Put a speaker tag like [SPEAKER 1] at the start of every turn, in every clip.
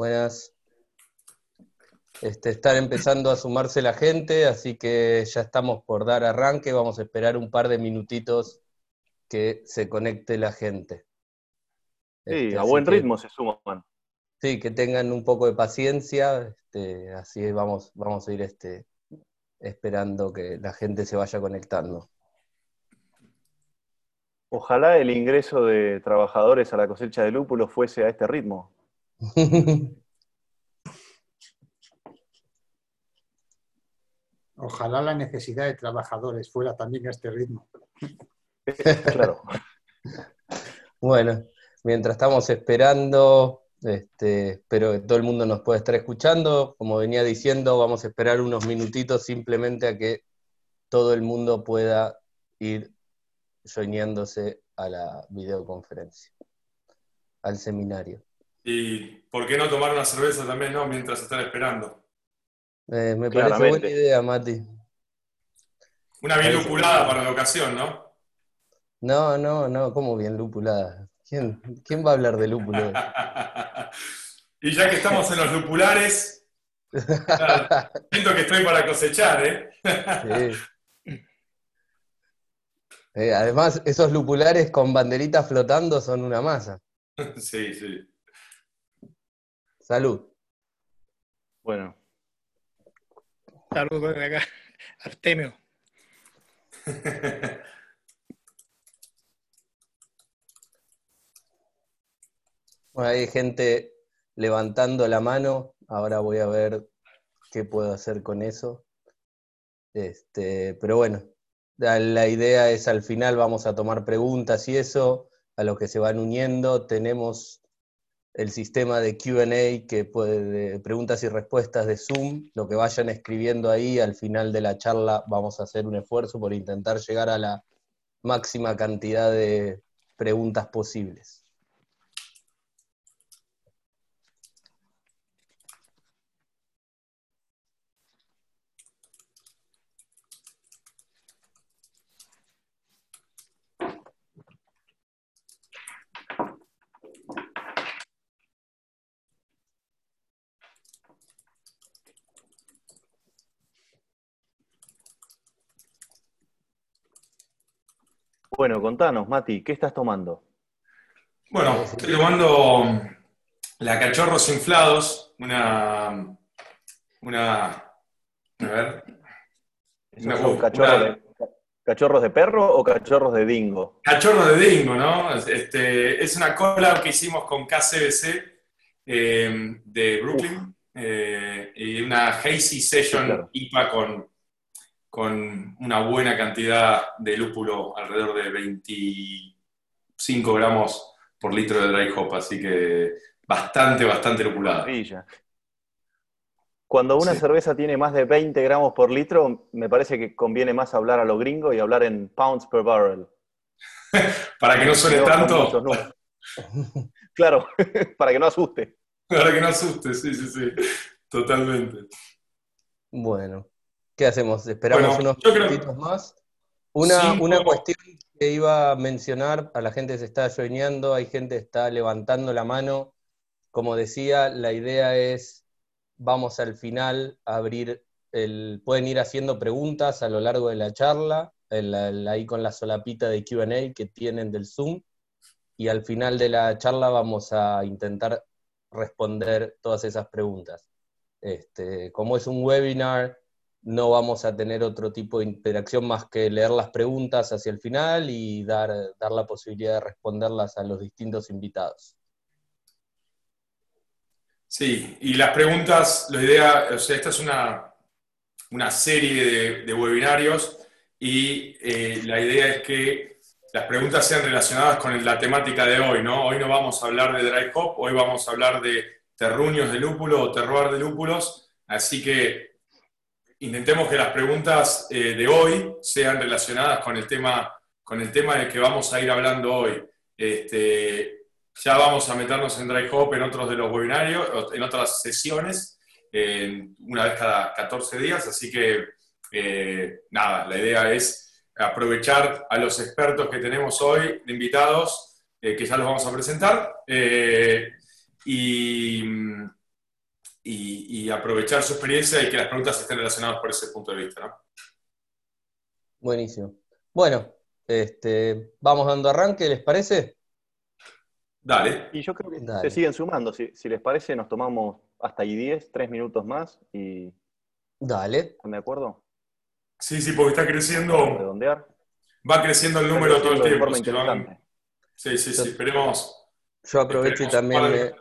[SPEAKER 1] Buenas. Este, están empezando a sumarse la gente, así que ya estamos por dar arranque. Vamos a esperar un par de minutitos que se conecte la gente.
[SPEAKER 2] Sí,
[SPEAKER 1] Este,
[SPEAKER 2] a buen
[SPEAKER 1] que-
[SPEAKER 2] ritmo se suman.
[SPEAKER 1] Sí, que tengan un poco de paciencia, este, así vamos, vamos a ir este, esperando que la gente se vaya conectando.
[SPEAKER 2] Ojalá el ingreso de trabajadores a la cosecha de lúpulo fuese a este ritmo.
[SPEAKER 3] Ojalá la necesidad de trabajadores fuera también a este ritmo.
[SPEAKER 2] Claro.
[SPEAKER 1] Bueno, mientras estamos esperando, este, espero que todo el mundo nos pueda estar escuchando. Como venía diciendo, vamos a esperar unos minutitos simplemente a que todo el mundo pueda ir joineándose a la videoconferencia, al seminario.
[SPEAKER 4] Y por qué no tomar una cerveza también, ¿no? Mientras están esperando.
[SPEAKER 1] Eh, me parece
[SPEAKER 2] Claramente.
[SPEAKER 1] buena idea, Mati.
[SPEAKER 4] Una bien lupulada para la ocasión, ¿no?
[SPEAKER 1] No, no, no, ¿cómo bien lupulada? ¿Quién, quién va a hablar de lúpulo?
[SPEAKER 4] y ya que estamos en los lupulares, nada, siento que estoy para cosechar, ¿eh?
[SPEAKER 1] Sí. Eh, además, esos lupulares con banderitas flotando son una masa.
[SPEAKER 4] sí, sí.
[SPEAKER 1] Salud.
[SPEAKER 2] Bueno,
[SPEAKER 5] Saludos de acá, Artemio.
[SPEAKER 1] Bueno, hay gente levantando la mano. Ahora voy a ver qué puedo hacer con eso. Este, pero bueno, la, la idea es al final vamos a tomar preguntas y eso, a los que se van uniendo. Tenemos el sistema de QA que puede, de preguntas y respuestas de Zoom. Lo que vayan escribiendo ahí, al final de la charla vamos a hacer un esfuerzo por intentar llegar a la máxima cantidad de preguntas posibles.
[SPEAKER 2] Bueno, contanos, Mati, ¿qué estás tomando?
[SPEAKER 4] Bueno, estoy tomando la Cachorros Inflados, una. Una. A ver.
[SPEAKER 2] ¿Esos
[SPEAKER 4] Me
[SPEAKER 2] son cachorros, de, cachorros de perro o cachorros de dingo?
[SPEAKER 4] Cachorro de Dingo, ¿no? Este, es una collab que hicimos con KCBC eh, de Brooklyn eh, y una Hazy Session
[SPEAKER 2] Sí, claro.
[SPEAKER 4] IPA con, con una buena cantidad de lúpulo, alrededor de 25 gramos por litro de dry hop, así que bastante, bastante lupulada.
[SPEAKER 2] Cuando una
[SPEAKER 4] Sí.
[SPEAKER 2] cerveza tiene más de 20 gramos por litro, me parece que conviene más hablar a lo gringo y hablar en pounds per barrel.
[SPEAKER 4] Para que no suene tanto,
[SPEAKER 2] claro, para que no asuste.
[SPEAKER 4] para que no asuste, sí, sí, sí, totalmente.
[SPEAKER 1] Bueno, ¿qué hacemos? ¿Esperamos
[SPEAKER 4] Bueno,
[SPEAKER 1] unos minutitos más? Una, una cuestión que iba a mencionar, a la gente se está joineando, hay gente que está levantando la mano. Como decía, la idea es, vamos al final a abrir, el, pueden ir haciendo preguntas a lo largo de la charla, el- el- ahí con la solapita de QA que tienen del Zoom, y al final de la charla vamos a intentar responder todas esas preguntas. Este, como es un webinar, no vamos a tener otro tipo de interacción más que leer las preguntas hacia el final y dar, dar la posibilidad de responderlas a los distintos invitados.
[SPEAKER 4] Sí, y las preguntas, la idea, o sea, esta es una, una serie de, webinarios y eh, la idea es que las preguntas sean relacionadas con la temática de hoy, ¿no? Hoy no vamos a hablar de dry hop, hoy vamos a hablar de terruños de lúpulo o terroir de lúpulos, así que intentemos que las preguntas eh, de hoy sean relacionadas con el tema, con el tema del que vamos a ir hablando hoy. Este, ya vamos a meternos en dry hop en otros de los webinarios, en otras sesiones, una vez cada 14 días, así que eh, nada, la idea es aprovechar a los expertos que tenemos hoy de invitados, eh, que ya los vamos a presentar, y, y, y aprovechar su experiencia y que las preguntas estén relacionadas por ese punto de vista, ¿no?
[SPEAKER 1] Buenísimo. Bueno, este, vamos dando arranque, ¿les parece?
[SPEAKER 4] Dale.
[SPEAKER 2] Y yo creo que
[SPEAKER 1] Dale.
[SPEAKER 2] se siguen sumando. Si, si les parece, nos tomamos hasta ahí 10, 3 minutos más y
[SPEAKER 1] Dale.
[SPEAKER 2] ¿están de acuerdo?
[SPEAKER 4] Sí, sí, porque está creciendo,
[SPEAKER 2] Redondear.
[SPEAKER 4] va creciendo el número todo el
[SPEAKER 2] de
[SPEAKER 4] tiempo.
[SPEAKER 2] forma
[SPEAKER 4] van-
[SPEAKER 2] interesante.
[SPEAKER 4] Sí, sí, sí, esperemos.
[SPEAKER 1] Yo aprovecho y también me,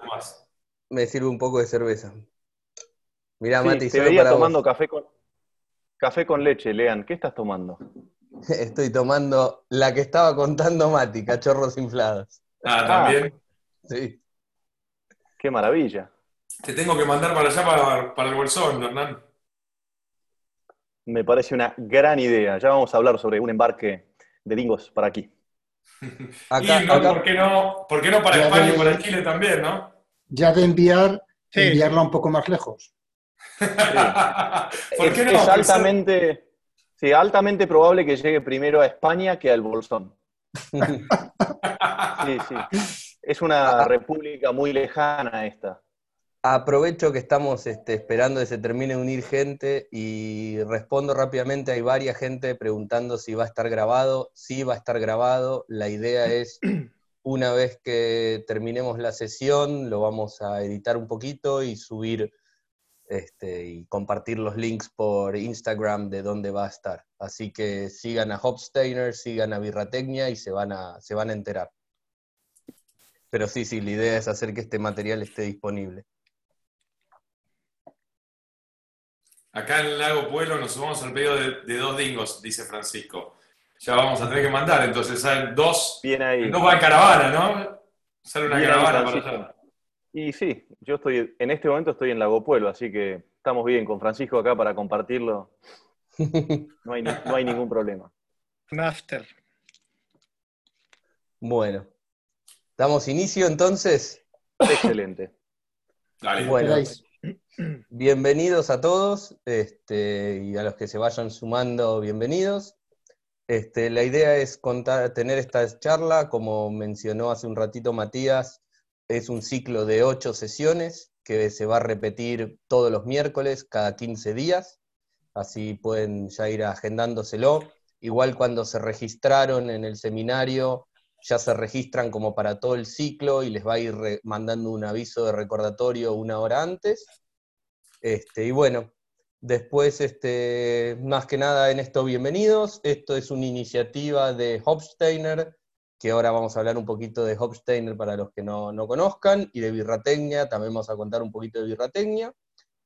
[SPEAKER 1] me sirve un poco de cerveza. Mirá,
[SPEAKER 2] Sí,
[SPEAKER 1] Mati,
[SPEAKER 2] te veía
[SPEAKER 1] para vos.
[SPEAKER 2] tomando café con, café con leche, Lean. ¿Qué estás tomando?
[SPEAKER 1] Estoy tomando la que estaba contando Mati, cachorros inflados.
[SPEAKER 4] Ah, también.
[SPEAKER 1] Sí.
[SPEAKER 2] ¡Qué maravilla!
[SPEAKER 4] Te tengo que mandar para allá, para, para el bolsón, Hernán.
[SPEAKER 2] Me parece una gran idea. Ya vamos a hablar sobre un embarque de dingos para aquí.
[SPEAKER 1] Acá,
[SPEAKER 4] y no,
[SPEAKER 1] acá-
[SPEAKER 4] ¿por, qué no, ¿por qué no para
[SPEAKER 3] Ya
[SPEAKER 4] España y para Chile también, no?
[SPEAKER 3] Ya de enviar,
[SPEAKER 5] Sí.
[SPEAKER 3] enviarla un poco más lejos.
[SPEAKER 4] ¿Por
[SPEAKER 2] es,
[SPEAKER 4] qué no?
[SPEAKER 2] es
[SPEAKER 4] Pensar-
[SPEAKER 2] altamente, sí, altamente probable que llegue primero a España que al Bolsón. Sí, sí. Es una república muy lejana esta.
[SPEAKER 1] Aprovecho que estamos este, esperando que se termine de unir gente y respondo rápidamente. Hay varias gente preguntando si va a estar grabado. Sí, va a estar grabado. La idea es, una vez que terminemos la sesión, lo vamos a editar un poquito y subir este, y compartir los links por Instagram de dónde va a estar. Así que sigan a Hopsteiner, sigan a Birratecnia y se van a, se van a enterar. Pero sí, sí, la idea es hacer que este material esté disponible.
[SPEAKER 4] Acá en el Lago Pueblo nos sumamos al pedido de, de dos dingos, dice Francisco. Ya vamos a tener que mandar, entonces salen dos.
[SPEAKER 2] Bien ahí.
[SPEAKER 4] Dos va en caravana, ¿no? Sale una
[SPEAKER 2] Bien ahí,
[SPEAKER 4] caravana para allá.
[SPEAKER 2] Y sí, yo estoy, en este momento estoy en Lago Pueblo, así que estamos bien con Francisco acá para compartirlo. No hay, no hay ningún problema.
[SPEAKER 5] Un after.
[SPEAKER 1] Bueno, damos inicio entonces.
[SPEAKER 2] Excelente.
[SPEAKER 4] Dale.
[SPEAKER 1] Bueno. Bienvenidos a todos este, y a los que se vayan sumando, bienvenidos. Este, la idea es contar, tener esta charla, como mencionó hace un ratito Matías, es un ciclo de ocho sesiones que se va a repetir todos los miércoles, cada 15 días, así pueden ya ir agendándoselo. Igual cuando se registraron en el seminario, ya se registran como para todo el ciclo y les va a ir mandando un aviso de recordatorio una hora antes. Este, y bueno, después, este, más que nada en esto, bienvenidos. Esto es una iniciativa de Hopsteiner, que ahora vamos a hablar un poquito de Hopsteiner para los que no, no conozcan, y de Birratecnia, también vamos a contar un poquito de Birratecnia.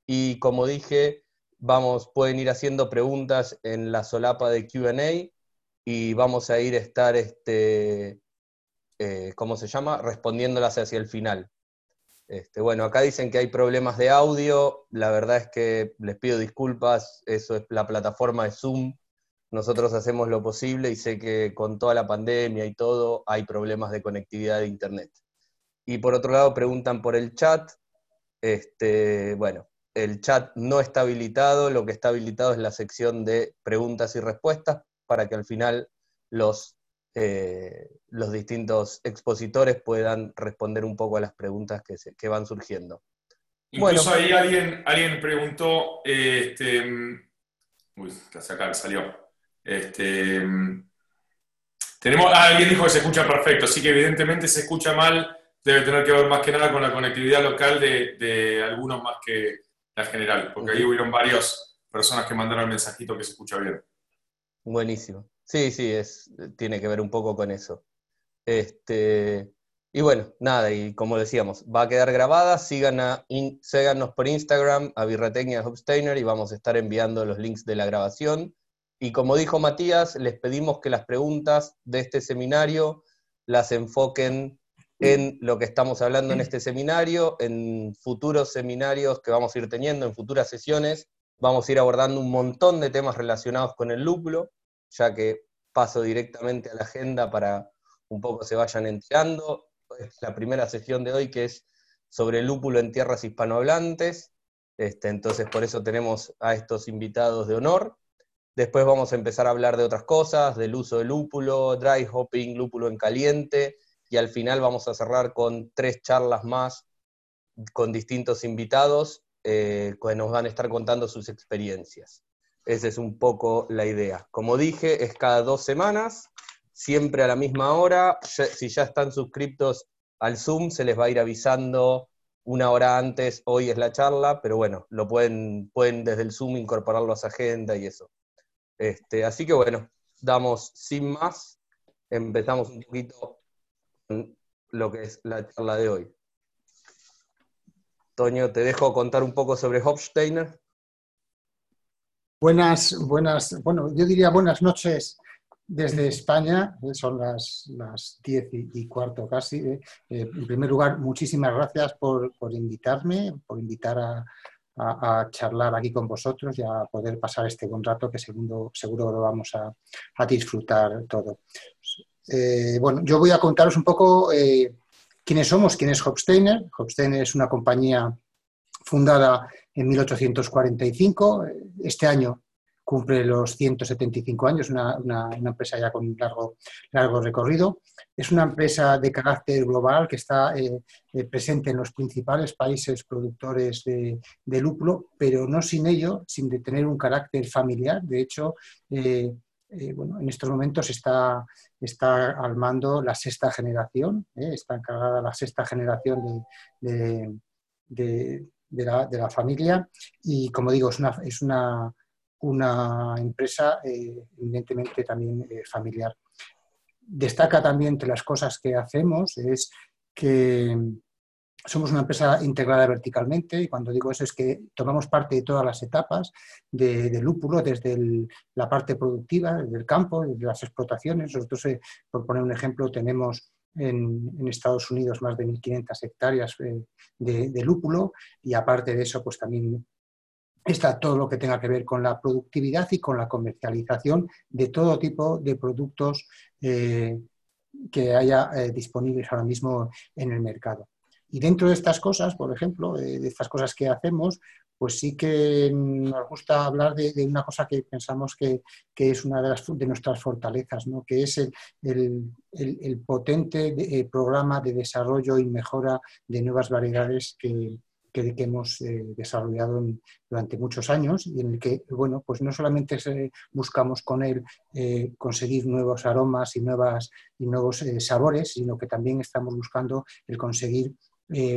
[SPEAKER 1] Y como dije, vamos, pueden ir haciendo preguntas en la solapa de QA y vamos a ir a estar, este, eh, ¿cómo se llama? Respondiéndolas hacia el final. Este, bueno, acá dicen que hay problemas de audio, la verdad es que les pido disculpas, eso es la plataforma de Zoom, nosotros hacemos lo posible y sé que con toda la pandemia y todo hay problemas de conectividad de Internet. Y por otro lado preguntan por el chat, este, bueno, el chat no está habilitado, lo que está habilitado es la sección de preguntas y respuestas para que al final los eh, los distintos expositores puedan responder un poco a las preguntas que, se- que van surgiendo.
[SPEAKER 4] Incluso
[SPEAKER 1] Bueno.
[SPEAKER 4] ahí alguien, alguien preguntó, eh, este, mm, uy, acá salió. Este, tenemos, ah, alguien dijo que se escucha perfecto, así que evidentemente se escucha mal, debe tener que ver más que nada con la conectividad local de, de algunos más que la general, porque ahí hubieron varias personas que mandaron el mensajito que se escucha bien.
[SPEAKER 1] Buenísimo. Sí, sí, es, tiene que ver un poco con eso. Este, y bueno, nada, y como decíamos, va a quedar grabada, sigan a in- síganos por Instagram, a Hopsteiner, y vamos a estar enviando los links de la grabación. Y como dijo Matías, les pedimos que las preguntas de este seminario las enfoquen en lo que estamos hablando en este seminario, en futuros seminarios que vamos a ir teniendo, en futuras sesiones, vamos a ir abordando un montón de temas relacionados con el lúpulo, ya que paso directamente a la agenda para un poco se vayan enterando. Es la primera sesión de hoy que es sobre el lúpulo en tierras hispanohablantes, este, entonces por eso tenemos a estos invitados de honor. Después vamos a empezar a hablar de otras cosas, del uso del lúpulo, dry hopping, lúpulo en caliente, y al final vamos a cerrar con tres charlas más con distintos invitados eh, que nos van a estar contando sus experiencias. Esa es un poco la idea. Como dije, es cada dos semanas, siempre a la misma hora. Si ya están suscriptos al Zoom, se les va a ir avisando una hora antes, hoy es la charla, pero bueno, lo pueden, pueden desde el Zoom incorporarlo a su agenda y eso. Este, así que bueno, damos sin más, empezamos un poquito con lo que es la charla de hoy. Toño, te dejo contar un poco sobre Hofsteiner.
[SPEAKER 3] Buenas, buenas, bueno, yo diría buenas noches desde España, eh, son las, diez y, cuarto casi. Eh. Eh, en primer lugar, muchísimas gracias por, invitarme, por invitar a, charlar aquí con vosotros y a poder pasar este buen rato que seguro, seguro lo vamos a, disfrutar todo. bueno, yo voy a contaros un poco quiénes somos, quién es Hofsteiner. Hofsteiner es una compañía fundada en 1845. Este año cumple los 175 años, una, una, empresa ya con largo, largo recorrido. Es una empresa de carácter global que está eh, eh, presente en los principales países productores de, de, lúpulo, pero no sin ello, sin tener un carácter familiar. De hecho, eh, bueno, en estos momentos está, está al mando la sexta generación, está encargada la sexta generación de, de, de la, la, familia y, como digo, es una, es una una empresa eh, evidentemente también eh, familiar. Destaca también entre las cosas que hacemos es que somos una empresa integrada verticalmente y cuando digo eso es que tomamos parte de todas las etapas de, lúpulo, desde la parte productiva, desde el campo, desde las explotaciones. Nosotros, eh, por poner un ejemplo, tenemos en, Estados Unidos más de 1.500 hectáreas de, de, lúpulo y aparte de eso, pues también está todo lo que tenga que ver con la productividad y con la comercialización de todo tipo de productos eh, que haya eh, disponibles ahora mismo en el mercado. Y dentro de estas cosas, por ejemplo, de estas cosas que hacemos, pues sí que nos gusta hablar de, una cosa que pensamos que, es una de, nuestras fortalezas, ¿no? que es el, potente eh, programa de desarrollo y mejora de nuevas variedades que, que, hemos eh, desarrollado durante muchos años y en el que, bueno, pues no solamente buscamos con él eh, conseguir nuevos aromas y, nuevas, y nuevos eh, sabores, sino que también estamos buscando el conseguir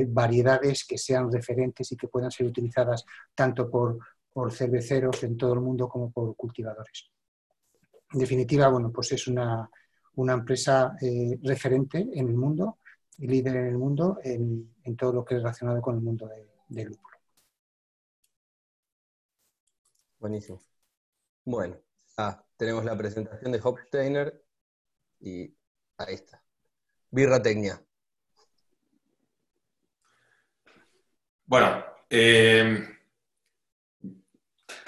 [SPEAKER 3] variedades que sean referentes y que puedan ser utilizadas tanto por, por cerveceros en todo el mundo como por cultivadores. En definitiva, bueno, pues es una, una empresa referente en el mundo y líder en el mundo en, todo lo que es relacionado con el mundo del lúpulo.
[SPEAKER 1] Buenísimo. Bueno, ah, tenemos la presentación de Hopsteiner y ahí está. Birra Tecnia.
[SPEAKER 4] Bueno, eh,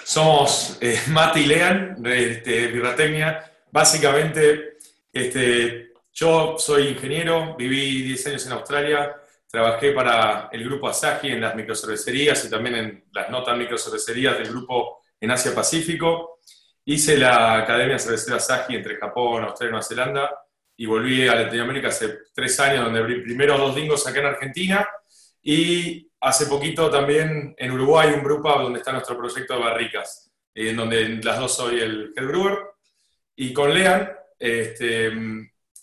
[SPEAKER 4] somos eh, Mati y Lean de este, Tecnia. Básicamente, este, yo soy ingeniero, viví 10 años en Australia, trabajé para el grupo Asahi en las microcervecerías y también en las notas microcervecerías del grupo en Asia Pacífico. Hice la Academia Cervecera Asahi entre Japón, Australia y Nueva Zelanda y volví a Latinoamérica hace tres años, donde abrí primero dos dingos acá en Argentina y hace poquito también en Uruguay un grupo donde está nuestro proyecto de barricas, en donde las dos soy el head brewer. Y con Lean, este,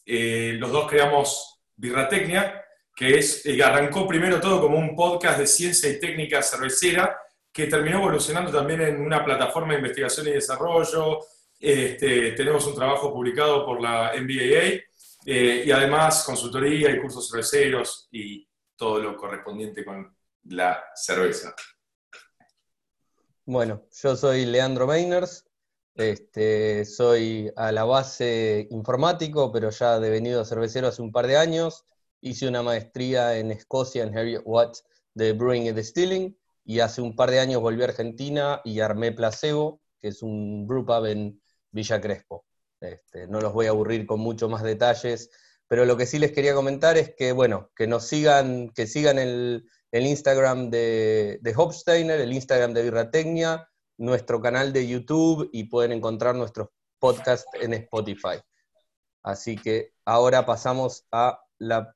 [SPEAKER 4] eh, los dos creamos Birratecnia, que es, eh, arrancó primero todo como un podcast de ciencia y técnica cervecera, que terminó evolucionando también en una plataforma de investigación y desarrollo. Este, tenemos un trabajo publicado por la MBAA eh, y además consultoría y cursos cerveceros y todo lo correspondiente con la cerveza.
[SPEAKER 1] Bueno, yo soy Leandro Meiners, este, soy a la base informático, pero ya devenido cervecero hace un par de años. Hice una maestría en Escocia, en Harriet Watt, de Brewing and Distilling, y hace un par de años volví a Argentina y armé Placebo, que es un brewpub en Villa Crespo. Este, no los voy a aburrir con mucho más detalles, pero lo que sí les quería comentar es que, bueno, que nos sigan, que sigan el, Instagram de, de Hopsteiner, el Instagram de Birratecnia, nuestro canal de YouTube y pueden encontrar nuestros podcasts en Spotify. Así que ahora pasamos a la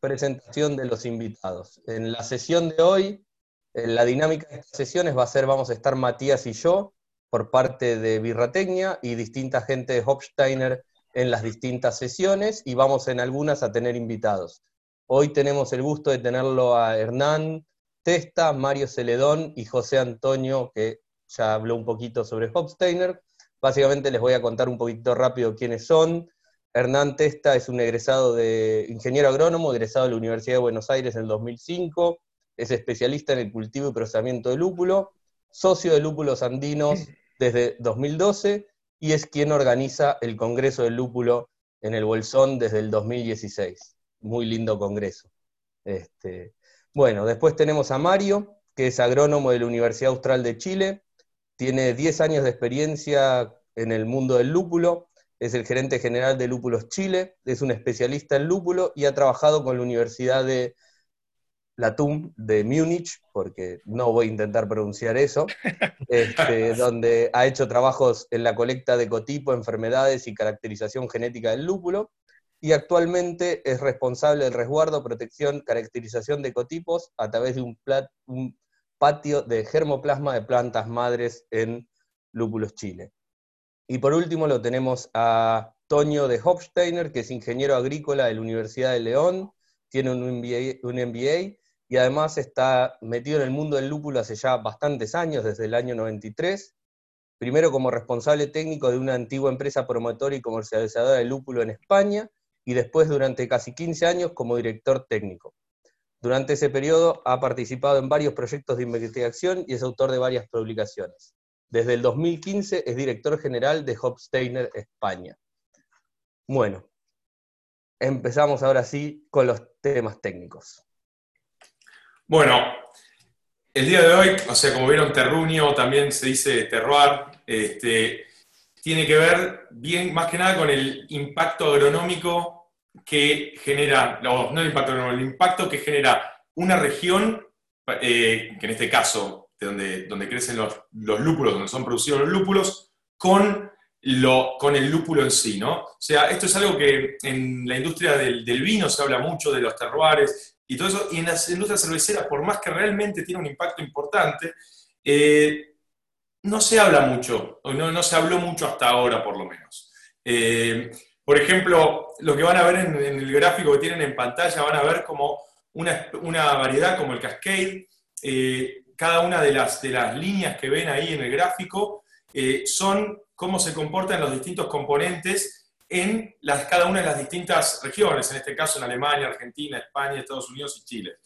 [SPEAKER 1] presentación de los invitados. En la sesión de hoy Eh, la dinámica de estas sesiones va a ser, vamos a estar Matías y yo por parte de Birratecnia y distinta gente de Hopsteiner en las distintas sesiones y vamos en algunas a tener invitados. Hoy tenemos el gusto de tenerlo a Hernán Testa, Mario Celedón y José Antonio, que ya habló un poquito sobre Hopsteiner. Básicamente les voy a contar un poquito rápido quiénes son. Hernán Testa es un egresado de ingeniero agrónomo, egresado de la Universidad de Buenos Aires en el 2005, es especialista en el cultivo y procesamiento de lúpulo, socio de Lúpulos Andinos desde 2012 y es quien organiza el Congreso del Lúpulo en el Bolsón desde el 2016. Muy lindo congreso. Este, bueno, después tenemos a Mario, que es agrónomo de la Universidad Austral de Chile, tiene 10 años de experiencia en el mundo del lúpulo, es el gerente general de Lúpulos Chile, es un especialista en lúpulo y ha trabajado con la Universidad de la TUM de Múnich, porque no voy a intentar pronunciar eso, este, donde ha hecho trabajos en la colecta de cotipo, enfermedades y caracterización genética del lúpulo, y actualmente es responsable del resguardo, protección, caracterización de ecotipos a través de un, un patio de germoplasma de plantas madres en Lúpulos Chile. Y por último lo tenemos a Toño de Hofsteiner, que es ingeniero agrícola de la Universidad de León, tiene un MBA, y además está metido en el mundo del lúpulo hace ya bastantes años, desde el año 93, primero como responsable técnico de una antigua empresa promotora y comercializadora de lúpulo en España, y después durante casi 15 años como director técnico. Durante ese periodo ha participado en varios proyectos de investigación y es autor de varias publicaciones. Desde el 2015 es director general de Hopsteiner España. Bueno, empezamos ahora sí con los temas técnicos.
[SPEAKER 4] Bueno, el día de hoy, o sea, como vieron, terruño, también se dice terroir, este, tiene que ver bien, más que nada con el impacto agronómico que genera, no, no el impacto agronómico, el impacto que genera una región, eh, que en este caso donde, donde crecen los, lúpulos, donde son producidos los lúpulos, con, lo, con el lúpulo en sí, ¿no? O sea, esto es algo que en la industria del, vino se habla mucho, de los terroirs y todo eso, y en las industrias cerveceras, por más que realmente tiene un impacto importante, eh, no se habla mucho, o no, se habló mucho hasta ahora, por lo menos. Eh, por ejemplo, lo que van a ver en, el gráfico que tienen en pantalla, van a ver como una, variedad como el Cascade, eh, cada una de las, de las líneas que ven ahí en el gráfico eh, son cómo se comportan los distintos componentes en las, cada una de las distintas regiones, en este caso en Alemania, Argentina, España, Estados Unidos y Chile.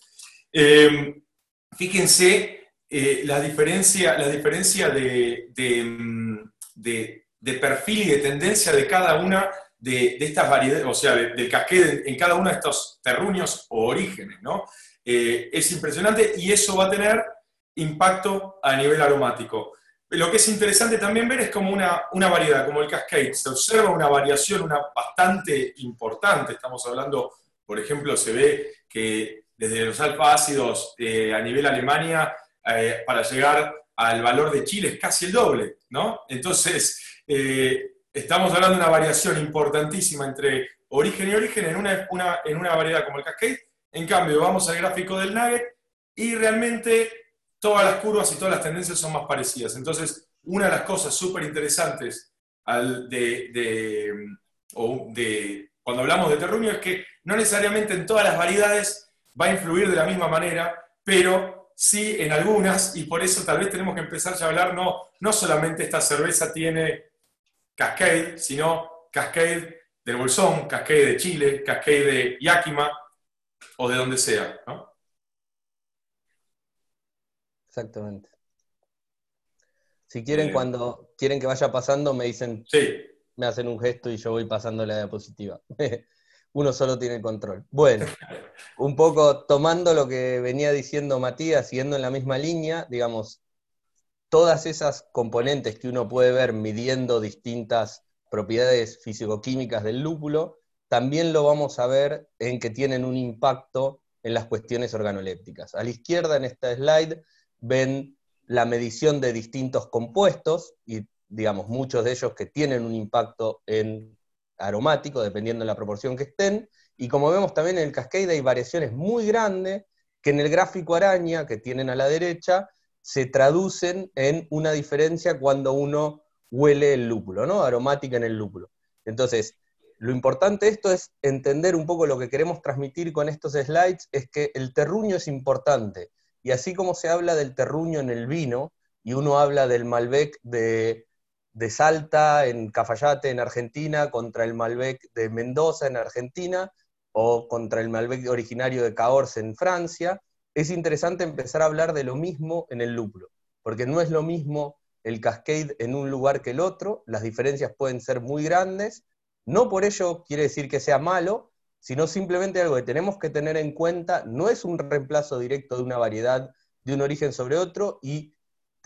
[SPEAKER 4] Fíjense eh, la diferencia, la diferencia de, de, perfil y de tendencia de cada una de, estas variedades, o sea, del casquete en cada uno de estos terruños o orígenes, ¿no? es impresionante y eso va a tener impacto a nivel aromático. Lo que es interesante también ver es como una, una variedad, como el cascade, se observa una variación una bastante importante, estamos hablando, por ejemplo, se ve que desde los alfa ácidos eh, a nivel Alemania, eh, para llegar al valor de Chile es casi el doble, ¿no? Entonces, eh, estamos hablando de una variación importantísima entre origen y origen en una, en una variedad como el cascade. En cambio, vamos al gráfico del nugget y realmente todas las curvas y todas las tendencias son más parecidas. Entonces, una de las cosas súper interesantes de, cuando hablamos de terruño es que no necesariamente en todas las variedades va a influir de la misma manera, pero sí en algunas, y por eso tal vez tenemos que empezar a hablar, no, no solamente esta cerveza tiene Cascade, sino Cascade del Bolsón, Cascade de Chile, Cascade de Yakima, o de donde sea. ¿no?
[SPEAKER 1] Exactamente. Si quieren, cuando quieren que vaya pasando, me dicen,
[SPEAKER 4] sí.
[SPEAKER 1] me hacen un gesto y yo voy pasando la diapositiva. Uno solo tiene control. Bueno, un poco tomando lo que venía diciendo Matías, siguiendo en la misma línea, digamos, todas esas componentes que uno puede ver midiendo distintas propiedades físico-químicas del lúpulo, también lo vamos a ver en que tienen un impacto en las cuestiones organolépticas. A la izquierda en esta slide ven la medición de distintos compuestos y, digamos, muchos de ellos que tienen un impacto en aromático, dependiendo de la proporción que estén. Y como vemos también en el Cascade hay variaciones muy grandes que en el gráfico araña que tienen a la derecha se traducen en una diferencia cuando uno huele el lúpulo, ¿no? Aromática en el lúpulo. Entonces, lo importante de esto es entender un poco lo que queremos transmitir con estos slides, es que el terruño es importante. Y así como se habla del terruño en el vino, y uno habla del Malbec de, de Salta en Cafayate en Argentina contra el Malbec de Mendoza en Argentina, o contra el Malbec originario de Cahors en Francia, es interesante empezar a hablar de lo mismo en el lúpulo, porque no es lo mismo el Cascade en un lugar que el otro, las diferencias pueden ser muy grandes, no por ello quiere decir que sea malo, sino simplemente algo que tenemos que tener en cuenta, no es un reemplazo directo de una variedad de un origen sobre otro y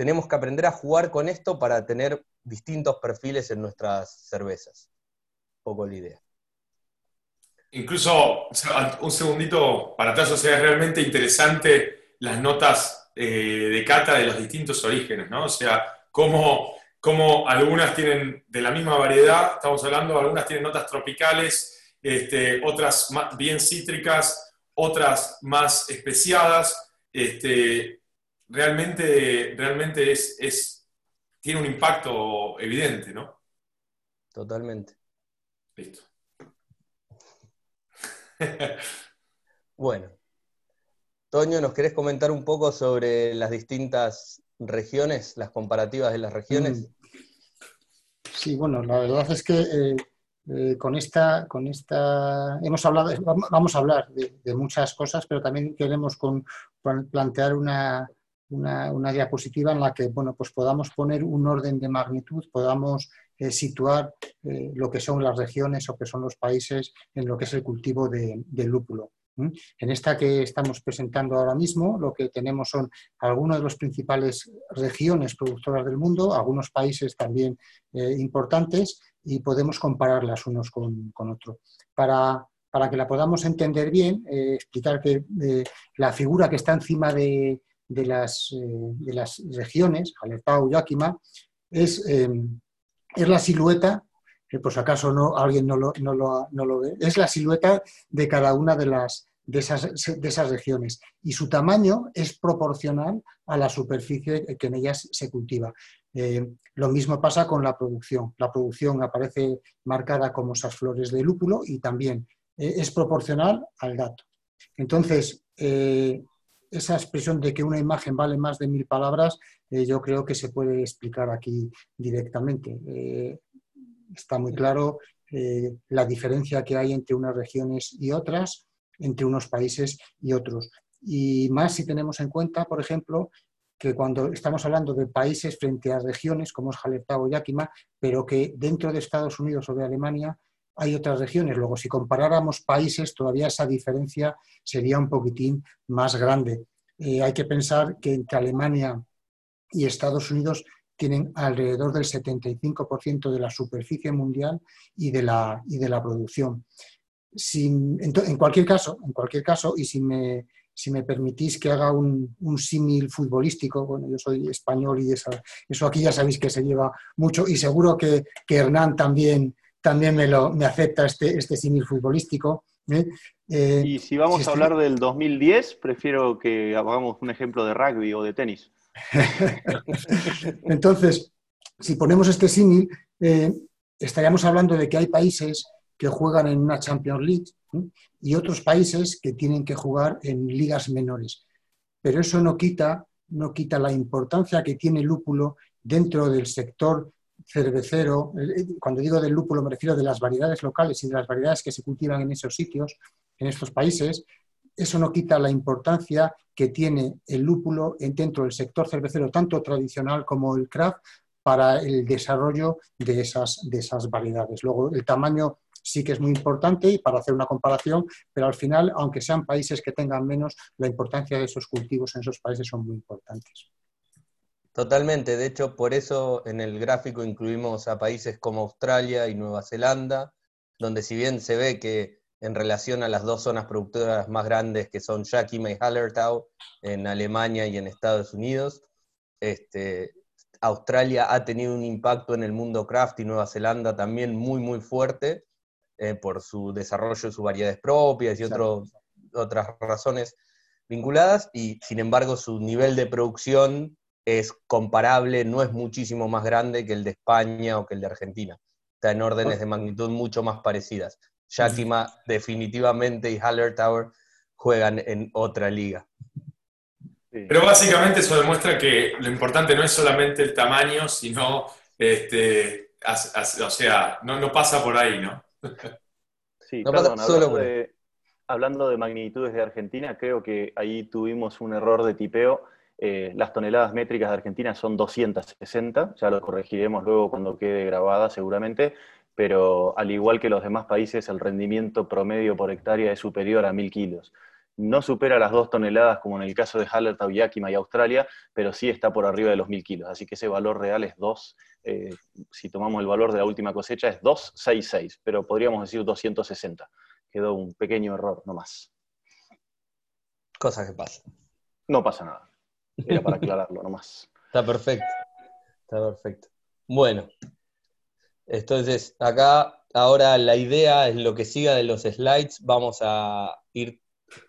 [SPEAKER 1] tenemos que aprender a jugar con esto para tener distintos perfiles en nuestras cervezas. Un poco la idea.
[SPEAKER 4] Incluso, un segundito para atrás, o sea, es realmente interesante las notas eh, de cata de los distintos orígenes, ¿no? O sea, cómo como algunas tienen de la misma variedad, estamos hablando, algunas tienen notas tropicales, este, otras bien cítricas, otras más especiadas. Este, realmente realmente es, es, tiene un impacto evidente, ¿no?
[SPEAKER 1] Totalmente.
[SPEAKER 4] Listo.
[SPEAKER 1] bueno. Toño, ¿nos querés comentar un poco sobre las distintas regiones, las comparativas de las regiones? Mm.
[SPEAKER 3] Sí, bueno, la verdad es que eh, eh, con esta, con esta, hemos hablado, vamos a hablar de, muchas cosas, pero también queremos con, plantear una, una, diapositiva en la que, bueno, pues podamos poner un orden de magnitud, podamos eh, situar lo que son las regiones o que son los países en lo que es el cultivo de, del lúpulo. En esta que estamos presentando ahora mismo, lo que tenemos son algunas de las principales regiones productoras del mundo, algunos países también eh, importantes, y podemos compararlas unos con, otros. Para, que la podamos entender bien, eh, explicar que eh, la figura que está encima de, las, de las, regiones, Alepao, Yakima, es, es la silueta que por si acaso no, alguien no lo, no, lo, no lo, ve, es la silueta de cada una de las, de esas, regiones y su tamaño es proporcional a la superficie que en ellas se cultiva. Eh, lo mismo pasa con la producción. La producción aparece marcada como esas flores de lúpulo y también eh, es proporcional al dato. Entonces, eh, esa expresión de que una imagen vale más de mil palabras, yo creo que se puede explicar aquí directamente. está muy claro la diferencia que hay entre unas regiones y otras, entre unos países y otros. Y más si tenemos en cuenta, por ejemplo, que cuando estamos hablando de países frente a regiones como es Hallertau o Yakima, pero que dentro de Estados Unidos o de Alemania hay otras regiones. Luego, si comparáramos países, todavía esa diferencia sería un poquitín más grande. Eh, hay que pensar que entre Alemania y Estados Unidos tienen alrededor del 75% de la superficie mundial y de la, y de la producción en, cualquier caso, en cualquier caso, y si me, si me permitís que haga un, símil futbolístico, bueno, yo soy español y eso aquí ya sabéis que se lleva mucho y seguro que, Hernán también, también me, lo, me acepta este, este símil futbolístico.
[SPEAKER 2] ¿eh? Eh, y si vamos a hablar del 2010, prefiero que hagamos un ejemplo de rugby o de tenis.
[SPEAKER 3] Entonces, si ponemos este símil, eh, estaríamos hablando de que hay países que juegan en una Champions League y otros países que tienen que jugar en ligas menores. Pero eso no quita, no quita la importancia que tiene el lúpulo dentro del sector cervecero. Eh, cuando digo del lúpulo me refiero de las variedades locales y de las variedades que se cultivan en esos sitios, en estos países. Eso no quita la importancia que tiene el lúpulo dentro del sector cervecero, tanto tradicional como el craft, para el desarrollo de de esas variedades. Luego, el tamaño sí que es muy importante y para hacer una comparación, pero al final, aunque sean países que tengan menos, la importancia de esos cultivos en esos países son muy importantes.
[SPEAKER 1] Totalmente, de hecho, por eso en el gráfico incluimos a países como Australia y Nueva Zelanda, donde si bien se ve que en relación a las dos zonas productoras más grandes que son Yakima y Hallertau en Alemania y en Estados Unidos, este, Australia ha tenido un impacto en el mundo craft y Nueva Zelanda también muy, muy fuerte. Eh, por su desarrollo, sus variedades propias y otras razones. vinculadas y sin embargo su nivel de producción es comparable, no es muchísimo más grande que el de España o que el de Argentina. Está en órdenes de magnitud mucho más parecidas. Yakima definitivamente y Haller Tower juegan en otra liga.
[SPEAKER 4] Pero básicamente eso demuestra que lo importante no es solamente el tamaño, sino, este, o sea, no, pasa por ahí, ¿no?
[SPEAKER 2] Sí, perdón, hablando, de, hablando de magnitudes de Argentina, creo que ahí tuvimos un error de tipeo. Eh, las toneladas métricas de Argentina son 260, ya lo corregiremos luego cuando quede grabada seguramente, pero al igual que los demás países, el rendimiento promedio por hectárea es superior a 1000 kilos no supera las dos toneladas como en el caso de Hallertau, Yakima y Australia, pero sí está por arriba de los mil kilos. Así que ese valor real es 2, eh, si tomamos el valor de la última cosecha, es 266, pero podríamos decir 260. Quedó un pequeño error, no más.
[SPEAKER 1] Cosas que pasan.
[SPEAKER 2] No pasa nada. Era para aclararlo, no más.
[SPEAKER 1] Está perfecto. Está perfecto. Bueno, entonces acá ahora la idea es lo que siga de los slides. Vamos a ir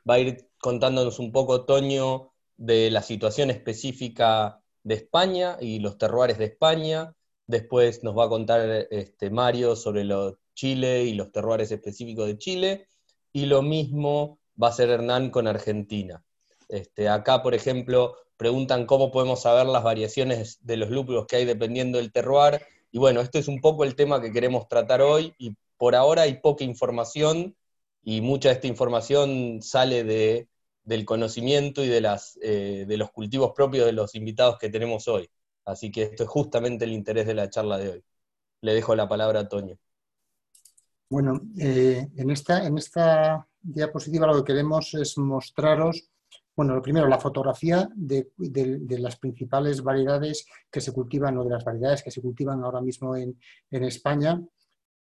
[SPEAKER 1] va a ir contándonos un poco, Toño, de la situación específica de España y los terroires de España. Después nos va a contar este, Mario sobre Chile y los terroires específicos de Chile. Y lo mismo va a ser Hernán con Argentina. Este, acá, por ejemplo, preguntan cómo podemos saber las variaciones de los lúpulos que hay dependiendo del terroir. Y bueno, este es un poco el tema que queremos tratar hoy y por ahora hay poca información y mucha de esta información sale de, del conocimiento y de, las, eh, de los cultivos propios de los invitados que tenemos hoy. Así que esto es justamente el interés de la charla de hoy. Le dejo la palabra a Toño.
[SPEAKER 3] Bueno, eh, en, esta, en esta diapositiva lo que queremos es mostraros, bueno, lo primero, la fotografía de, las principales variedades que se cultivan o de las variedades que se cultivan ahora mismo en, en España,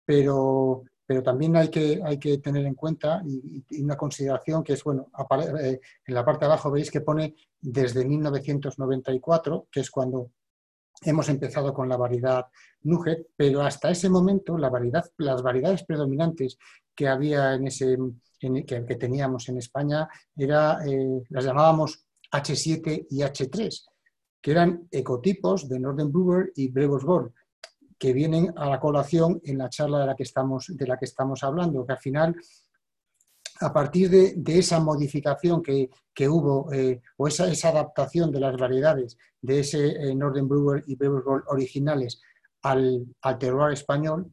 [SPEAKER 3] pero pero también hay que, hay que tener en cuenta y, una consideración que es, bueno, eh, en la parte de abajo veis que pone desde 1994, que es cuando hemos empezado con la variedad Nuget, pero hasta ese momento la variedad, las variedades predominantes que había en ese, que, teníamos en España era, eh, las llamábamos H7 y H3, que eran ecotipos de Northern Brewer y Gold que vienen a la colación en la charla de la que estamos, de la que estamos hablando, que al final, a partir de, esa modificación que, hubo, eh, o esa, esa, adaptación de las variedades de ese eh, Northern Brewer y Gold originales al, al español,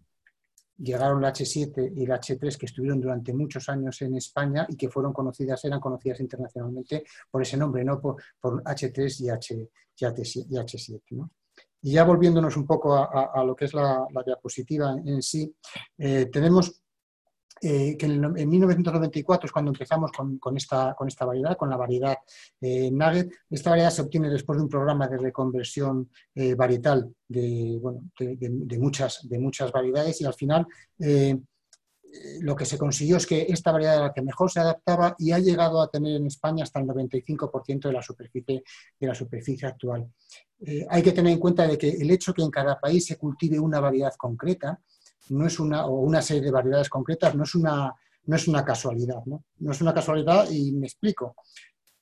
[SPEAKER 3] llegaron la H7 y la H3 que estuvieron durante muchos años en España y que fueron conocidas, eran conocidas internacionalmente por ese nombre, no por, H3 y, H, y H7. ¿no? Y ya volviéndonos un poco a, lo que es la, diapositiva en sí, eh, tenemos eh, que en, 1994 es cuando empezamos con, esta, con esta variedad, con la variedad eh, Nugget. Esta variedad se obtiene después de un programa de reconversión varietal de, de, muchas, de muchas variedades y al final lo que se consiguió es que esta variedad era la que mejor se adaptaba y ha llegado a tener en España hasta el 95% de la superficie, de la superficie actual. Eh, hay que tener en cuenta de que el hecho que en cada país se cultive una variedad concreta, no es una, o una serie de variedades concretas, no es una, no es una casualidad. ¿no? no es una casualidad y me explico.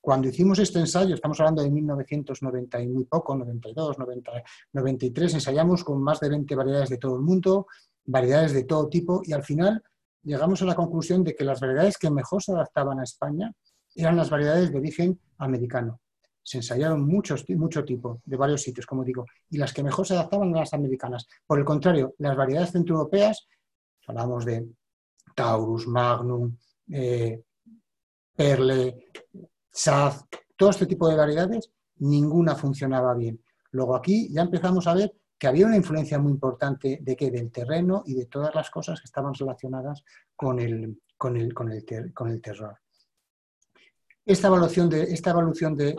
[SPEAKER 3] Cuando hicimos este ensayo, estamos hablando de 1990 y muy poco, 92, 90, 93, ensayamos con más de 20 variedades de todo el mundo, variedades de todo tipo, y al final llegamos a la conclusión de que las variedades que mejor se adaptaban a España eran las variedades de origen americano se ensayaron muchos, mucho tipo de varios sitios, como digo, y las que mejor se adaptaban eran las americanas. Por el contrario, las variedades centroeuropeas, hablamos de Taurus, Magnum, eh, Perle, Saz, todo este tipo de variedades, ninguna funcionaba bien. Luego aquí ya empezamos a ver que había una influencia muy importante de que del terreno y de todas las cosas que estaban relacionadas con el, con el, con el, con el terror. Esta evaluación, de, esta evolución del,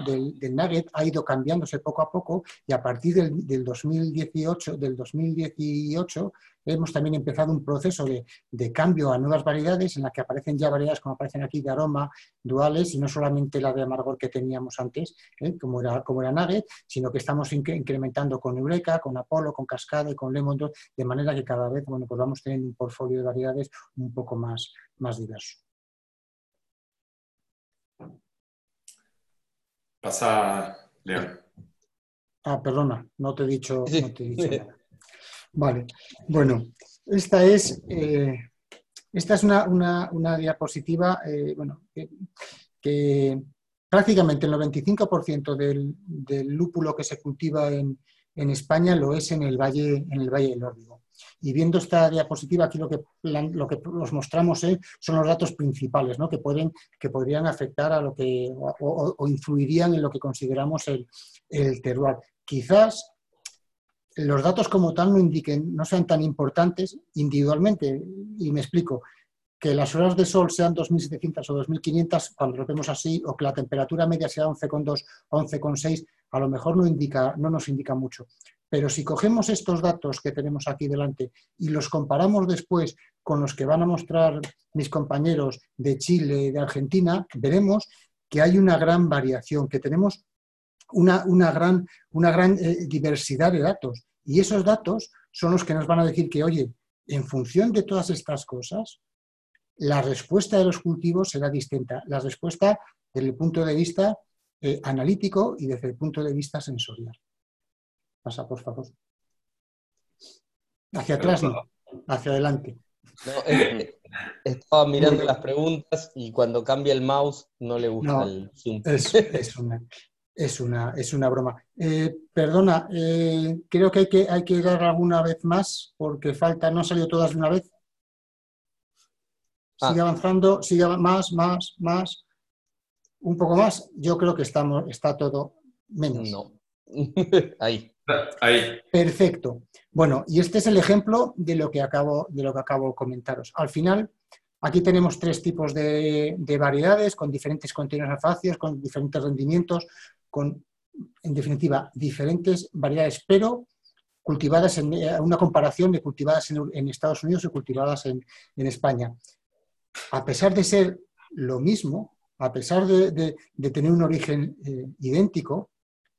[SPEAKER 3] Nugget ha ido cambiándose poco a poco y a partir del, 2018, del 2018 hemos también empezado un proceso de, cambio a nuevas variedades en la que aparecen ya variedades como aparecen aquí de aroma duales y no solamente la de amargor que teníamos antes, ¿eh? como, era, como era Nugget, sino que estamos incrementando con Eureka, con Apollo, con Cascade, con Lemon, de manera que cada vez bueno, pues vamos teniendo un portfolio de variedades un poco más, más diverso.
[SPEAKER 4] Pasa, León.
[SPEAKER 3] Ah, perdona, no te he dicho, no te he dicho nada. Vale, bueno, esta es, eh, esta es una, diapositiva eh, bueno, que, prácticamente el 95% del, del, lúpulo que se cultiva en, en, España lo es en el Valle, en el valle del Órbigo. Y viendo esta diapositiva, aquí lo que, lo os mostramos eh, son los datos principales ¿no? que, pueden, que podrían afectar a lo que, o, influirían en lo que consideramos el, el terroir. Quizás los datos como tal no indiquen, no sean tan importantes individualmente, y me explico, que las horas de sol sean 2.700 o 2.500, cuando lo vemos así, o que la temperatura media sea 11,2 o 11,6, a lo mejor no, indica, no nos indica mucho. Pero si cogemos estos datos que tenemos aquí delante y los comparamos después con los que van a mostrar mis compañeros de Chile de Argentina, veremos que hay una gran variación, que tenemos una, gran, una gran eh, diversidad de datos. Y esos datos son los que nos van a decir que, oye, en función de todas estas cosas, la respuesta de los cultivos será distinta. La respuesta desde el punto de vista eh, analítico y desde el punto de vista sensorial. Pasa, por favor. Hacia atrás, no. Hacia adelante.
[SPEAKER 1] estaba mirando las preguntas y cuando cambia el mouse no le gusta el zoom.
[SPEAKER 3] Es, una, es, una, broma. Eh, perdona, eh, creo que hay, que hay que dar alguna vez más porque falta, no han salido todas de una vez. Sigue ah. avanzando, sigue más, más, más. Un poco más. Yo creo que estamos, está todo menos.
[SPEAKER 1] No. Ahí.
[SPEAKER 4] Ahí.
[SPEAKER 3] Perfecto. Bueno, y este es el ejemplo de lo que acabo de, lo que acabo de comentaros. Al final, aquí tenemos tres tipos de, variedades con diferentes contenidos alfáceos, con diferentes rendimientos, con, en definitiva, diferentes variedades, pero cultivadas en eh, una comparación de cultivadas en, Estados Unidos y cultivadas en, España. A pesar de ser lo mismo, a pesar de, tener un origen eh, idéntico,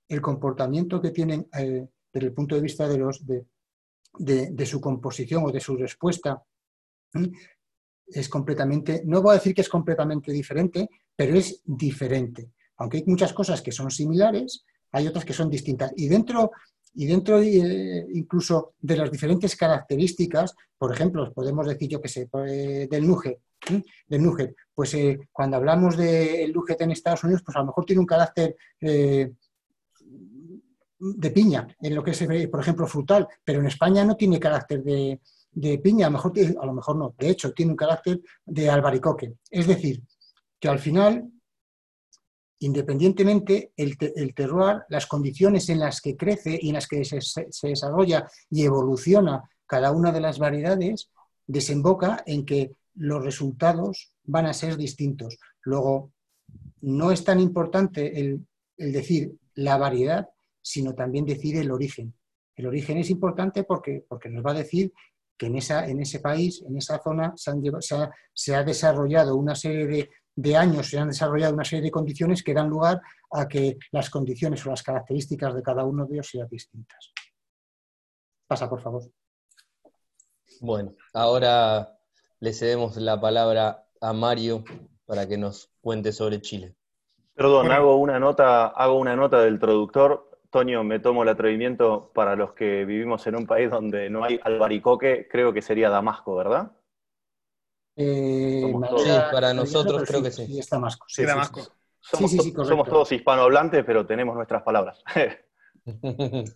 [SPEAKER 3] el comportamiento que tienen eh, desde el punto de vista de, los, de, su composición o de su respuesta es completamente, no voy a decir que es completamente diferente, pero es diferente. Aunque hay muchas cosas que son similares, hay otras que son distintas. Y dentro, y dentro eh, incluso de las diferentes características, por ejemplo, podemos decir, yo que sé, eh, del Nuget, del Nuget, pues cuando hablamos del Nuget en Estados Unidos, pues a lo mejor tiene un carácter de piña, en lo que es, por ejemplo, frutal, pero en España no tiene carácter de, piña, a lo, mejor, a lo mejor no, de hecho, tiene un carácter de albaricoque. Es decir, que al final, independientemente, el, el terroir, las condiciones en las que crece y en las que se, se desarrolla y evoluciona cada una de las variedades, desemboca en que los resultados van a ser distintos. Luego, no es tan importante el, el decir la variedad, sino también decir el origen. El origen es importante porque, porque nos va a decir que en, esa, en ese país, en esa zona, se, ha desarrollado una serie de, años, se han desarrollado una serie de condiciones que dan lugar a que las condiciones o las características de cada uno de ellos sean distintas. Pasa, por favor.
[SPEAKER 1] Bueno, ahora le cedemos la palabra a Mario para que nos cuente sobre Chile.
[SPEAKER 2] Perdón, hago una nota, hago una nota del traductor. Toño, me tomo el atrevimiento para los que vivimos en un país donde no hay albaricoque, creo que sería Damasco, ¿verdad?
[SPEAKER 1] Eh, sí, para nosotros creo que sí.
[SPEAKER 3] Sí, es Damasco.
[SPEAKER 2] Sí, Damasco. Somos, todos hispanohablantes, pero tenemos nuestras palabras.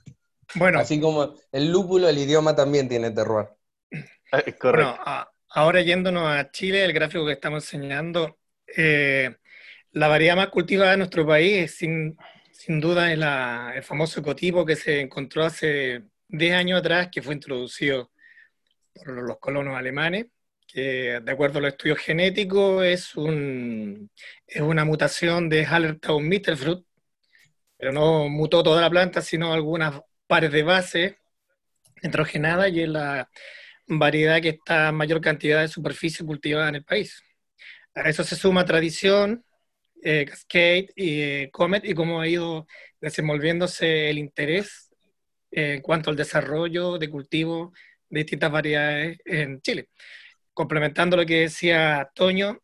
[SPEAKER 1] bueno. Así como el lúpulo, el idioma también tiene terroir.
[SPEAKER 5] Eh, correcto. Bueno, ahora yéndonos a Chile, el gráfico que estamos enseñando, eh, la variedad más cultivada de nuestro país es sin sin duda es el famoso ecotipo que se encontró hace 10 años atrás, que fue introducido por los colonos alemanes, que de acuerdo a los estudios genéticos es, un, es una mutación de Hallertau Mittelfruit, pero no mutó toda la planta, sino algunas pares de base nitrogenada y es la variedad que está en mayor cantidad de superficie cultivada en el país. A eso se suma tradición, eh, Cascade y eh, Comet y cómo ha ido desenvolviéndose el interés en cuanto al desarrollo de cultivo de distintas variedades en Chile. Complementando lo que decía Toño,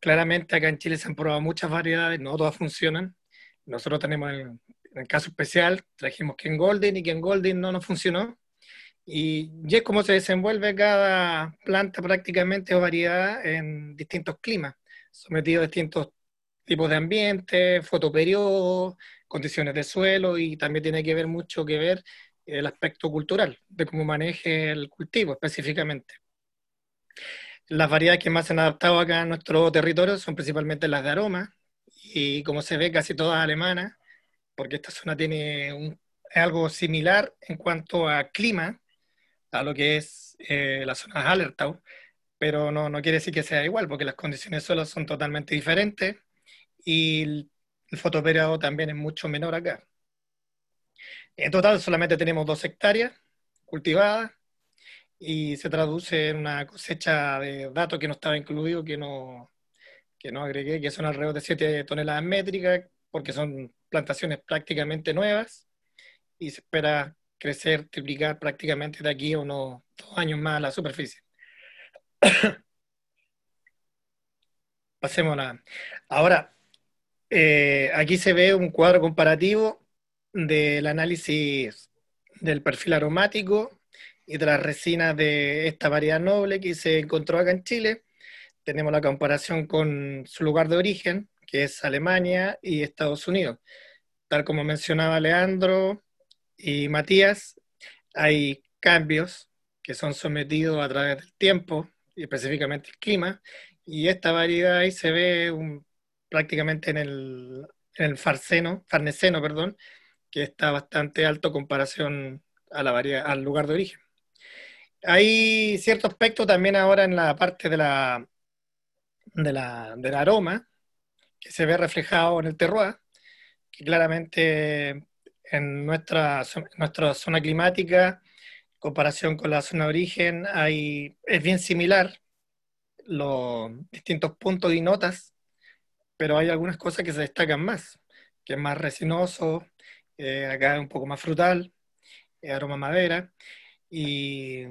[SPEAKER 5] claramente acá en Chile se han probado muchas variedades, no todas funcionan. Nosotros tenemos, en el caso especial, trajimos Ken Golden y Ken Golden no nos funcionó. Y ya es como se desenvuelve cada planta prácticamente o variedad en distintos climas, sometido a distintos tipos de ambiente, fotoperiodos, condiciones de suelo y también tiene que ver mucho que ver el aspecto cultural, de cómo maneje el cultivo específicamente. Las variedades que más se han adaptado acá en nuestro territorio son principalmente las de aroma y como se ve casi todas alemanas, porque esta zona tiene algo similar en cuanto a clima a lo que es eh, la zona de Hallertau, pero no, no quiere decir que sea igual, porque las condiciones de suelo son totalmente diferentes y el, el también es mucho menor acá. En total solamente tenemos dos hectáreas cultivadas y se traduce en una cosecha de datos que no estaba incluido, que no, que no agregué, que son alrededor de 7 toneladas métricas, porque son plantaciones prácticamente nuevas y se espera crecer, triplicar prácticamente de aquí a unos dos años más la superficie. Pasemos a Ahora, eh, aquí se ve un cuadro comparativo del análisis del perfil aromático y de las resinas de esta variedad noble que se encontró acá en Chile. Tenemos la comparación con su lugar de origen, que es Alemania y Estados Unidos. Tal como mencionaba Leandro y Matías, hay cambios que son sometidos a través del tiempo y específicamente el clima, y esta variedad ahí se ve prácticamente en el, en el farceno, farneseno, perdón, que está bastante alto en comparación a la al lugar de origen. Hay cierto aspecto también ahora en la parte de la, de la, del aroma, que se ve reflejado en el terroir, que claramente en nuestra, nuestra zona climática, en comparación con la zona de origen, hay, es bien similar los distintos puntos y notas, pero hay algunas cosas que se destacan más, que es más resinoso, eh, acá es un poco más frutal, eh, aroma madera, y,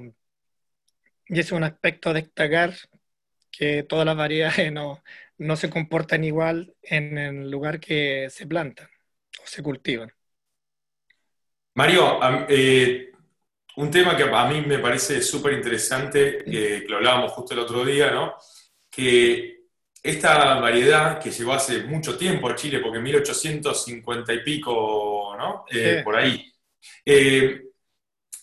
[SPEAKER 5] y es un aspecto a destacar que todas las variedades no, no se comportan igual en el lugar que se plantan o se cultivan.
[SPEAKER 4] Mario, eh, un tema que a mí me parece súper interesante, que lo hablábamos justo el otro día, ¿no? Que esta variedad que llegó hace mucho tiempo a Chile, porque en 1850 y pico, ¿no? Eh, por ahí. Eh,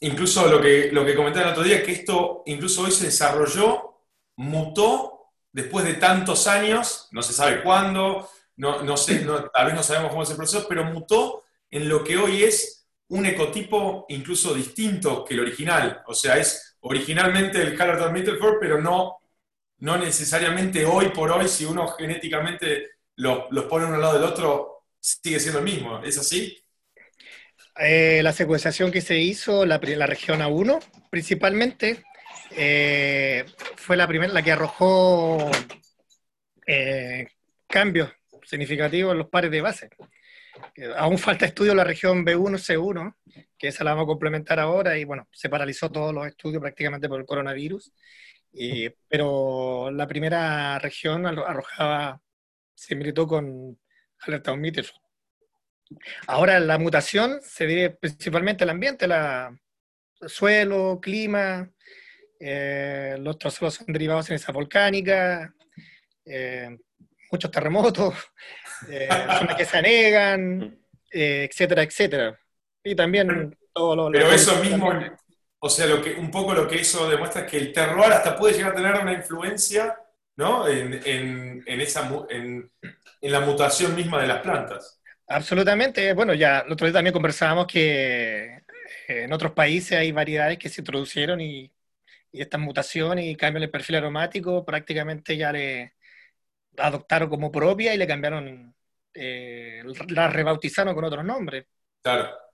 [SPEAKER 4] incluso lo que, lo que comentaba el otro día, que esto incluso hoy se desarrolló, mutó después de tantos años, no se sabe cuándo, no, no sé, tal vez no sabemos cómo es el proceso, pero mutó en lo que hoy es un ecotipo incluso distinto que el original. O sea, es originalmente el Hallertau Mittelford, pero no no necesariamente hoy por hoy, si uno genéticamente los pone uno al lado del otro, sigue siendo el mismo. ¿Es así?
[SPEAKER 5] Eh, la secuenciación que se hizo, la, la región A1 principalmente, eh, fue la primera, la que arrojó eh, cambios significativos en los pares de base. Aún falta estudio en la región B1, C1, que esa la vamos a complementar ahora, y bueno, se paralizó todos los estudios prácticamente por el coronavirus. Eh, pero la primera región arrojaba similitud con alerta Mittelford. Ahora la mutación se debe principalmente al ambiente, la, suelo, clima, eh, los otros suelos son derivados en esa volcánica, eh, muchos terremotos, zonas que se anegan, etcétera, etcétera. Y también
[SPEAKER 4] todo lo... Pero eso mismo, o sea, lo que, un poco lo que eso demuestra es que el terroir hasta puede llegar a tener una influencia ¿no? en, esa, en, la mutación misma de las plantas.
[SPEAKER 5] Absolutamente. Bueno, ya el otro día también conversábamos que eh, en otros países hay variedades que se introducieron y, y estas mutaciones y cambian el perfil aromático prácticamente ya le adoptaron como propia y le cambiaron, eh, la rebautizaron con otros nombres.
[SPEAKER 4] Claro.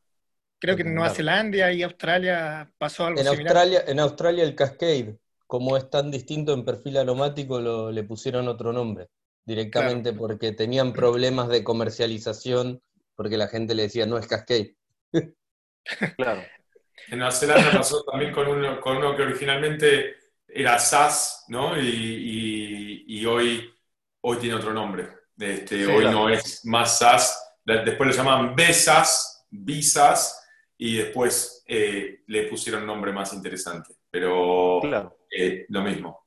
[SPEAKER 5] Creo que en Nueva Zelanda y Australia pasó algo
[SPEAKER 1] en Australia, en Australia el Cascade, como es tan distinto en perfil aromático, lo, le pusieron otro nombre, directamente porque tenían problemas de comercialización, porque la gente le decía, no es Cascade.
[SPEAKER 4] claro. En Nueva Zelanda pasó también con uno, con uno que originalmente era SAS, ¿no? Y, hoy, hoy tiene otro nombre. Este, hoy no es más SAS, después lo llaman besas, visas, y después eh, le pusieron un nombre más interesante, pero eh, lo mismo.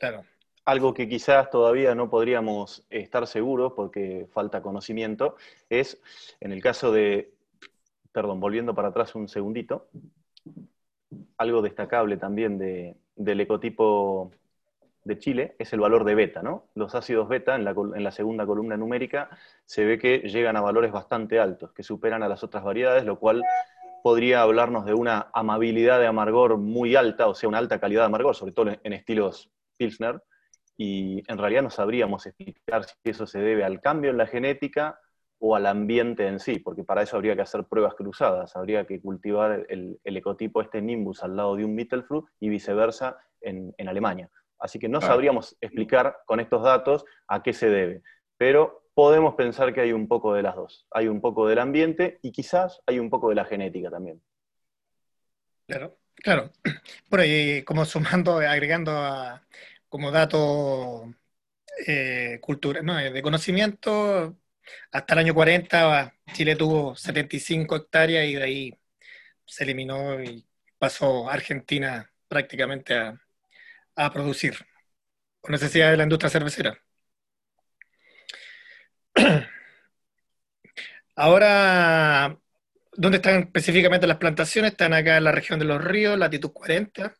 [SPEAKER 2] Claro. Algo que quizás todavía no podríamos estar seguros porque falta conocimiento es, en el caso de, perdón, volviendo para atrás un segundito, algo destacable también del ecotipo de Chile es el valor de beta, ¿no? Los ácidos beta en la, segunda columna numérica se ve que llegan a valores bastante altos, que superan a las otras variedades, lo cual podría hablarnos de una amabilidad de amargor muy alta, o sea, una alta calidad de amargor, sobre todo en estilos Pilsner, y en realidad no sabríamos explicar si eso se debe al cambio en la genética o al ambiente en sí, porque para eso habría que hacer pruebas cruzadas, habría que cultivar el, ecotipo este Nimbus al lado de un Mittelfruit y viceversa en, Alemania. Así que no sabríamos explicar con estos datos a qué se debe, pero podemos pensar que hay un poco de las dos. Hay un poco del ambiente y quizás hay un poco de la genética también.
[SPEAKER 5] Claro, claro. Por ahí, como sumando, agregando como dato eh, cultura, no, de conocimiento, hasta el año 40 Chile tuvo 75 hectáreas y de ahí se eliminó y pasó Argentina prácticamente a, producir, con necesidad de la industria cervecera. Ahora, ¿dónde están específicamente las plantaciones? Están acá en la región de los ríos, latitud 40.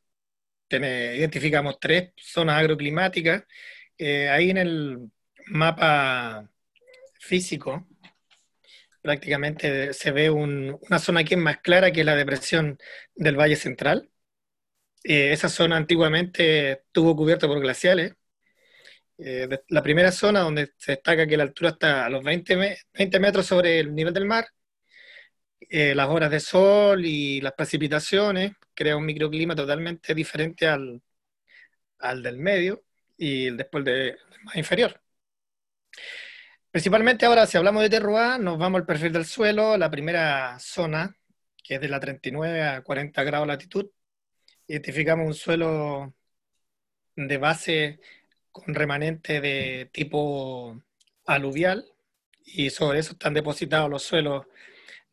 [SPEAKER 5] identificamos tres zonas agroclimáticas. Eh, ahí en el mapa físico, prácticamente se ve una zona aquí más clara que es la depresión del Valle Central. Eh, esa zona antiguamente estuvo cubierta por glaciales. Eh, la primera zona donde se destaca que la altura está a los 20, 20 metros sobre el nivel del mar, eh, las horas de sol y las precipitaciones crea un microclima totalmente diferente al, al del medio y después del más inferior. Principalmente ahora, si hablamos de terroir, nos vamos al perfil del suelo, la primera zona, que es de la 39 a 40 grados latitud. Identificamos un suelo de base con remanente de tipo aluvial y sobre eso están depositados los suelos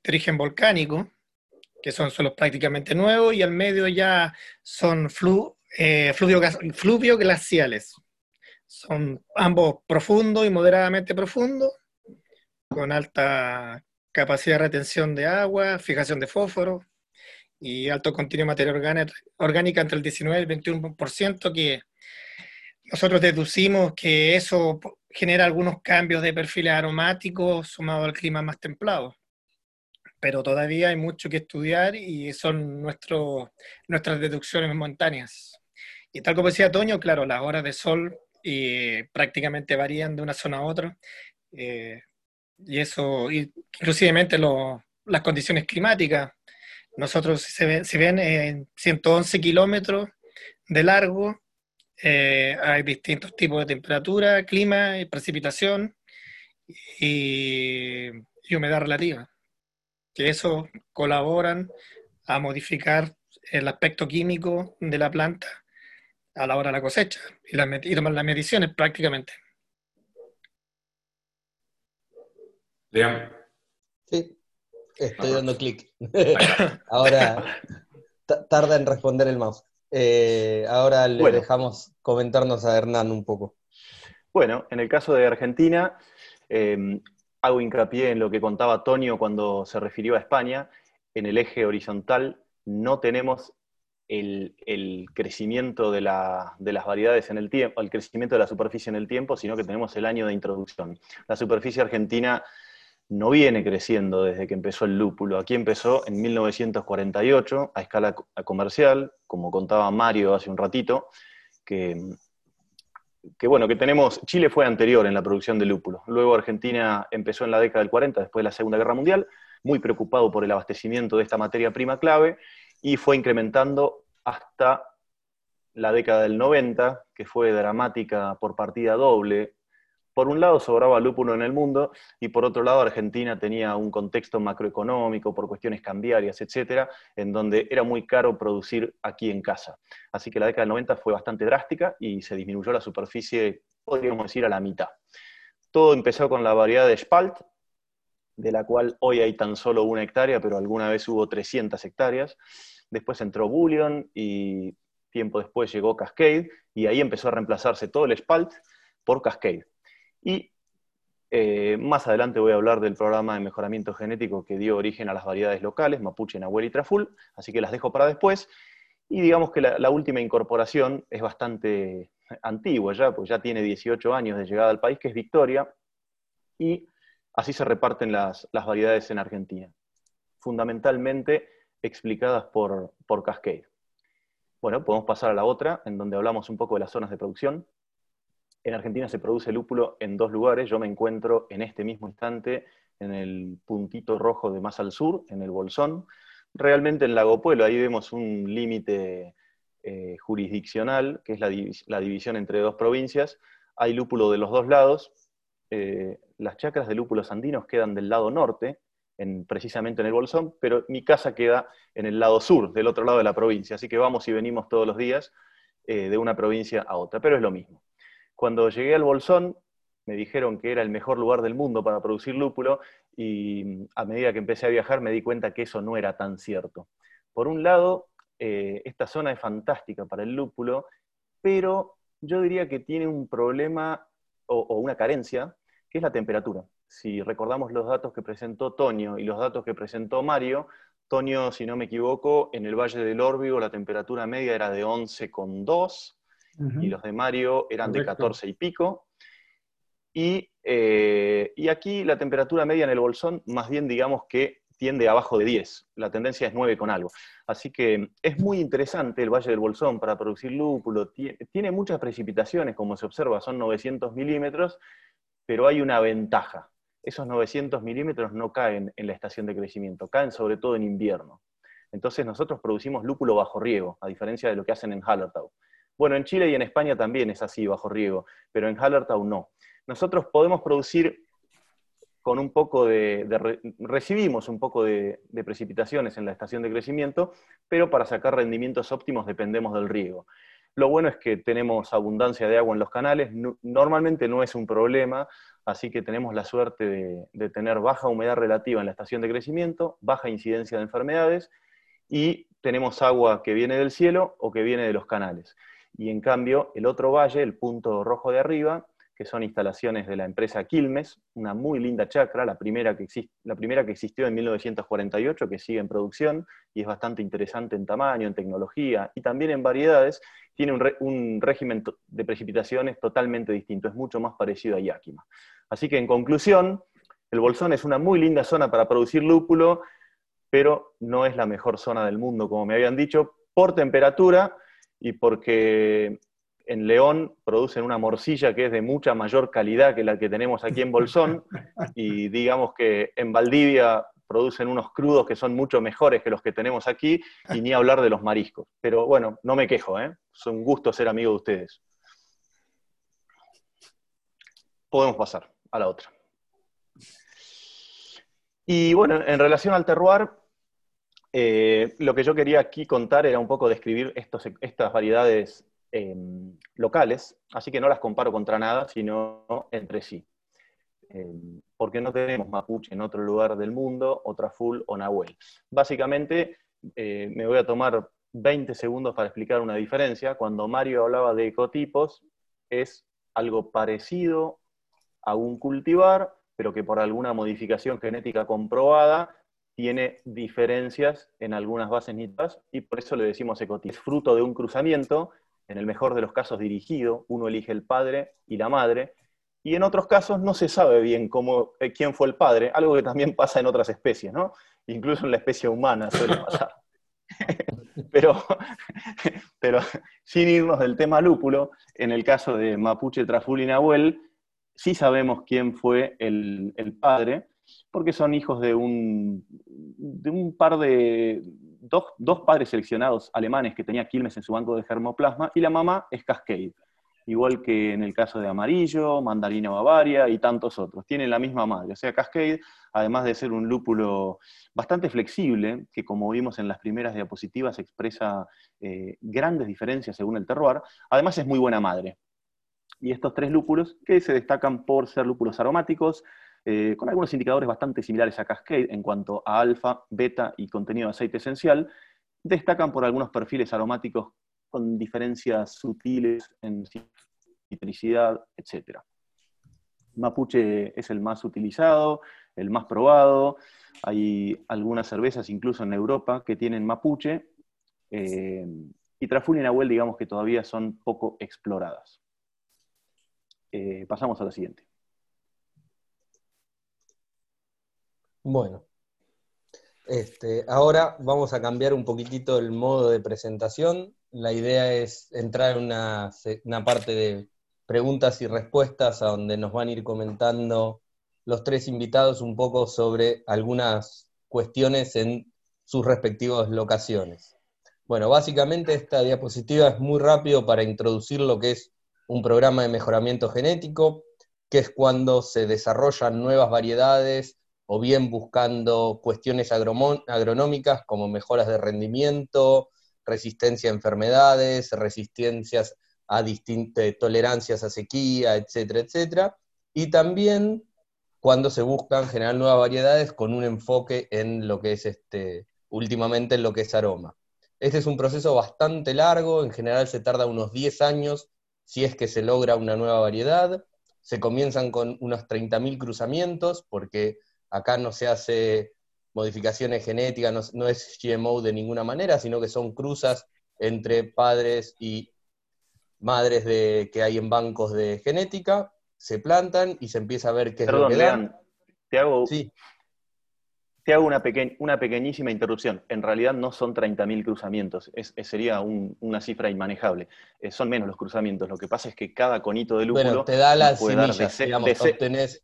[SPEAKER 5] de origen volcánico, que son suelos prácticamente nuevos, y al medio ya son flu, eh, fluvio glaciales. Son ambos profundos y moderadamente profundos, con alta capacidad de retención de agua, fijación de fósforo y alto contenido de materia orgánica entre el 19 y el 21%, que nosotros deducimos que eso genera algunos cambios de perfiles aromáticos sumado al clima más templado. Pero todavía hay mucho que estudiar y son nuestro, nuestras deducciones momentáneas. Y tal como decía Toño, claro, las horas de sol y prácticamente varían de una zona a otra. Eh, y eso, inclusivemente las condiciones climáticas. Nosotros, si, ven, si ven en 111 kilómetros de largo, eh, hay distintos tipos de temperatura, clima, y precipitación y, y humedad relativa, que eso colaboran a modificar el aspecto químico de la planta a la hora de la cosecha y, las, las mediciones prácticamente.
[SPEAKER 1] Lean. Sí, estoy dando clic. ahora tarda en responder el mouse. Eh, ahora le dejamos comentarnos a Hernán un poco.
[SPEAKER 2] Bueno, en el caso de Argentina, em, hago hincapié en lo que contaba Tonio cuando se refirió a España. En el eje horizontal no tenemos el, crecimiento de, las variedades en el tiempo, el crecimiento de la superficie en el tiempo, sino que tenemos el año de introducción. La superficie argentina no viene creciendo desde que empezó el lúpulo. Aquí empezó en 1948 a escala comercial, como contaba Mario hace un ratito, que, bueno, que tenemos, Chile fue anterior en la producción de lúpulo. Luego Argentina empezó en la década del 40, después de la Segunda Guerra Mundial, muy preocupado por el abastecimiento de esta materia prima clave, y fue incrementando hasta la década del 90, que fue dramática por partida doble. Por un lado sobraba lúpulo en el mundo y por otro lado Argentina tenía un contexto macroeconómico por cuestiones cambiarias, etcétera, en donde era muy caro producir aquí en casa. Así que la década del 90 fue bastante drástica y se disminuyó la superficie, podríamos decir, a la mitad. Todo empezó con la variedad de Spalt, de la cual hoy hay tan solo una hectárea, pero alguna vez hubo 300 hectáreas. Después entró Bullion y tiempo después llegó Cascade y ahí empezó a reemplazarse todo el Spalt por Cascade. Y eh, más adelante voy a hablar del programa de mejoramiento genético que dio origen a las variedades locales, Mapuche, Nahuel y Traful, así que las dejo para después. Y digamos que la, última incorporación es bastante antigua ya, pues ya tiene 18 años de llegada al país, que es Victoria, y así se reparten las, variedades en Argentina, fundamentalmente explicadas por, por Cascade. Bueno, podemos pasar a la otra, en donde hablamos un poco de las zonas de producción. En Argentina se produce lúpulo en dos lugares. Yo me encuentro en este mismo instante en el puntito rojo de más al sur, en el Bolsón. Realmente en Lago Pueblo, ahí vemos un límite eh, jurisdiccional, que es la, división entre dos provincias. Hay lúpulo de los dos lados. Eh, las chacras de lúpulos andinos quedan del lado norte, precisamente en el Bolsón, pero mi casa queda en el lado sur, del otro lado de la provincia. Así que vamos y venimos todos los días eh, de una provincia a otra, pero es lo mismo. Cuando llegué al Bolsón, me dijeron que era el mejor lugar del mundo para producir lúpulo y a medida que empecé a viajar me di cuenta que eso no era tan cierto. Por un lado, eh, esta zona es fantástica para el lúpulo, pero yo diría que tiene un problema o, una carencia, que es la temperatura. Si recordamos los datos que presentó Tonio y los datos que presentó Mario, Tonio, si no me equivoco, en el Valle del Órbigo la temperatura media era de 11,2 y los de Mario eran de 14 y pico. Eh, y, aquí la temperatura media en el bolsón, más bien digamos que tiende abajo de 10. La tendencia es 9 con algo. Así que es muy interesante el Valle del Bolsón para producir lúpulo. Tiene, muchas precipitaciones, como se observa, son 900 milímetros, pero hay una ventaja. Esos 900 milímetros no caen en la estación de crecimiento, caen sobre todo en invierno. Entonces nosotros producimos lúpulo bajo riego, a diferencia de lo que hacen en Hallertau. Bueno, en Chile y en España también es así, bajo riego, pero en Hallertau no. Nosotros podemos producir con un poco de, recibimos un poco de, precipitaciones en la estación de crecimiento, pero para sacar rendimientos óptimos dependemos del riego. Lo bueno es que tenemos abundancia de agua en los canales, normalmente no es un problema, así que tenemos la suerte de tener baja humedad relativa en la estación de crecimiento, baja incidencia de enfermedades y tenemos agua que viene del cielo o que viene de los canales. Y en cambio, el otro valle, el punto rojo de arriba, que son instalaciones de la empresa Quilmes, una muy linda chacra, la primera, que la primera que existió en 1948, que sigue en producción y es bastante interesante en tamaño, en tecnología y también en variedades, tiene un, un régimen de precipitaciones totalmente distinto, es mucho más parecido a Yakima. Así que en conclusión, el Bolsón es una muy linda zona para producir lúpulo, pero no es la mejor zona del mundo, como me habían dicho, por temperatura, y porque en León producen una morcilla que es de mucha mayor calidad que la que tenemos aquí en Bolsón, y digamos que en Valdivia producen unos crudos que son mucho mejores que los que tenemos aquí, y ni hablar de los mariscos. Pero bueno, no me quejo, ¿eh? es un gusto ser amigo de ustedes. Podemos pasar a la otra. Y bueno, en relación al terroir, eh, lo que yo quería aquí contar era un poco describir estas variedades em, locales, así que no las comparo contra nada, sino entre sí. Em, porque no tenemos mapuche en otro lugar del mundo, otra full o nahuel. Básicamente, eh, me voy a tomar 20 segundos para explicar una diferencia. Cuando Mario hablaba de ecotipos, es algo parecido a un cultivar, pero que por alguna modificación genética comprobada tiene diferencias en algunas bases nitradas y por eso le decimos ecotipo. Es fruto de un cruzamiento, en el mejor de los casos dirigido, uno elige el padre y la madre, y en otros casos no se sabe bien cómo, eh, quién fue el padre, algo que también pasa en otras especies, ¿no? Incluso en la especie humana suele pasar. pero, pero sin irnos del tema lúpulo, en el caso de Mapuche, Traful y Nahuel, sí sabemos quién fue el, el padre, porque son hijos de un, de un par de, dos, dos, padres seleccionados alemanes que tenía Quilmes en su banco de germoplasma, y la mamá es Cascade, igual que en el caso de Amarillo, Mandarina Bavaria y tantos otros. Tienen la misma madre, o sea, Cascade, además de ser un lúpulo bastante flexible, que como vimos en las primeras diapositivas expresa eh, grandes diferencias según el terroir, además es muy buena madre. Y estos tres lúpulos, que se destacan por ser lúpulos aromáticos, eh, con algunos indicadores bastante similares a Cascade en cuanto a alfa, beta y contenido de aceite esencial, destacan por algunos perfiles aromáticos con diferencias sutiles en citricidad, etc. Mapuche es el más utilizado, el más probado. Hay algunas cervezas, incluso en Europa, que tienen mapuche. Eh, y Traful y Nahuel, digamos que todavía son poco exploradas. Eh, pasamos a la siguiente.
[SPEAKER 1] Bueno, este, ahora vamos a cambiar un poquitito el modo de presentación. La idea es entrar en una, una parte de preguntas y respuestas a donde nos van a ir comentando los tres invitados un poco sobre algunas cuestiones en sus respectivas locaciones. Bueno, básicamente esta diapositiva es muy rápido para introducir lo que es un programa de mejoramiento genético, que es cuando se desarrollan nuevas variedades o bien buscando cuestiones agronómicas como mejoras de rendimiento, resistencia a enfermedades, resistencias a distintas tolerancias a sequía, etcétera, etcétera. Y también cuando se buscan generar nuevas variedades con un enfoque en lo que es este, últimamente en lo que es aroma. Este es un proceso bastante largo, en general se tarda unos 10 años si es que se logra una nueva variedad. Se comienzan con unos 30.000 cruzamientos, porque acá no se hace modificaciones genéticas, no, no, es GMO de ninguna manera, sino que son cruzas entre padres y madres de, que hay en bancos de genética, se plantan y se empieza a ver qué es lo que dan.
[SPEAKER 2] te hago, te hago una, una pequeñísima interrupción. En realidad no son 30.000 cruzamientos, es, sería una cifra inmanejable. Eh, son menos los cruzamientos. Lo que pasa es que cada conito de lúpulo
[SPEAKER 1] te da las
[SPEAKER 2] puede
[SPEAKER 1] semillas,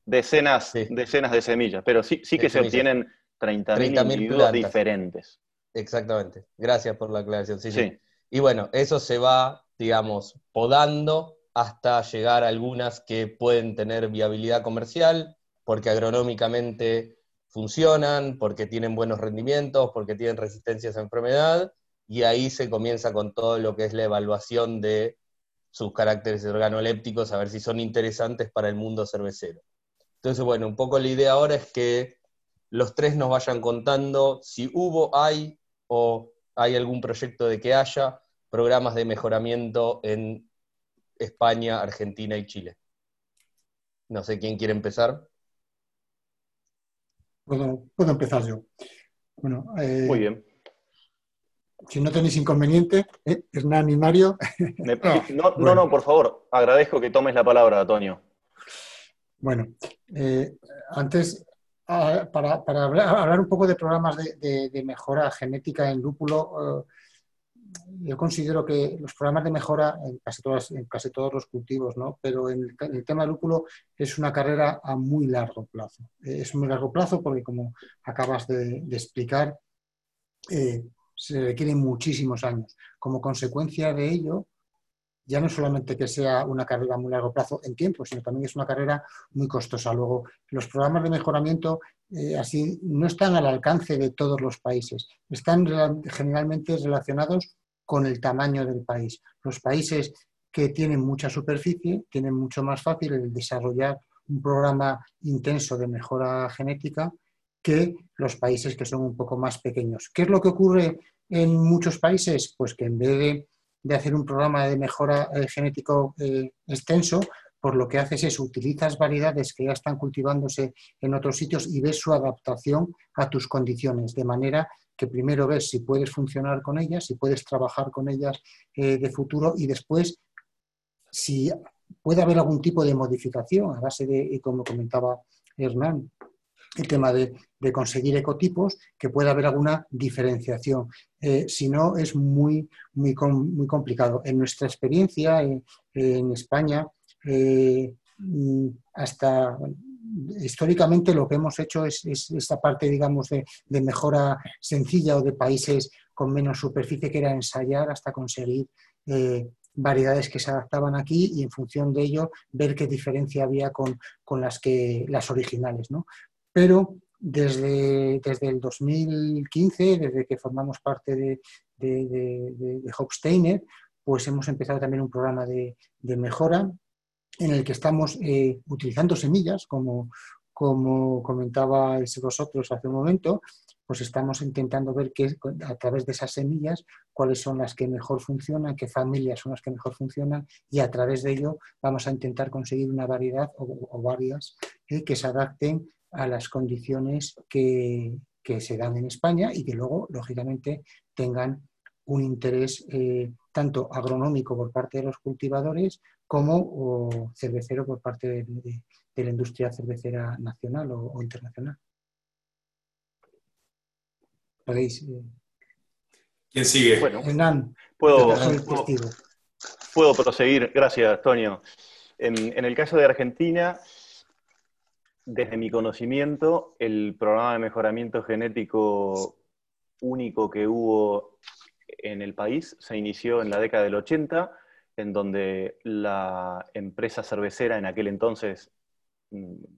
[SPEAKER 2] decenas, decenas de semillas, pero sí, sí que se obtienen 30.000 individuos diferentes.
[SPEAKER 1] Exactamente. Gracias por la aclaración. sí. Y bueno, eso se va digamos, podando hasta llegar a algunas que pueden tener viabilidad comercial, porque agronómicamente funcionan, porque tienen buenos rendimientos, porque tienen resistencias a enfermedad, y ahí se comienza con todo lo que es la evaluación de sus caracteres organolépticos, a ver si son interesantes para el mundo cervecero. Entonces, bueno, un poco la idea ahora es que los tres nos vayan contando si hubo, hay o hay algún proyecto de que haya, programas de mejoramiento en España, Argentina y Chile. No sé quién quiere empezar.
[SPEAKER 3] Puedo, empezar yo. Bueno,
[SPEAKER 2] eh, Muy bien.
[SPEAKER 3] Si no tenéis inconveniente, ¿eh? Hernán y Mario.
[SPEAKER 2] no, no, no, por favor, agradezco que tomes la palabra, Antonio.
[SPEAKER 3] Bueno, eh, antes, ah, para, hablar, un poco de programas de, mejora genética en lúpulo, yo considero que los programas de mejora en casi, todos los cultivos, ¿no? pero en el, tema del lúpulo es una carrera a muy largo plazo. Eh, es muy largo plazo porque, como acabas de, explicar, eh, se requieren muchísimos años. Como consecuencia de ello, ya no solamente que sea una carrera a muy largo plazo en tiempo, sino también es una carrera muy costosa. Luego, los programas de mejoramiento eh, así no están al alcance de todos los países, están generalmente relacionados con el tamaño del país. Los países que tienen mucha superficie tienen mucho más fácil el desarrollar un programa intenso de mejora genética que los países que son un poco más pequeños. ¿Qué es lo que ocurre en muchos países? Pues que en vez de, hacer un programa de mejora eh, genético eh, extenso, por lo que haces es utilizas variedades que ya están cultivándose en otros sitios y ves su adaptación a tus condiciones, de manera que primero ves si puedes funcionar con ellas, si puedes trabajar con ellas eh, de futuro y después si puede haber algún tipo de modificación a base de, como comentaba Hernán, el tema de, conseguir ecotipos, que pueda haber alguna diferenciación. Eh, si no, es muy, muy, muy complicado. En nuestra experiencia en España, eh, mm, hasta históricamente lo que hemos hecho es, esta parte, digamos, de, mejora sencilla o de países con menos superficie, que era ensayar hasta conseguir eh, variedades que se adaptaban aquí y en función de ello ver qué diferencia había con, las, que, las originales. Pero desde, desde, el 2015, desde que formamos parte de, de, de, pues hemos empezado también un programa de, mejora en el que estamos eh, utilizando semillas como, como comentaba vosotros hace un momento, pues estamos intentando ver qué, a través de esas semillas cuáles son las que mejor funcionan, qué familias son las que mejor funcionan y a través de ello vamos a intentar conseguir una variedad o, varias eh, que se adapten a las condiciones que, se dan en España y que luego, lógicamente, tengan un interés eh, tanto agronómico por parte de los cultivadores como cervecero por parte de, la industria cervecera nacional o internacional.
[SPEAKER 4] Podéis. Eh, ¿Quién sigue?
[SPEAKER 2] Bueno, puedo, puedo, proseguir. Gracias, Antonio. En, el caso de Argentina, desde mi conocimiento, el programa de mejoramiento genético único que hubo en el país se inició en la década del 80, en donde la empresa cervecera en aquel entonces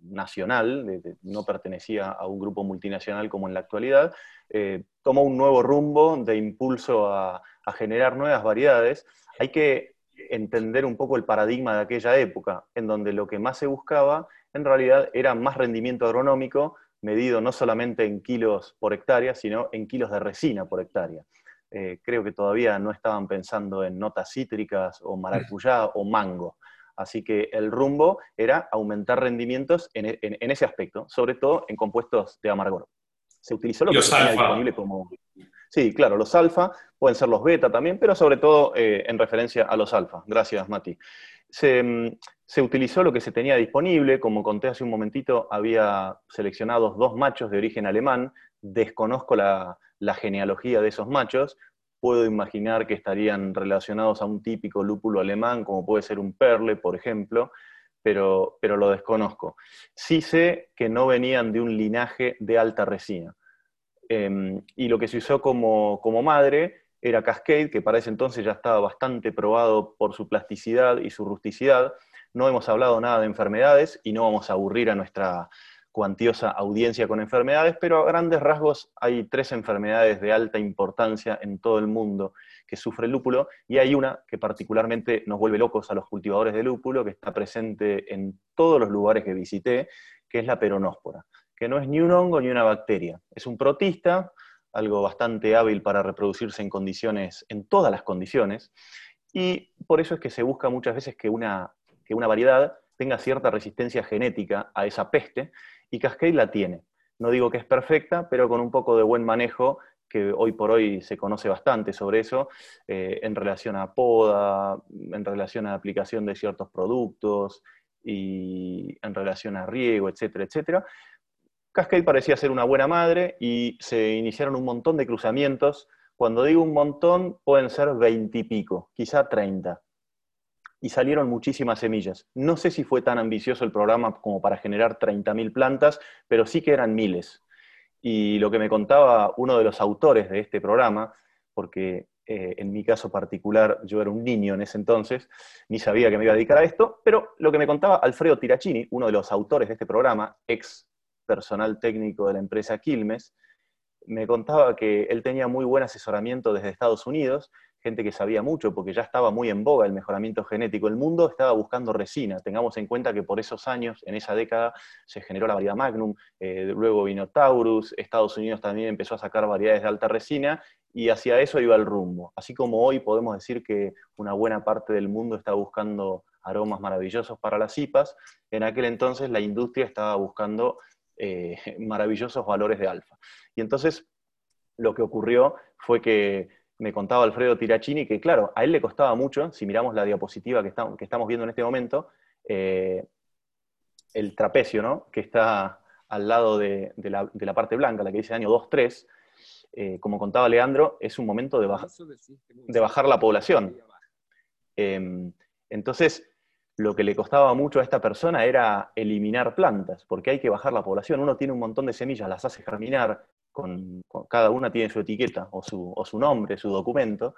[SPEAKER 2] nacional, no pertenecía a un grupo multinacional como en la actualidad, eh, tomó un nuevo rumbo de impulso a, generar nuevas variedades. Hay que entender un poco el paradigma de aquella época, en donde lo que más se buscaba en realidad era más rendimiento agronómico, medido no solamente en kilos por hectárea, sino en kilos de resina por hectárea. Eh, creo que todavía no estaban pensando en notas cítricas o maracuyá o mango. Así que el rumbo era aumentar rendimientos en, ese aspecto, sobre todo en compuestos de amargor. Se utilizó lo que se disponible como... Sí, claro, los alfa, pueden ser los beta también, pero sobre todo eh, en referencia a los alfa. Gracias, Mati. Mm, se, utilizó lo que se tenía disponible, como conté hace un momentito, había seleccionado dos machos de origen alemán, desconozco la genealogía de esos machos, puedo imaginar que estarían relacionados a un típico lúpulo alemán, como puede ser un perle, por ejemplo, pero, pero lo desconozco. Sí sé que no venían de un linaje de alta resina. Em, y lo que se usó como, como madre era Cascade, que para ese entonces ya estaba bastante probado por su plasticidad y su rusticidad. No hemos hablado nada de enfermedades y no vamos a aburrir a nuestra cuantiosa audiencia con enfermedades, pero a grandes rasgos hay tres enfermedades de alta importancia en todo el mundo que sufre el lúpulo, y hay una que particularmente nos vuelve locos a los cultivadores de lúpulo, que está presente en todos los lugares que visité, que es la peronóspora, que no es ni un hongo ni una bacteria, es un protista, algo bastante hábil para reproducirse en condiciones, en todas las condiciones, y por eso es que se busca muchas veces que una, que una variedad tenga cierta resistencia genética a esa peste, y Cascade la tiene. No digo que es perfecta, pero con un poco de buen manejo, que hoy por hoy se conoce bastante sobre eso, eh, en relación a poda, en relación a aplicación de ciertos productos y en relación a riego, etcétera, etcétera. Cascade parecía ser una buena madre y se iniciaron un montón de cruzamientos. Cuando digo un montón, pueden ser veintipico, quizá treinta y salieron muchísimas semillas. No sé si fue tan ambicioso el programa como para generar 30.000 plantas, pero sí que eran miles. Y lo que me contaba uno de los autores de este programa, porque eh, en mi caso particular yo era un niño en ese entonces, ni sabía que me iba a dedicar a esto, pero lo que me contaba Alfredo Tiracini, uno de los autores de este programa, ex personal técnico de la empresa Quilmes, me contaba que él tenía muy buen asesoramiento desde Estados Unidos gente que sabía mucho, porque ya estaba muy en boga el mejoramiento genético. El mundo estaba buscando resina. Tengamos en cuenta que por esos años, en esa década, se generó la variedad Magnum, eh, luego vino Taurus, Estados Unidos también empezó a sacar variedades de alta resina, y hacia eso iba el rumbo. Así como hoy podemos decir que una buena parte del mundo está buscando aromas maravillosos para las IPAs, en aquel entonces la industria estaba buscando eh, maravillosos valores de alfa. Y entonces lo que ocurrió fue que me contaba Alfredo Tirachini que, claro, a él le costaba mucho, si miramos la diapositiva que, estamos viendo en este momento, eh, el trapecio, ¿no? que está al lado de, la, parte blanca, la que dice año 2-3, eh, como contaba Leandro, es un momento de, de bajar la población. Em, entonces, lo que le costaba mucho a esta persona era eliminar plantas, porque hay que bajar la población. Uno tiene un montón de semillas, las hace germinar, con, cada una tiene su etiqueta o su, nombre, su documento,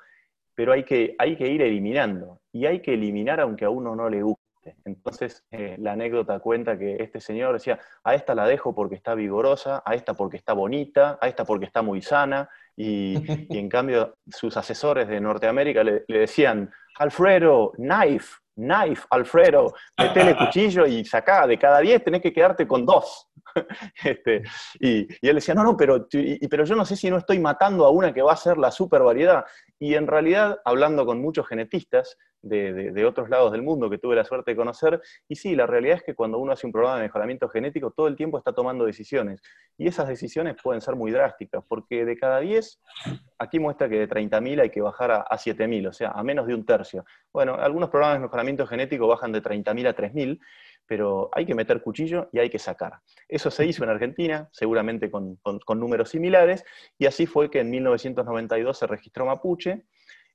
[SPEAKER 2] pero hay que, hay que ir eliminando, y hay que eliminar aunque a uno no le guste. Entonces, eh, la anécdota cuenta que este señor decía, a esta la dejo porque está vigorosa, a esta porque está bonita, a esta porque está muy sana, y, en cambio sus asesores de Norteamérica le, le decían, Alfredo, knife, knife, Alfredo, metele cuchillo y sacá, de cada 10 tenés que quedarte con dos. este, y, él decía, no, no, pero, pero yo no sé si no estoy matando a una que va a ser la super variedad. Y en realidad, hablando con muchos genetistas de, otros lados del mundo que tuve la suerte de conocer, y sí, la realidad es que cuando uno hace un programa de mejoramiento genético, todo el tiempo está tomando decisiones. Y esas decisiones pueden ser muy drásticas, porque de cada 10, aquí muestra que de 30.000 hay que bajar a, a 7.000, o sea, a menos de un tercio. Bueno, algunos programas de mejoramiento genético bajan de 30.000 a 3.000, pero hay que meter cuchillo y hay que sacar. Eso se hizo en Argentina, seguramente con, números similares, y así fue que en 1992 se registró Mapuche,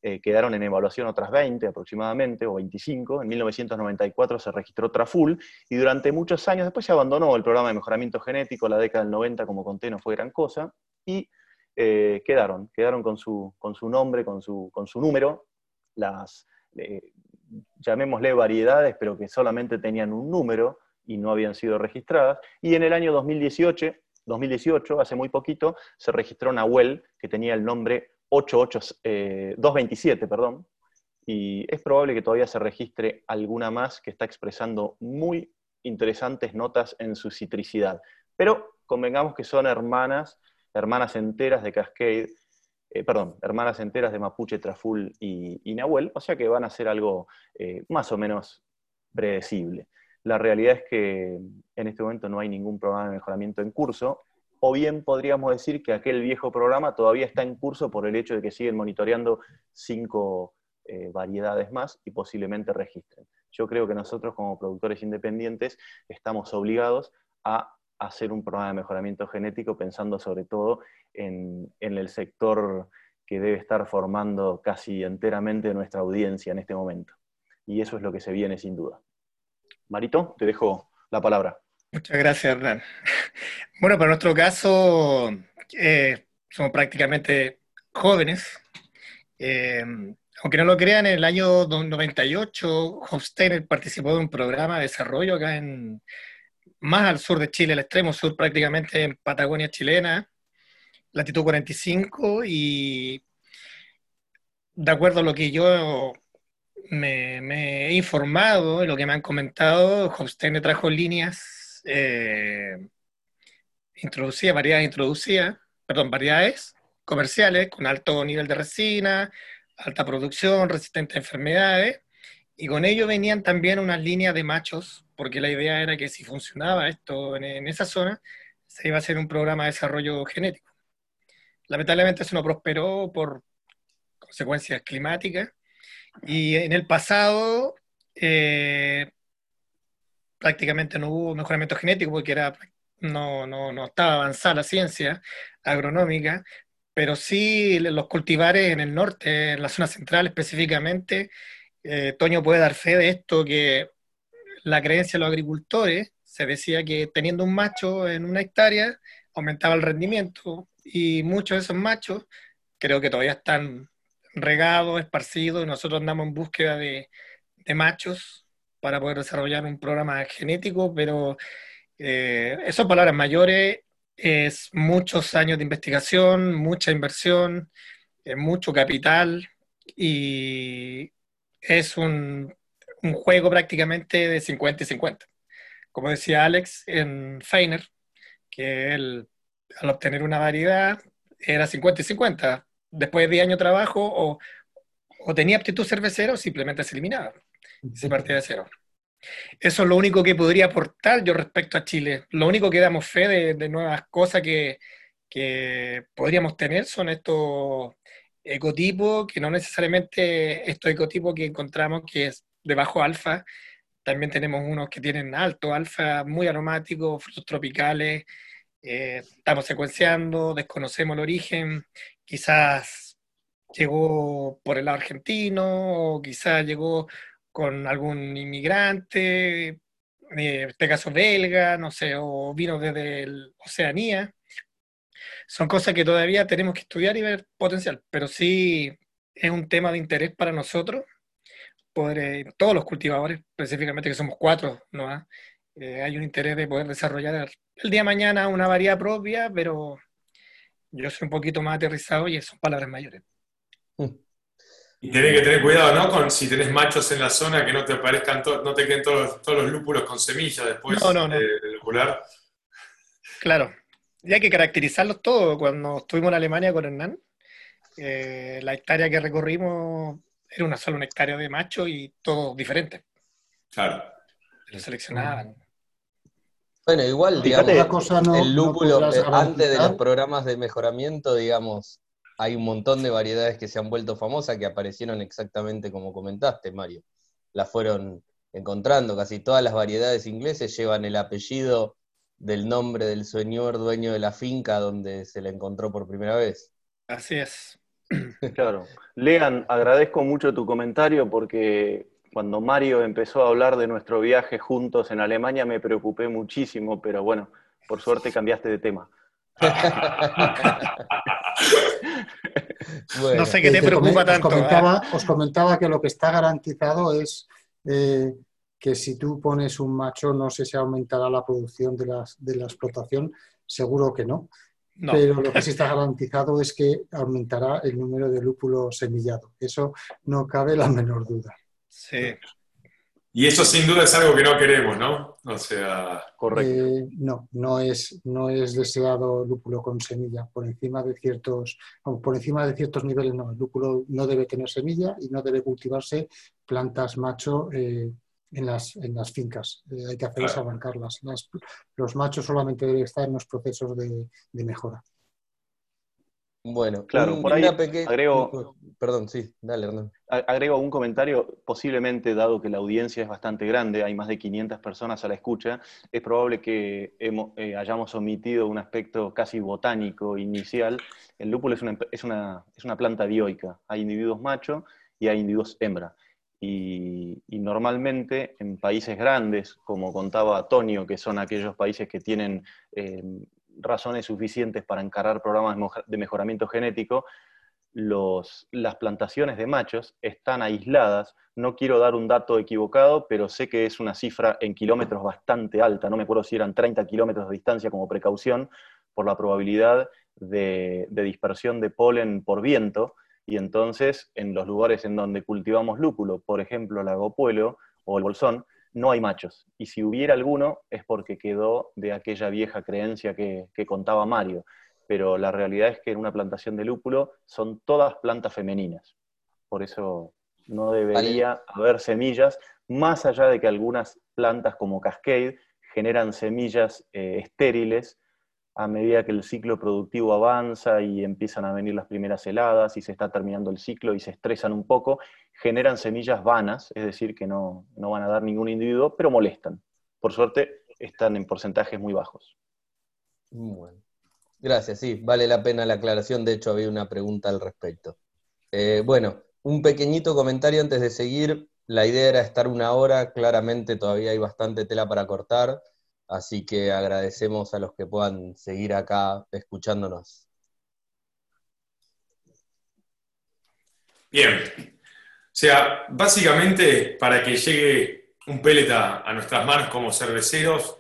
[SPEAKER 2] eh, quedaron en evaluación otras 20 aproximadamente, o 25, en 1994 se registró Traful, y durante muchos años después se abandonó el programa de mejoramiento genético, la década del 90, como conté, no fue gran cosa, y eh, quedaron, quedaron con su, con su nombre, con su, con su número, las, eh, llamémosle variedades, pero que solamente tenían un número y no habían sido registradas. Y en el año 2018, 2018 hace muy poquito, se registró Nahuel, que tenía el nombre 88, 227, eh, perdón, y es probable que todavía se registre alguna más que está expresando muy interesantes notas en su citricidad. Pero convengamos que son hermanas, hermanas enteras de Cascade, eh, perdón, hermanas enteras de Mapuche, Traful y, Nahuel, o sea que van a ser algo eh, más o menos predecible. La realidad es que en este momento no hay ningún programa de mejoramiento en curso, o bien podríamos decir que aquel viejo programa todavía está en curso por el hecho de que siguen monitoreando cinco eh, variedades más y posiblemente registren. Yo creo que nosotros como productores independientes estamos obligados a hacer un programa de mejoramiento genético pensando sobre todo en, el sector que debe estar formando casi enteramente nuestra audiencia en este momento. Y eso es lo que se viene sin duda. Marito, te dejo la palabra.
[SPEAKER 5] Muchas gracias, Hernán. Bueno, para nuestro caso, eh, somos prácticamente jóvenes. Eh, aunque no lo crean, en el año 98, Hofsteiner participó de un programa de desarrollo acá en, más al sur de Chile, el extremo sur prácticamente en Patagonia chilena, latitud 45, y de acuerdo a lo que yo me, he informado y lo que me han comentado, Hofstein trajo líneas eh, introducidas, variedades introducidas, perdón, variedades comerciales con alto nivel de resina, alta producción, resistente a enfermedades, y con ello venían también unas líneas de machos, porque la idea era que si funcionaba esto en, esa zona, se iba a hacer un programa de desarrollo genético. Lamentablemente eso no prosperó por consecuencias climáticas, y en el pasado eh, prácticamente no hubo mejoramiento genético porque era, no, no, no estaba avanzada la ciencia agronómica, pero sí los cultivares en el norte, en la zona central específicamente, eh, Toño puede dar fe de esto, que la creencia de los agricultores se decía que teniendo un macho en una hectárea aumentaba el rendimiento y muchos de esos machos creo que todavía están regados, esparcidos, nosotros andamos en búsqueda de, machos para poder desarrollar un programa genético, pero eh, palabras mayores es muchos años de investigación, mucha inversión, eh, mucho capital y es un, juego prácticamente de 50 y 50. Como decía Alex en Feiner, que él al obtener una variedad era 50 y 50. Después de 10 años de trabajo o, tenía aptitud cervecera o simplemente se eliminaba. Se partía de cero. Eso es lo único que podría aportar yo respecto a Chile. Lo único que damos fe de, nuevas cosas que, que podríamos tener son estos ecotipo, que no necesariamente estos ecotipos que encontramos que es de bajo alfa, también tenemos unos que tienen alto alfa, muy aromáticos, frutos tropicales, eh, estamos secuenciando, desconocemos el origen, quizás llegó por el lado argentino, o quizás llegó con algún inmigrante, eh, en este caso belga, no sé, o vino desde Oceanía son cosas que todavía tenemos que estudiar y ver potencial, pero sí es un tema de interés para nosotros, poder, todos los cultivadores, específicamente que somos cuatro, ¿no? Eh, hay un interés de poder desarrollar el día de mañana una variedad propia, pero yo soy un poquito más aterrizado y son palabras mayores.
[SPEAKER 4] Y tenés que tener cuidado, ¿no? Con si tenés machos en la zona que no te aparezcan, no te queden todos, todos, los lúpulos con semillas después
[SPEAKER 5] no, no, no. del Claro. Y hay que caracterizarlos todos. Cuando estuvimos en Alemania con Hernán, eh, la hectárea que recorrimos era una sola hectárea de macho y todo diferente.
[SPEAKER 4] Claro.
[SPEAKER 5] Lo seleccionaban.
[SPEAKER 1] Bueno, igual, digamos, el lúpulo, eh, antes de los programas de mejoramiento, digamos, hay un montón de variedades que se han vuelto famosas que aparecieron exactamente como comentaste, Mario. Las fueron encontrando, casi todas las variedades ingleses llevan el apellido del nombre del señor dueño de la finca donde se la encontró por primera vez.
[SPEAKER 5] Así es.
[SPEAKER 2] Claro. Lean, agradezco mucho tu comentario porque cuando Mario empezó a hablar de nuestro viaje juntos en Alemania me preocupé muchísimo, pero bueno, por suerte cambiaste de tema.
[SPEAKER 5] No sé qué te preocupa tanto.
[SPEAKER 3] ¿eh? Os comentaba, que lo que está garantizado es eh, que si tú pones un macho, no sé si aumentará la producción de, de la explotación, seguro que no. Pero lo que sí está garantizado es que aumentará el número de lúpulo semillado. Eso no cabe la menor duda.
[SPEAKER 5] Sí.
[SPEAKER 4] Y eso sin duda es algo que no queremos, ¿no? O sea,
[SPEAKER 3] correcto. Eh, no, no es, no es deseado lúpulo con semilla. Por encima de ciertos, por encima de ciertos niveles, no. El lúpulo no debe tener semilla y no debe cultivarse plantas macho eh, en, las, en las fincas. Eh, hay que hacerlas arrancarlas. los machos solamente deben estar en los procesos de, mejora.
[SPEAKER 1] Bueno, claro, por ahí agrego, perdón, sí, dale, Hernán.
[SPEAKER 2] Agrego un comentario, posiblemente, dado que la audiencia es bastante grande, hay más de 500 personas a la escucha, es probable que eh, hayamos omitido un aspecto casi botánico inicial. El lúpulo es una, es una, es una planta dioica, hay individuos macho y hay individuos hembra. Y, normalmente en países grandes, como contaba Antonio, que son aquellos países que tienen eh, razones suficientes para encarar programas de mejoramiento genético, las plantaciones de machos están aisladas. No quiero dar un dato equivocado, pero sé que es una cifra en kilómetros bastante alta. No me acuerdo si eran 30 kilómetros de distancia como precaución por la probabilidad de dispersión de polen por viento y entonces en los lugares en donde cultivamos lúpulo, por ejemplo el agopuelo o el bolsón, no hay machos. Y si hubiera alguno es porque quedó de aquella vieja creencia que, contaba Mario. Pero la realidad es que en una plantación de lúpulo son todas plantas femeninas. Por eso no debería haber semillas, más allá de que algunas plantas como Cascade generan semillas eh, estériles a medida que el ciclo productivo avanza y empiezan a venir las primeras heladas y se está terminando el ciclo y se estresan un poco, generan semillas vanas, es decir, que no, van a dar ningún individuo, pero molestan. Por suerte, están en porcentajes muy bajos.
[SPEAKER 1] Bueno. Gracias, sí, vale la pena la aclaración. De hecho, había una pregunta al respecto. Eh, bueno, un pequeñito comentario antes de seguir. La idea era estar una hora, claramente todavía hay bastante tela para cortar. Así que agradecemos a los que puedan seguir acá escuchándonos.
[SPEAKER 4] Bien. O sea, básicamente para que llegue un pellet a, nuestras manos como cerveceros,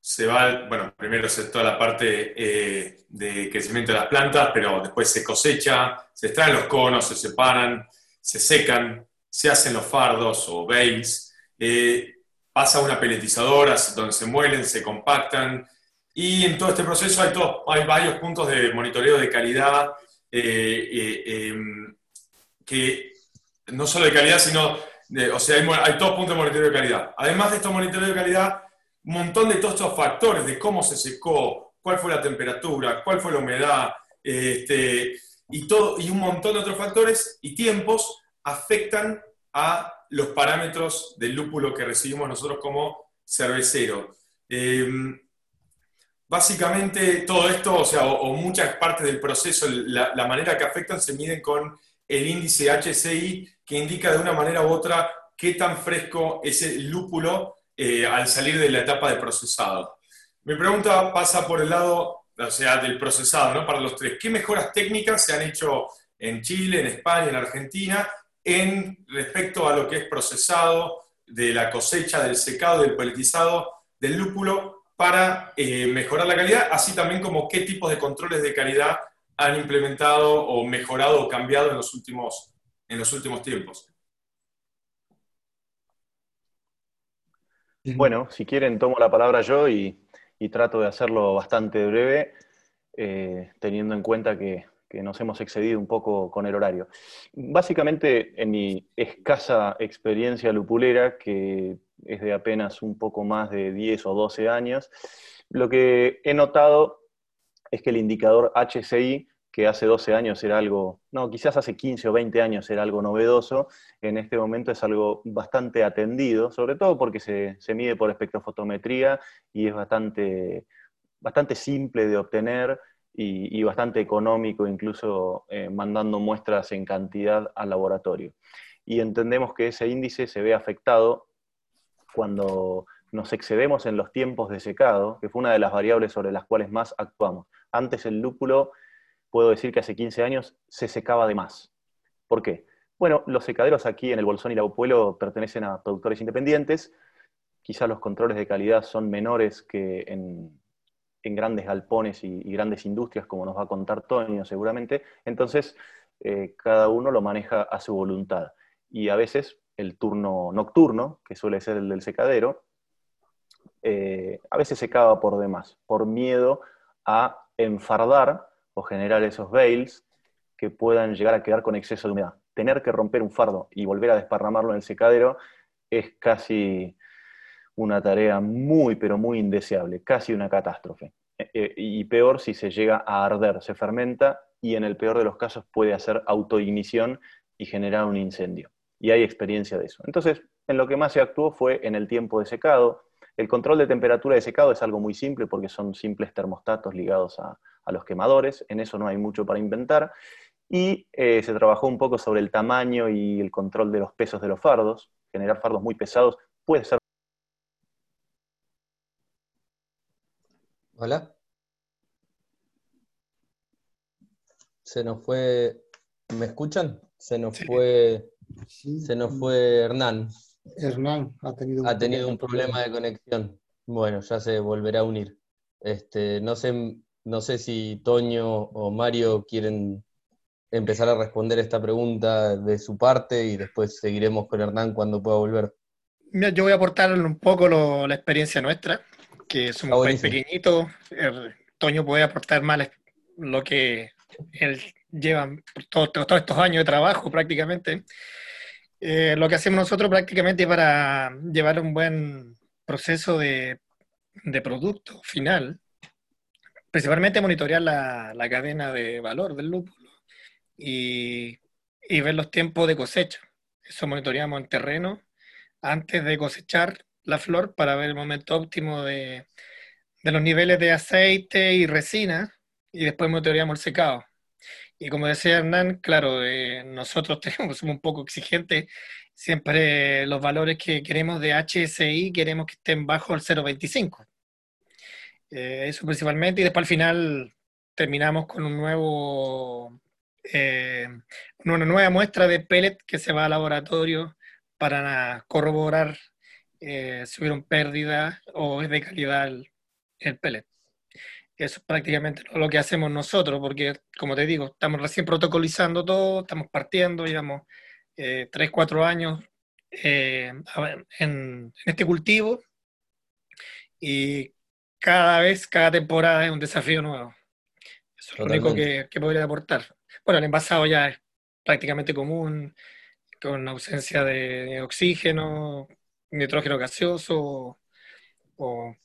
[SPEAKER 4] se va, bueno, primero se toda la parte eh, de crecimiento de las plantas, pero después se cosecha, se extraen los conos, se separan, se secan, se hacen los fardos o bales. Eh, pasa una peletizadora donde se muelen, se compactan, y en todo este proceso hay, hay varios puntos de monitoreo de calidad, eh, eh, em, que no solo de calidad, sino, o sea, hay, hay dos puntos de monitoreo de calidad. Además de estos monitoreos de calidad, un montón de todos estos factores de cómo se secó, cuál fue la temperatura, cuál fue la humedad, este, y, todo, y un montón de otros factores y tiempos afectan a los parámetros del lúpulo que recibimos nosotros como cervecero. Em, básicamente todo esto, o sea, o, muchas partes del proceso, la, manera que afectan se miden con el índice HCI, que indica de una manera u otra qué tan fresco es el lúpulo eh, al salir de la etapa de procesado. Mi pregunta pasa por el lado, o sea, del procesado, ¿no? Para los tres. ¿Qué mejoras técnicas se han hecho en Chile, en España, en Argentina, en respecto a lo que es procesado de la cosecha, del secado, del poletizado del lúpulo para eh, mejorar la calidad, así también como qué tipos de controles de calidad han implementado o mejorado o cambiado en los últimos, en los últimos tiempos.
[SPEAKER 2] Bueno, si quieren tomo la palabra yo y, trato de hacerlo bastante breve, eh, teniendo en cuenta que, nos hemos excedido un poco con el horario. Básicamente, en mi escasa experiencia lupulera, que es de apenas un poco más de 10 o 12 años, lo que he notado es que el indicador HCI que hace 12 años era algo, no, quizás hace 15 o 20 años era algo novedoso, en este momento es algo bastante atendido, sobre todo porque se, mide por espectrofotometría y es bastante, bastante simple de obtener y, bastante económico, incluso eh, mandando muestras en cantidad al laboratorio. Y entendemos que ese índice se ve afectado cuando nos excedemos en los tiempos de secado, que fue una de las variables sobre las cuales más actuamos. Antes el lúpulo puedo decir que hace 15 años se secaba de más. ¿Por qué? Bueno, los secaderos aquí en el Bolsón y la Pueblo pertenecen a productores independientes. Quizás los controles de calidad son menores que en, grandes galpones y, grandes industrias, como nos va a contar Tonio seguramente. Entonces, eh, cada uno lo maneja a su voluntad. Y a veces el turno nocturno, que suele ser el del secadero, eh, a veces secaba por demás, por miedo a enfardar o generar esos bales que puedan llegar a quedar con exceso de humedad. Tener que romper un fardo y volver a desparramarlo en el secadero es casi una tarea muy, pero muy indeseable, casi una catástrofe. Eh, eh, y peor si se llega a arder, se fermenta y en el peor de los casos puede hacer autoignición y generar un incendio. Y hay experiencia de eso. Entonces, en lo que más se actuó fue en el tiempo de secado. El control de temperatura de secado es algo muy simple porque son simples termostatos ligados a, los quemadores, en eso no hay mucho para inventar, y eh, se trabajó un poco sobre el tamaño y el control de los pesos de los fardos, generar fardos muy pesados puede ser...
[SPEAKER 1] Hola. Se nos fue, ¿me escuchan? Se nos fue, se nos fue Hernán.
[SPEAKER 3] Hernán ha tenido
[SPEAKER 1] un, ha tenido un problema de conexión. Bueno, ya se volverá a unir. Este, no sé no sé si Toño o Mario quieren empezar a responder esta pregunta de su parte y después seguiremos con Hernán cuando pueda volver.
[SPEAKER 5] yo voy a aportar un poco la experiencia nuestra, que somos un país pequeñito. Toño puede aportar más lo que él lleva todos estos años de trabajo prácticamente. Eh, lo que hacemos nosotros prácticamente para llevar un buen proceso de, de producto final principalmente monitorear la, cadena de valor del lúpulo y, ver los tiempos de cosecha. Eso monitoreamos en terreno antes de cosechar la flor para ver el momento óptimo de, los niveles de aceite y resina y después monitoreamos el secado. Y como decía Hernán, claro, eh, nosotros tenemos, somos un poco exigentes, siempre los valores que queremos de HSI queremos que estén bajo el 0.25. Eh, eso principalmente, y después al final terminamos con un nuevo, eh, una nueva muestra de pellet que se va al laboratorio para corroborar eh, si hubieron pérdida o es de calidad el, el pellet. Eso es prácticamente lo que hacemos nosotros, porque como te digo, estamos recién protocolizando todo, estamos partiendo, digamos, eh, 3, 4 años en, en, este cultivo y cada vez, cada temporada es un desafío nuevo. Eso es lo único que, que, podría aportar. Bueno, el envasado ya es prácticamente común, con ausencia de, oxígeno, nitrógeno gaseoso o,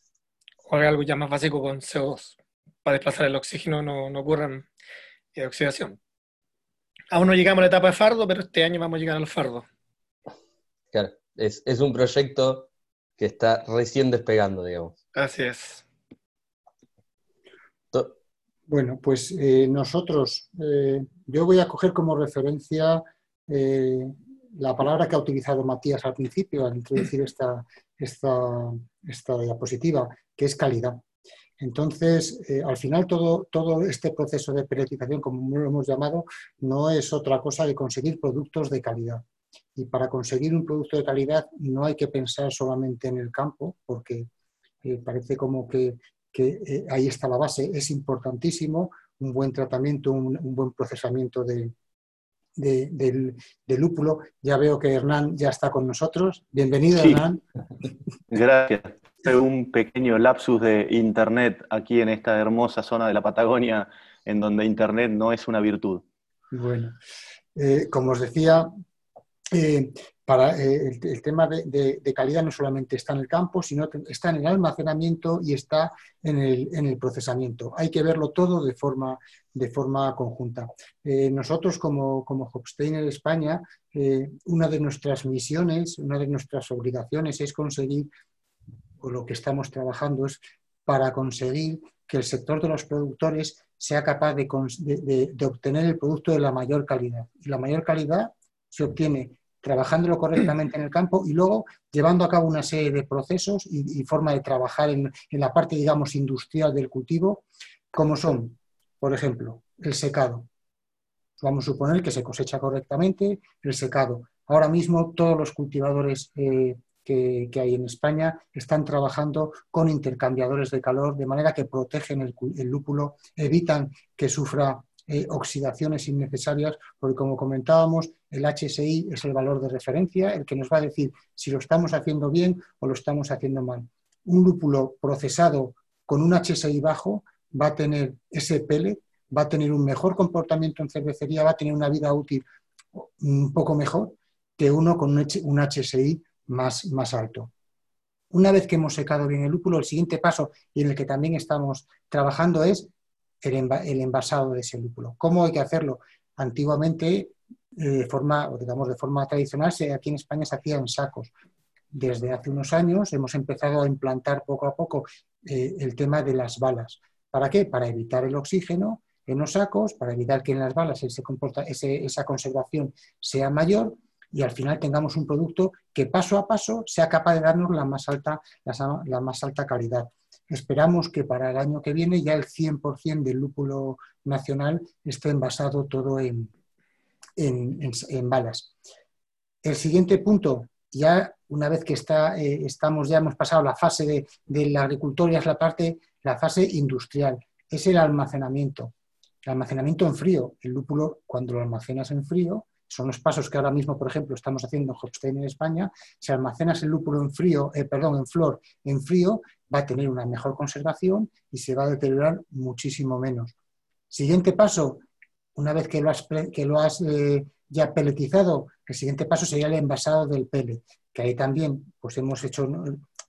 [SPEAKER 5] algo ya más básico con CO2. Para desplazar el oxígeno no, no ocurran eh, oxidación. Aún no llegamos a la etapa de fardo, pero este año vamos a llegar al fardo.
[SPEAKER 1] Claro, es, es un proyecto que está recién despegando, digamos.
[SPEAKER 5] Así es.
[SPEAKER 3] Bueno, pues eh, nosotros, eh, yo voy a coger como referencia eh, la palabra que ha utilizado Matías al principio al introducir esta, esta, esta diapositiva, que es calidad. Entonces, al final todo, todo este proceso de peletización, como lo hemos llamado, no es otra cosa que conseguir productos de calidad. Y para conseguir un producto de calidad no hay que pensar solamente en el campo, porque parece como que que eh, ahí está la base, es importantísimo, un buen tratamiento, un, buen procesamiento de, del, lúpulo. Ya veo que Hernán ya está con nosotros. Bienvenido, Hernán.
[SPEAKER 2] Gracias. Un pequeño lapsus de Internet aquí en esta hermosa zona de la Patagonia, en donde Internet no es una virtud.
[SPEAKER 3] Bueno, eh, como os decía, eh, para, eh, el, tema de, calidad no solamente está en el campo, sino está en el almacenamiento y está en el, procesamiento. Hay que verlo todo de forma, conjunta. Eh, nosotros como, como Hopsteiner España, eh, una de nuestras misiones, una de nuestras obligaciones es conseguir, o lo que estamos trabajando es para conseguir que el sector de los productores sea capaz de, de obtener el producto de la mayor calidad. Y la mayor calidad se obtiene trabajándolo correctamente en el campo y luego llevando a cabo una serie de procesos y, forma de trabajar en, la parte, digamos, industrial del cultivo, como son, por ejemplo, el secado. Vamos a suponer que se cosecha correctamente el secado. Ahora mismo todos los cultivadores eh, que, hay en España están trabajando con intercambiadores de calor, de manera que protegen el lúpulo, evitan que sufra eh, oxidaciones innecesarias, porque como comentábamos, el HSI es el valor de referencia, el que nos va a decir si lo estamos haciendo bien o lo estamos haciendo mal. Un lúpulo procesado con un HSI bajo va a tener ese pellet, va a tener un mejor comportamiento en cervecería, va a tener una vida útil un poco mejor que uno con un HSI más, más alto. Una vez que hemos secado bien el lúpulo, el siguiente paso y en el que también estamos trabajando es el, envasado de ese lúpulo. ¿Cómo hay que hacerlo? Antiguamente, de forma, digamos, de forma tradicional, aquí en España se hacía en sacos. Desde hace unos años hemos empezado a implantar poco a poco eh, el tema de las balas. ¿Para qué? Para evitar el oxígeno en los sacos, para evitar que en las balas ese comporta, esa conservación sea mayor y al final tengamos un producto que paso a paso sea capaz de darnos la más alta, la más alta calidad. Esperamos que para el año que viene ya el 100% del lúpulo nacional esté envasado todo en, en, balas. El siguiente punto, ya una vez que está, eh, estamos, ya hemos pasado la fase de, del agricultor, ya es la parte, la fase industrial, es el almacenamiento. El almacenamiento en frío. El lúpulo, cuando lo almacenas en frío, son los pasos que ahora mismo, por ejemplo, estamos haciendo en Hopstein en España. Si almacenas el lúpulo en frío, eh, perdón, en flor, en frío, va a tener una mejor conservación y se va a deteriorar muchísimo menos. Siguiente paso, una vez que lo has, que lo has eh, ya peletizado, el siguiente paso sería el envasado del pellet, que ahí también pues, hemos hecho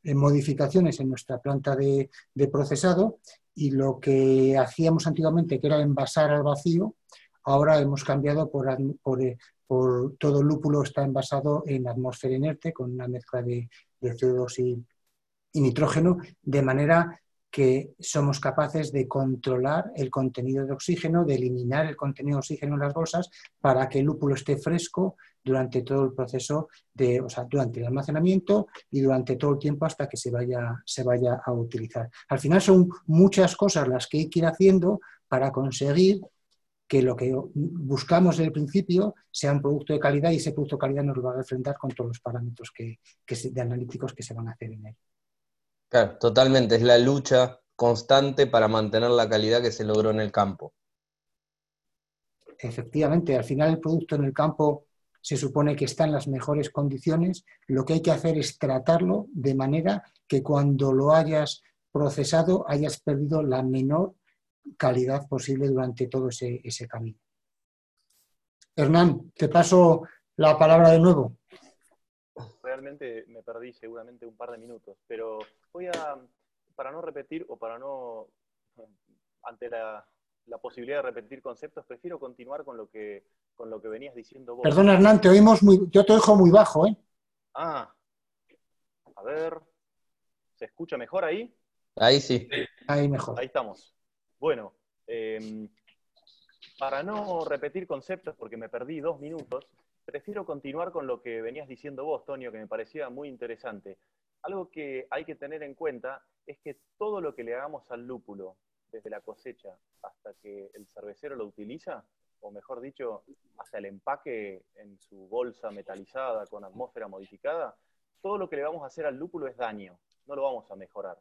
[SPEAKER 3] eh, modificaciones en nuestra planta de, procesado y lo que hacíamos antiguamente, que era envasar al vacío, ahora hemos cambiado por, por, eh, por todo lúpulo está envasado en atmósfera inerte con una mezcla de, de CO2 y, y nitrógeno, de manera que somos capaces de controlar el contenido de oxígeno, de eliminar el contenido de oxígeno en las bolsas para que el lúpulo esté fresco durante todo el proceso de, o sea, durante el almacenamiento y durante todo el tiempo hasta que se vaya, se vaya a utilizar. Al final son muchas cosas las que hay que ir haciendo para conseguir que lo que buscamos desde el principio sea un producto de calidad y ese producto de calidad nos lo va a enfrentar con todos los parámetros que, de analíticos que se van a hacer en él.
[SPEAKER 1] Claro, totalmente. Es la lucha constante para mantener la calidad que se logró en el campo.
[SPEAKER 3] Efectivamente, al final el producto en el campo se supone que está en las mejores condiciones. Lo que hay que hacer es tratarlo de manera que cuando lo hayas procesado hayas perdido la menor calidad posible durante todo ese, ese camino. Hernán, te paso la palabra de nuevo
[SPEAKER 2] realmente me perdí seguramente un par de minutos, pero voy a, para no repetir o para no, ante la, posibilidad de repetir conceptos, prefiero continuar con lo que, con lo que venías diciendo vos.
[SPEAKER 3] Perdón, Hernán, te oímos muy, yo te dejo muy bajo, ¿eh?
[SPEAKER 2] Ah, a ver, ¿se escucha mejor ahí?
[SPEAKER 1] Ahí sí.
[SPEAKER 3] Ahí mejor.
[SPEAKER 2] Ahí estamos. Bueno, em, para no repetir conceptos, porque me perdí dos minutos, prefiero continuar con lo que venías diciendo vos, Tonio, que me parecía muy interesante. Algo que hay que tener en cuenta es que todo lo que le hagamos al lúpulo, desde la cosecha hasta que el cervecero lo utiliza, o mejor dicho, hasta el empaque en su bolsa metalizada con atmósfera modificada, todo lo que le vamos a hacer al lúpulo es daño, no lo vamos a mejorar.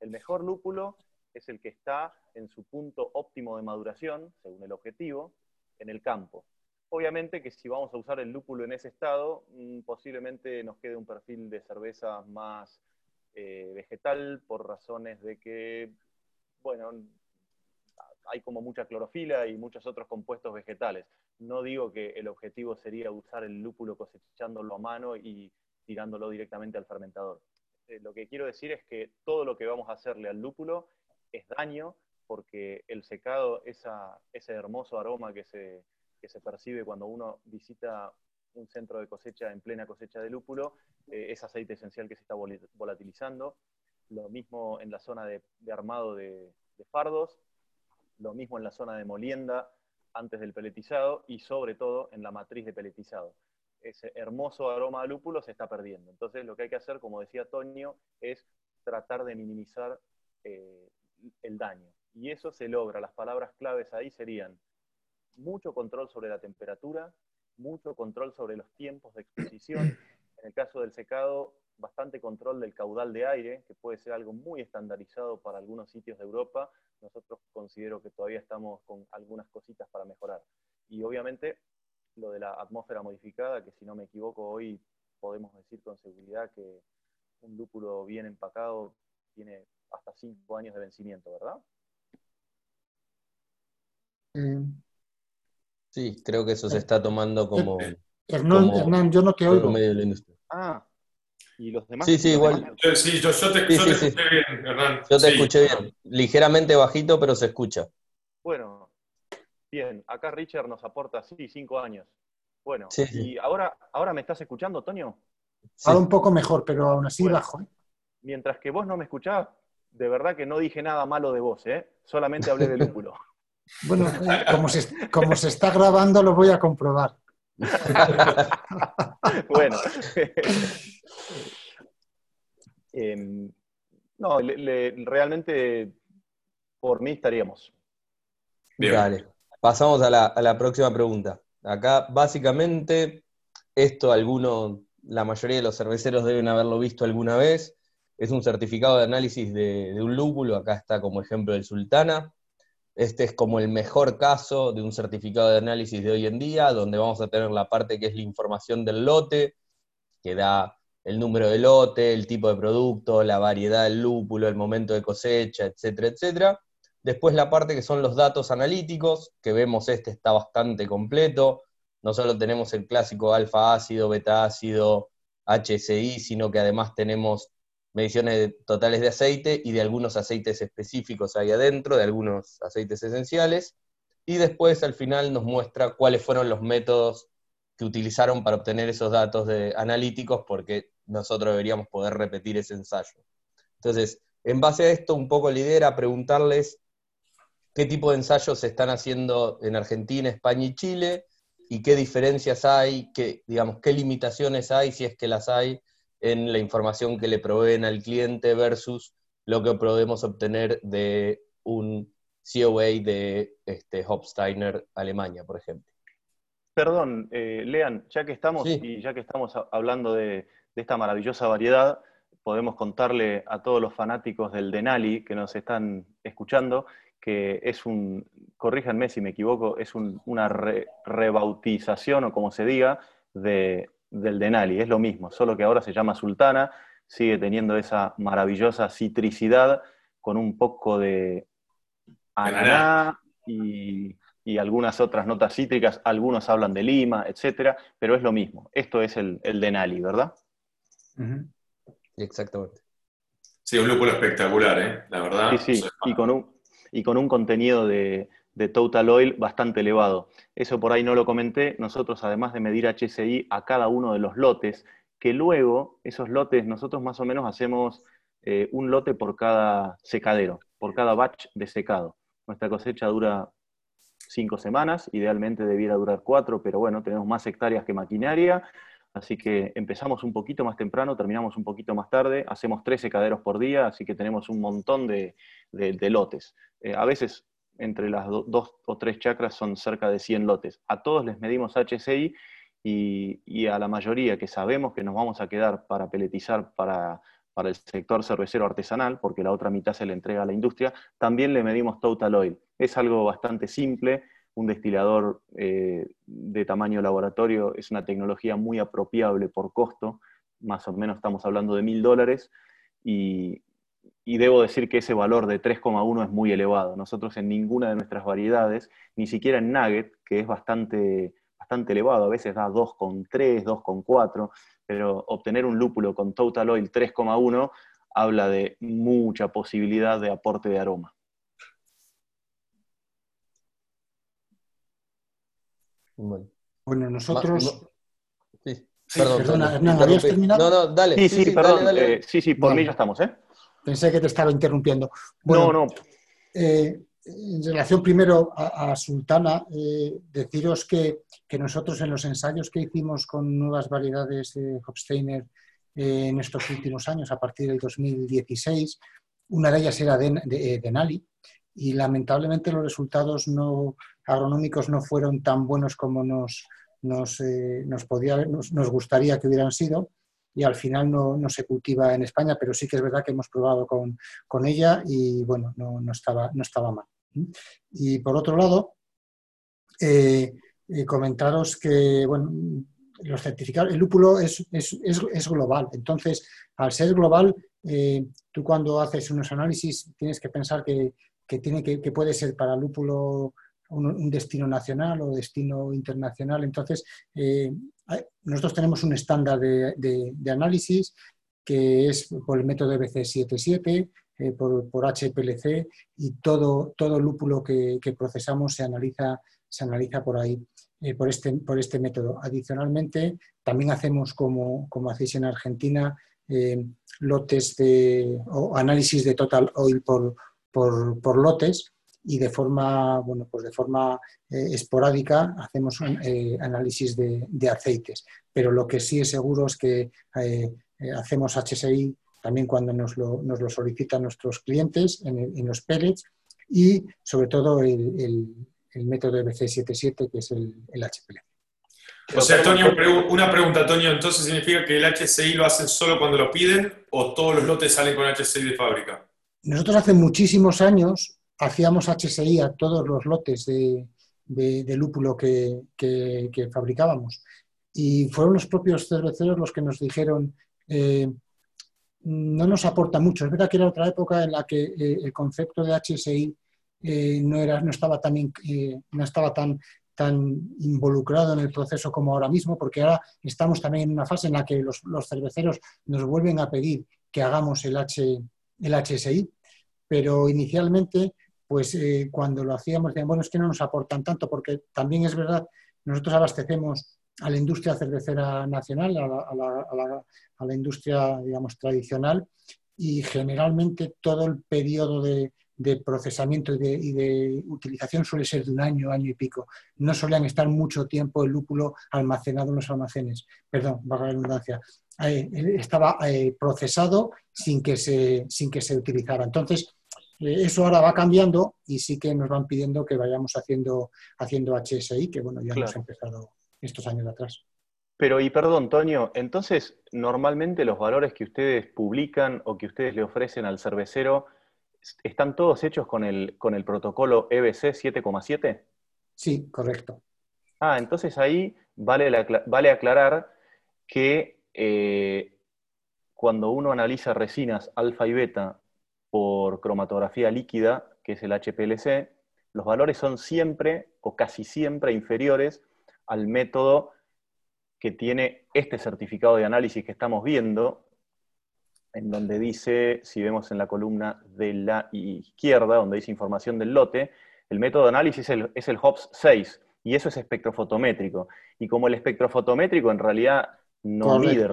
[SPEAKER 2] El mejor lúpulo es el que está en su punto óptimo de maduración, según el objetivo, en el campo. Obviamente que si vamos a usar el lúpulo en ese estado, mm, posiblemente nos quede un perfil de cerveza más eh, vegetal por razones de que, bueno, hay como mucha clorofila y muchos otros compuestos vegetales. No digo que el objetivo sería usar el lúpulo cosechándolo a mano y tirándolo directamente al fermentador. Eh, lo que quiero decir es que todo lo que vamos a hacerle al lúpulo es daño porque el secado, ese hermoso aroma que se, que se percibe cuando uno visita un centro de cosecha en plena cosecha de lúpulo, eh, es aceite esencial que se está volatilizando. Lo mismo en la zona de, armado de, fardos, lo mismo en la zona de molienda antes del peletizado y sobre todo en la matriz de peletizado. Ese hermoso aroma de lúpulo se está perdiendo. Entonces lo que hay que hacer, como decía Toño, es tratar de minimizar eh, el daño. Y eso se logra. Las palabras claves ahí serían mucho control sobre la temperatura, mucho control sobre los tiempos de exposición. En el caso del secado, bastante control del caudal de aire, que puede ser algo muy estandarizado para algunos sitios de Europa. Nosotros considero que todavía estamos con algunas cositas para mejorar. Y obviamente lo de la atmósfera modificada, que si no me equivoco hoy podemos decir con seguridad que un lúpulo bien empacado tiene hasta cinco años de vencimiento, ¿verdad?
[SPEAKER 1] Sí, creo que eso se está tomando como.
[SPEAKER 3] Hernán, yo no te oigo.
[SPEAKER 2] Ah, y los demás.
[SPEAKER 1] Sí, sí, igual.
[SPEAKER 4] Sí, yo, te, escuché bien, Hernán.
[SPEAKER 1] Yo te escuché bien. Ligeramente bajito, pero se escucha.
[SPEAKER 2] Bueno, bien. Acá Richard nos aporta, sí, cinco años. Bueno, ¿y ahora, ahora me estás escuchando, Toño?
[SPEAKER 3] Ahora un poco mejor, pero aún así bajo. ¿eh?
[SPEAKER 2] Mientras que vos no me escuchás, de verdad que no dije nada malo de vos, ¿eh? Solamente hablé de lúpulo.
[SPEAKER 3] Bueno, como se, como se está grabando, lo voy a comprobar.
[SPEAKER 2] bueno. Em, no, realmente por mí estaríamos.
[SPEAKER 1] Bien. pasamos a la, a la, próxima pregunta. Acá, básicamente, esto alguno, la mayoría de los cerveceros deben haberlo visto alguna vez. Es un certificado de análisis de, de un lúpulo. Acá está como ejemplo el Sultana. Este es como el mejor caso de un certificado de análisis de hoy en día, donde vamos a tener la parte que es la información del lote, que da el número de lote, el tipo de producto, la variedad del lúpulo, el momento de cosecha, etcétera, etcétera. Después la parte que son los datos analíticos, que vemos este está bastante completo. No solo tenemos el clásico alfa ácido, beta ácido, HSI, sino que además tenemos mediciones totales de aceite y de algunos aceites específicos ahí adentro, de algunos aceites esenciales, y después al final nos muestra cuáles fueron los métodos que utilizaron para obtener esos datos de analíticos, porque nosotros deberíamos poder repetir ese ensayo. Entonces, en base a esto, un poco la idea era preguntarles qué tipo de ensayos se están haciendo en Argentina, España y Chile, y qué diferencias hay, qué, digamos, qué limitaciones hay, si es que las hay, en la información que le proveen al cliente versus lo que podemos obtener de un COA de este, Hopsteiner Alemania, por ejemplo.
[SPEAKER 2] Perdón, eh, Lean, ya que estamos y ya que estamos hablando de, esta maravillosa variedad, podemos contarle a todos los fanáticos del Denali que nos están escuchando que es un, corríjanme si me equivoco, es una rebautización o como se diga, de del Denali, es lo mismo, solo que ahora se llama Sultana, sigue teniendo esa maravillosa citricidad con un poco de ananá y, algunas otras notas cítricas, algunos hablan de lima, etcétera, pero es lo mismo. Esto es el, el Denali, ¿verdad?
[SPEAKER 1] Exactamente.
[SPEAKER 4] Sí, un lúpulo espectacular, ¿eh? La verdad.
[SPEAKER 2] Sí, sí, y con un, y con un contenido de, de total oil bastante elevado. Eso por ahí no lo comenté. Nosotros, además de medir HSI a cada uno de los lotes, que luego esos lotes, nosotros más o menos hacemos eh, un lote por cada secadero, por cada batch de secado. Nuestra cosecha dura cinco semanas, idealmente debiera durar cuatro, pero bueno, tenemos más hectáreas que maquinaria, así que empezamos un poquito más temprano, terminamos un poquito más tarde, hacemos tres secaderos por día, así que tenemos un montón de, lotes. Eh, a veces entre las dos o tres chacras son cerca de 100 lotes. A todos les medimos HCI y, a la mayoría que sabemos que nos vamos a quedar para peletizar para, el sector cervecero artesanal, porque la otra mitad se le entrega a la industria, también le medimos total oil. Es algo bastante simple, un destilador eh, de tamaño laboratorio es una tecnología muy apropiable por costo, más o menos estamos hablando de mil dólares, y, debo decir que ese valor de 3,1 es muy elevado. Nosotros en ninguna de nuestras variedades, ni siquiera en Nugget, que es bastante, bastante elevado, a veces da 2,3, 2,4, pero obtener un lúpulo con Total Oil 3,1 habla de mucha posibilidad de aporte de aroma.
[SPEAKER 3] Bueno, nosotros...
[SPEAKER 1] Sí. perdona, Hernán,
[SPEAKER 3] ¿habías terminado?
[SPEAKER 1] No, no, dale.
[SPEAKER 2] Sí, sí, perdón. Eh, sí, sí, por mí ya estamos, ¿eh?
[SPEAKER 3] Pensé que te estaba interrumpiendo.
[SPEAKER 2] no, no.
[SPEAKER 3] Eh, en relación primero a, Sultana, eh, deciros que, nosotros en los ensayos que hicimos con nuevas variedades de Hofsteiner en estos últimos años, a partir del 2016, una de ellas era de, de, Nali, y lamentablemente los resultados no, agronómicos no fueron tan buenos como nos, nos, eh, nos, podía, nos, gustaría que hubieran sido y al final no, se cultiva en España, pero sí que es verdad que hemos probado con, con ella y bueno, no, no, estaba, no estaba mal. Y por otro lado, eh, eh, comentaros que bueno, los certificados, el lúpulo es, es, es, global, entonces al ser global, tú cuando haces unos análisis tienes que pensar que, que, tiene que, que puede ser para lúpulo un, destino nacional o destino internacional. Entonces, eh, nosotros tenemos un estándar de, análisis que es por el método BC77, eh, por, por, HPLC y todo, todo lúpulo que, procesamos se analiza, se analiza por ahí, eh, por, este, por este método. Adicionalmente, también hacemos, como, como hacéis en Argentina, lotes de, o análisis de total oil por, por, por lotes y de forma, bueno, pues de forma eh, esporádica hacemos un, eh, análisis de, aceites. Pero lo que sí es seguro es que eh, hacemos HSI también cuando nos lo, nos lo solicitan nuestros clientes en, los pellets y sobre todo el, el, método BC77 que es el, el HPL.
[SPEAKER 4] O sea, Antonio, una pregunta, Antonio, ¿entonces significa que el HCI lo hacen solo cuando lo piden o todos los lotes salen con HCI de fábrica?
[SPEAKER 3] Nosotros hace muchísimos años hacíamos HSI a todos los lotes de, lúpulo que, fabricábamos. Y fueron los propios cerveceros los que nos dijeron, eh, no nos aporta mucho. Es verdad que era otra época en la que eh, el concepto de HSI eh, no, era, no estaba, tan, no estaba tan, tan involucrado en el proceso como ahora mismo, porque ahora estamos también en una fase en la que los, cerveceros nos vuelven a pedir que hagamos el, H, el HSI, pero inicialmente pues eh, cuando lo hacíamos decían, bueno, es que no nos aportan tanto, porque también es verdad, nosotros abastecemos a la industria cervecera nacional, a la, industria, digamos, tradicional, y generalmente todo el periodo de, procesamiento y de, utilización suele ser de un año, año y pico. No solían estar mucho tiempo el lúpulo almacenado en los almacenes. Perdón, baja la redundancia. Eh, estaba eh, procesado sin que, se, sin que se utilizara. Entonces, eso ahora va cambiando y sí que nos van pidiendo que vayamos haciendo, haciendo HSI, que bueno, ya hemos empezado estos años atrás.
[SPEAKER 2] Pero, y perdón, Antonio, entonces, normalmente los valores que ustedes publican o que ustedes le ofrecen al cervecero, ¿están todos hechos con el, con el protocolo EBC 7,7?
[SPEAKER 3] Sí, correcto.
[SPEAKER 2] Ah, entonces ahí vale, vale aclarar que eh, cuando uno analiza resinas alfa y beta por cromatografía líquida, que es el HPLC, los valores son siempre o casi siempre inferiores al método que tiene este certificado de análisis que estamos viendo, en donde dice, si vemos en la columna de la izquierda, donde dice información del lote, el método de análisis es el, es el HOPS 6, y eso es espectrofotométrico. Y como el espectrofotométrico en realidad no mide,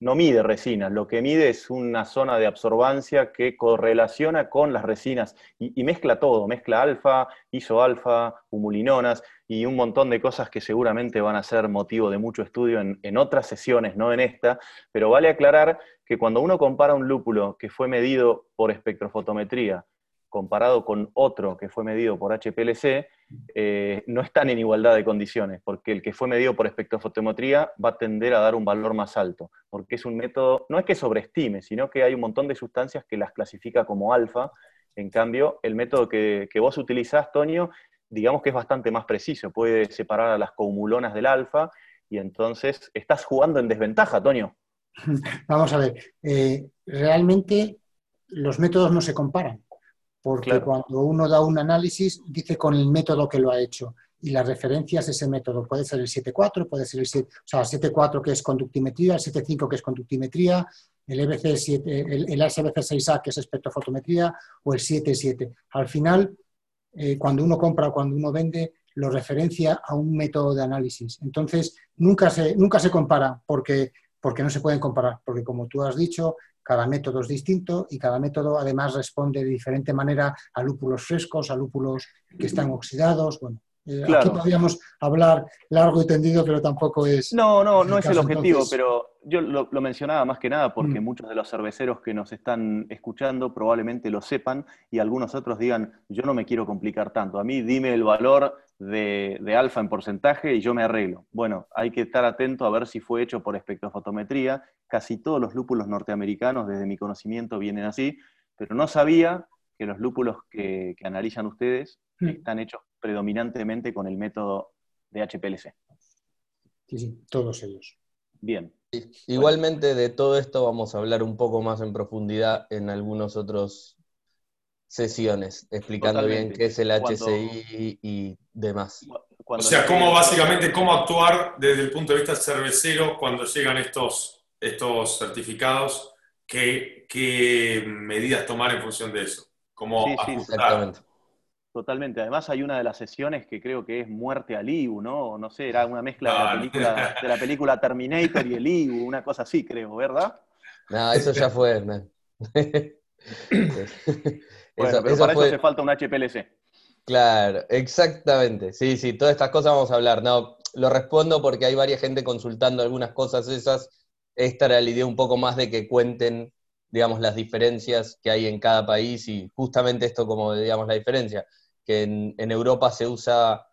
[SPEAKER 2] no mide resinas, lo que mide es una zona de absorbancia que correlaciona con las resinas y, mezcla todo, mezcla alfa, isoalfa, humulinonas y un montón de cosas que seguramente van a ser motivo de mucho estudio en, en otras sesiones, no en esta, pero vale aclarar que cuando uno compara un lúpulo que fue medido por espectrofotometría comparado con otro que fue medido por HPLC, eh, no están en igualdad de condiciones, porque el que fue medido por espectrofotometría va a tender a dar un valor más alto, porque es un método, no es que sobreestime, sino que hay un montón de sustancias que las clasifica como alfa, en cambio, el método que, vos utilizás, Tonio, digamos que es bastante más preciso, puede separar a las comulonas del alfa, y entonces estás jugando en desventaja, Toño.
[SPEAKER 3] Vamos a ver, eh, realmente los métodos no se comparan, porque cuando uno da un análisis dice con el método que lo ha hecho y las referencias ese método. Puede ser el 7.4, puede ser el 7, o sea, 7.4 que es conductimetría, el 7.5 que es conductimetría, el, EBC 7, el, el SBC 6A que es espectrofotometría o el 7.7. Al final, eh, cuando uno compra o cuando uno vende, lo referencia a un método de análisis. Entonces, nunca se, nunca se compara porque, porque no se pueden comparar, porque como tú has dicho, cada método es distinto y cada método además responde de diferente manera a lúpulos frescos, a lúpulos que están oxidados. Bueno, eh, aquí podríamos hablar largo y tendido, pero tampoco es.
[SPEAKER 2] No, no, no es el objetivo, pero yo lo, mencionaba más que nada porque mm. muchos de los cerveceros que nos están escuchando probablemente lo sepan y algunos otros digan: Yo no me quiero complicar tanto. A mí dime el valor de, de alfa en porcentaje y yo me arreglo. Bueno, hay que estar atento a ver si fue hecho por espectrofotometría. Casi todos los lúpulos norteamericanos, desde mi conocimiento, vienen así, pero no sabía que los lúpulos que, que analizan ustedes mm. están hechos predominantemente con el método de HPLC.
[SPEAKER 3] Sí, sí, todos ellos.
[SPEAKER 2] Bien.
[SPEAKER 1] Igualmente de todo esto vamos a hablar un poco más en profundidad en algunos otros sesiones, explicando bien qué es el HCI y demás.
[SPEAKER 4] o sea, cómo básicamente cómo actuar desde el punto de vista cervecero cuando llegan estos, estos certificados, qué, qué medidas tomar en función de eso. Cómo sí,
[SPEAKER 2] Exactamente. Totalmente. Además hay una de las sesiones que creo que es Muerte al IBU, ¿no? No sé, era una mezcla de, la película, de la película Terminator y el IBU, una cosa así, creo, ¿verdad?
[SPEAKER 1] No, eso ya fue,
[SPEAKER 2] man. bueno, pero para eso hace falta un HPLC.
[SPEAKER 1] Claro, exactamente. Sí, sí, todas estas cosas vamos a hablar. No, lo respondo porque hay varias gente consultando algunas cosas esas. Esta era la idea un poco más de que cuenten, digamos, las diferencias que hay en cada país y justamente esto como, digamos, la diferencia que en, Europa se usa,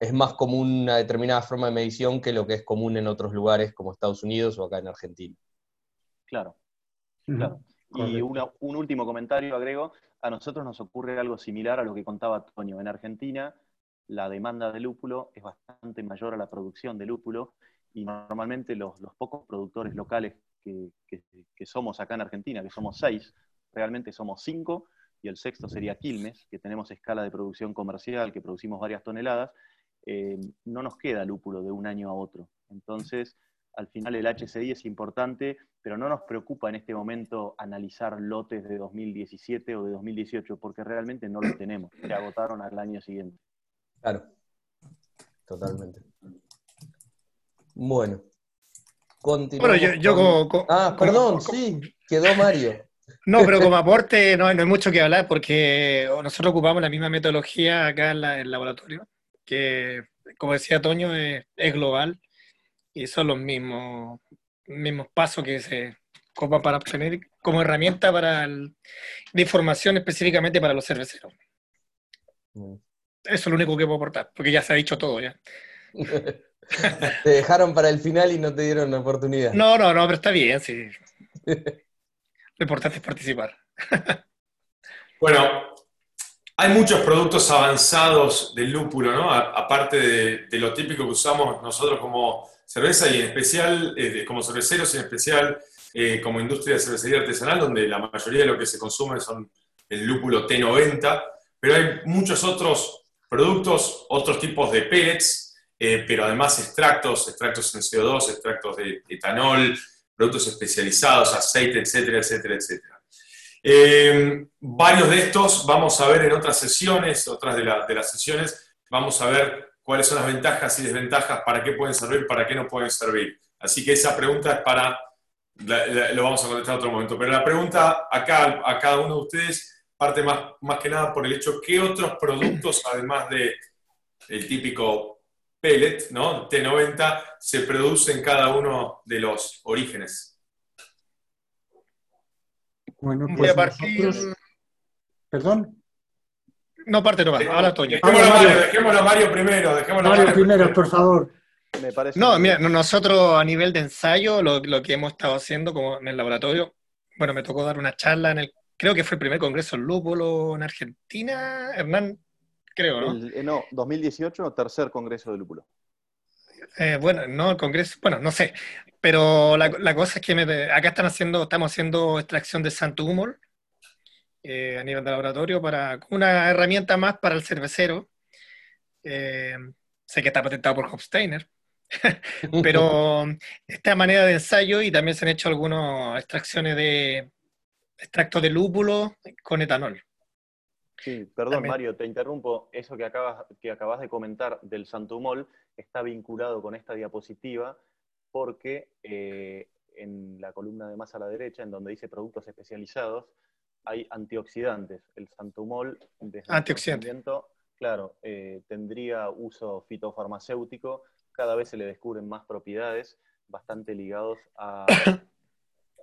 [SPEAKER 1] es más común una determinada forma de medición que lo que es común en otros lugares como Estados Unidos o acá en Argentina.
[SPEAKER 2] Claro, claro. Y un último comentario agrego, a nosotros nos ocurre algo similar a lo que contaba Toño. En Argentina la demanda de lúpulo es bastante mayor a la producción de lúpulo y normalmente los, pocos productores locales que, que, somos acá en Argentina, que somos seis, realmente somos cinco, y el sexto sería Quilmes, que tenemos escala de producción comercial, que producimos varias toneladas, eh, no nos queda lúpulo de un año a otro. Entonces, al final el HCI es importante, pero no nos preocupa en este momento analizar lotes de 2017 o de 2018, porque realmente no los tenemos, se agotaron al año siguiente.
[SPEAKER 1] Claro, totalmente. Bueno, continuamos.
[SPEAKER 5] Bueno, yo,
[SPEAKER 1] Ah, perdón, sí, quedó Mario.
[SPEAKER 5] No, pero como aporte no, hay mucho que hablar porque nosotros ocupamos la misma metodología acá en, el laboratorio, que como decía Toño es, global y son los mismos, mismos pasos que se ocupan para obtener como herramienta para de información específicamente para los cerveceros. Mm. Eso es lo único que puedo aportar, porque ya se ha dicho todo ya.
[SPEAKER 1] te dejaron para el final y no te dieron la oportunidad.
[SPEAKER 5] No, no, no, pero está bien, sí. Lo importante es participar.
[SPEAKER 4] bueno, hay muchos productos avanzados del lúpulo, ¿no? aparte de, lo típico que usamos nosotros como cerveza y en especial, eh, como cerveceros, en especial eh, como industria de cervecería artesanal, donde la mayoría de lo que se consume son el lúpulo T90, pero hay muchos otros productos, otros tipos de pellets, eh, pero además extractos, extractos en CO2, extractos de etanol, productos especializados, aceite, etcétera, etcétera, etcétera. Eh, varios de estos vamos a ver en otras sesiones, otras de, las sesiones, vamos a ver cuáles son las ventajas y desventajas, para qué pueden servir, para qué no pueden servir. Así que esa pregunta es para, lo vamos a contestar en otro momento, pero la pregunta acá a cada uno de ustedes parte más, más que nada por el hecho, ¿qué otros productos, además de el típico pellet, ¿no? T90, se produce en cada uno de los orígenes.
[SPEAKER 3] Bueno, pues nosotros... ¿Perdón?
[SPEAKER 5] No, parte no Ahora Toño.
[SPEAKER 4] Dejémoslo a Mario, primero.
[SPEAKER 3] Dejémoslo Mario, Mario primero, por favor.
[SPEAKER 5] Me parece no, mira, nosotros a nivel de ensayo, lo, lo, que hemos estado haciendo como en el laboratorio, bueno, me tocó dar una charla en el, creo que fue el primer congreso en lúpulo en Argentina, Hernán, creo, ¿no?
[SPEAKER 2] no, 2018, tercer Congreso de Lúpulo.
[SPEAKER 5] Eh, bueno, no, el Congreso, bueno, no sé, pero la, cosa es que acá están haciendo, estamos haciendo extracción de santo humol eh, a nivel de laboratorio para una herramienta más para el cervecero. Eh, sé que está patentado por Hofsteiner, pero esta manera de ensayo y también se han hecho algunas extracciones de extracto de lúpulo con etanol.
[SPEAKER 2] Sí, perdón Mario, te interrumpo. Eso que acabas, que acabas de comentar del santumol está vinculado con esta diapositiva porque eh, en la columna de más a la derecha, en donde dice productos especializados, hay antioxidantes. El santumol,
[SPEAKER 5] desde Antioxidante.
[SPEAKER 2] claro, eh, tendría uso fitofarmacéutico, cada vez se le descubren más propiedades bastante ligados a,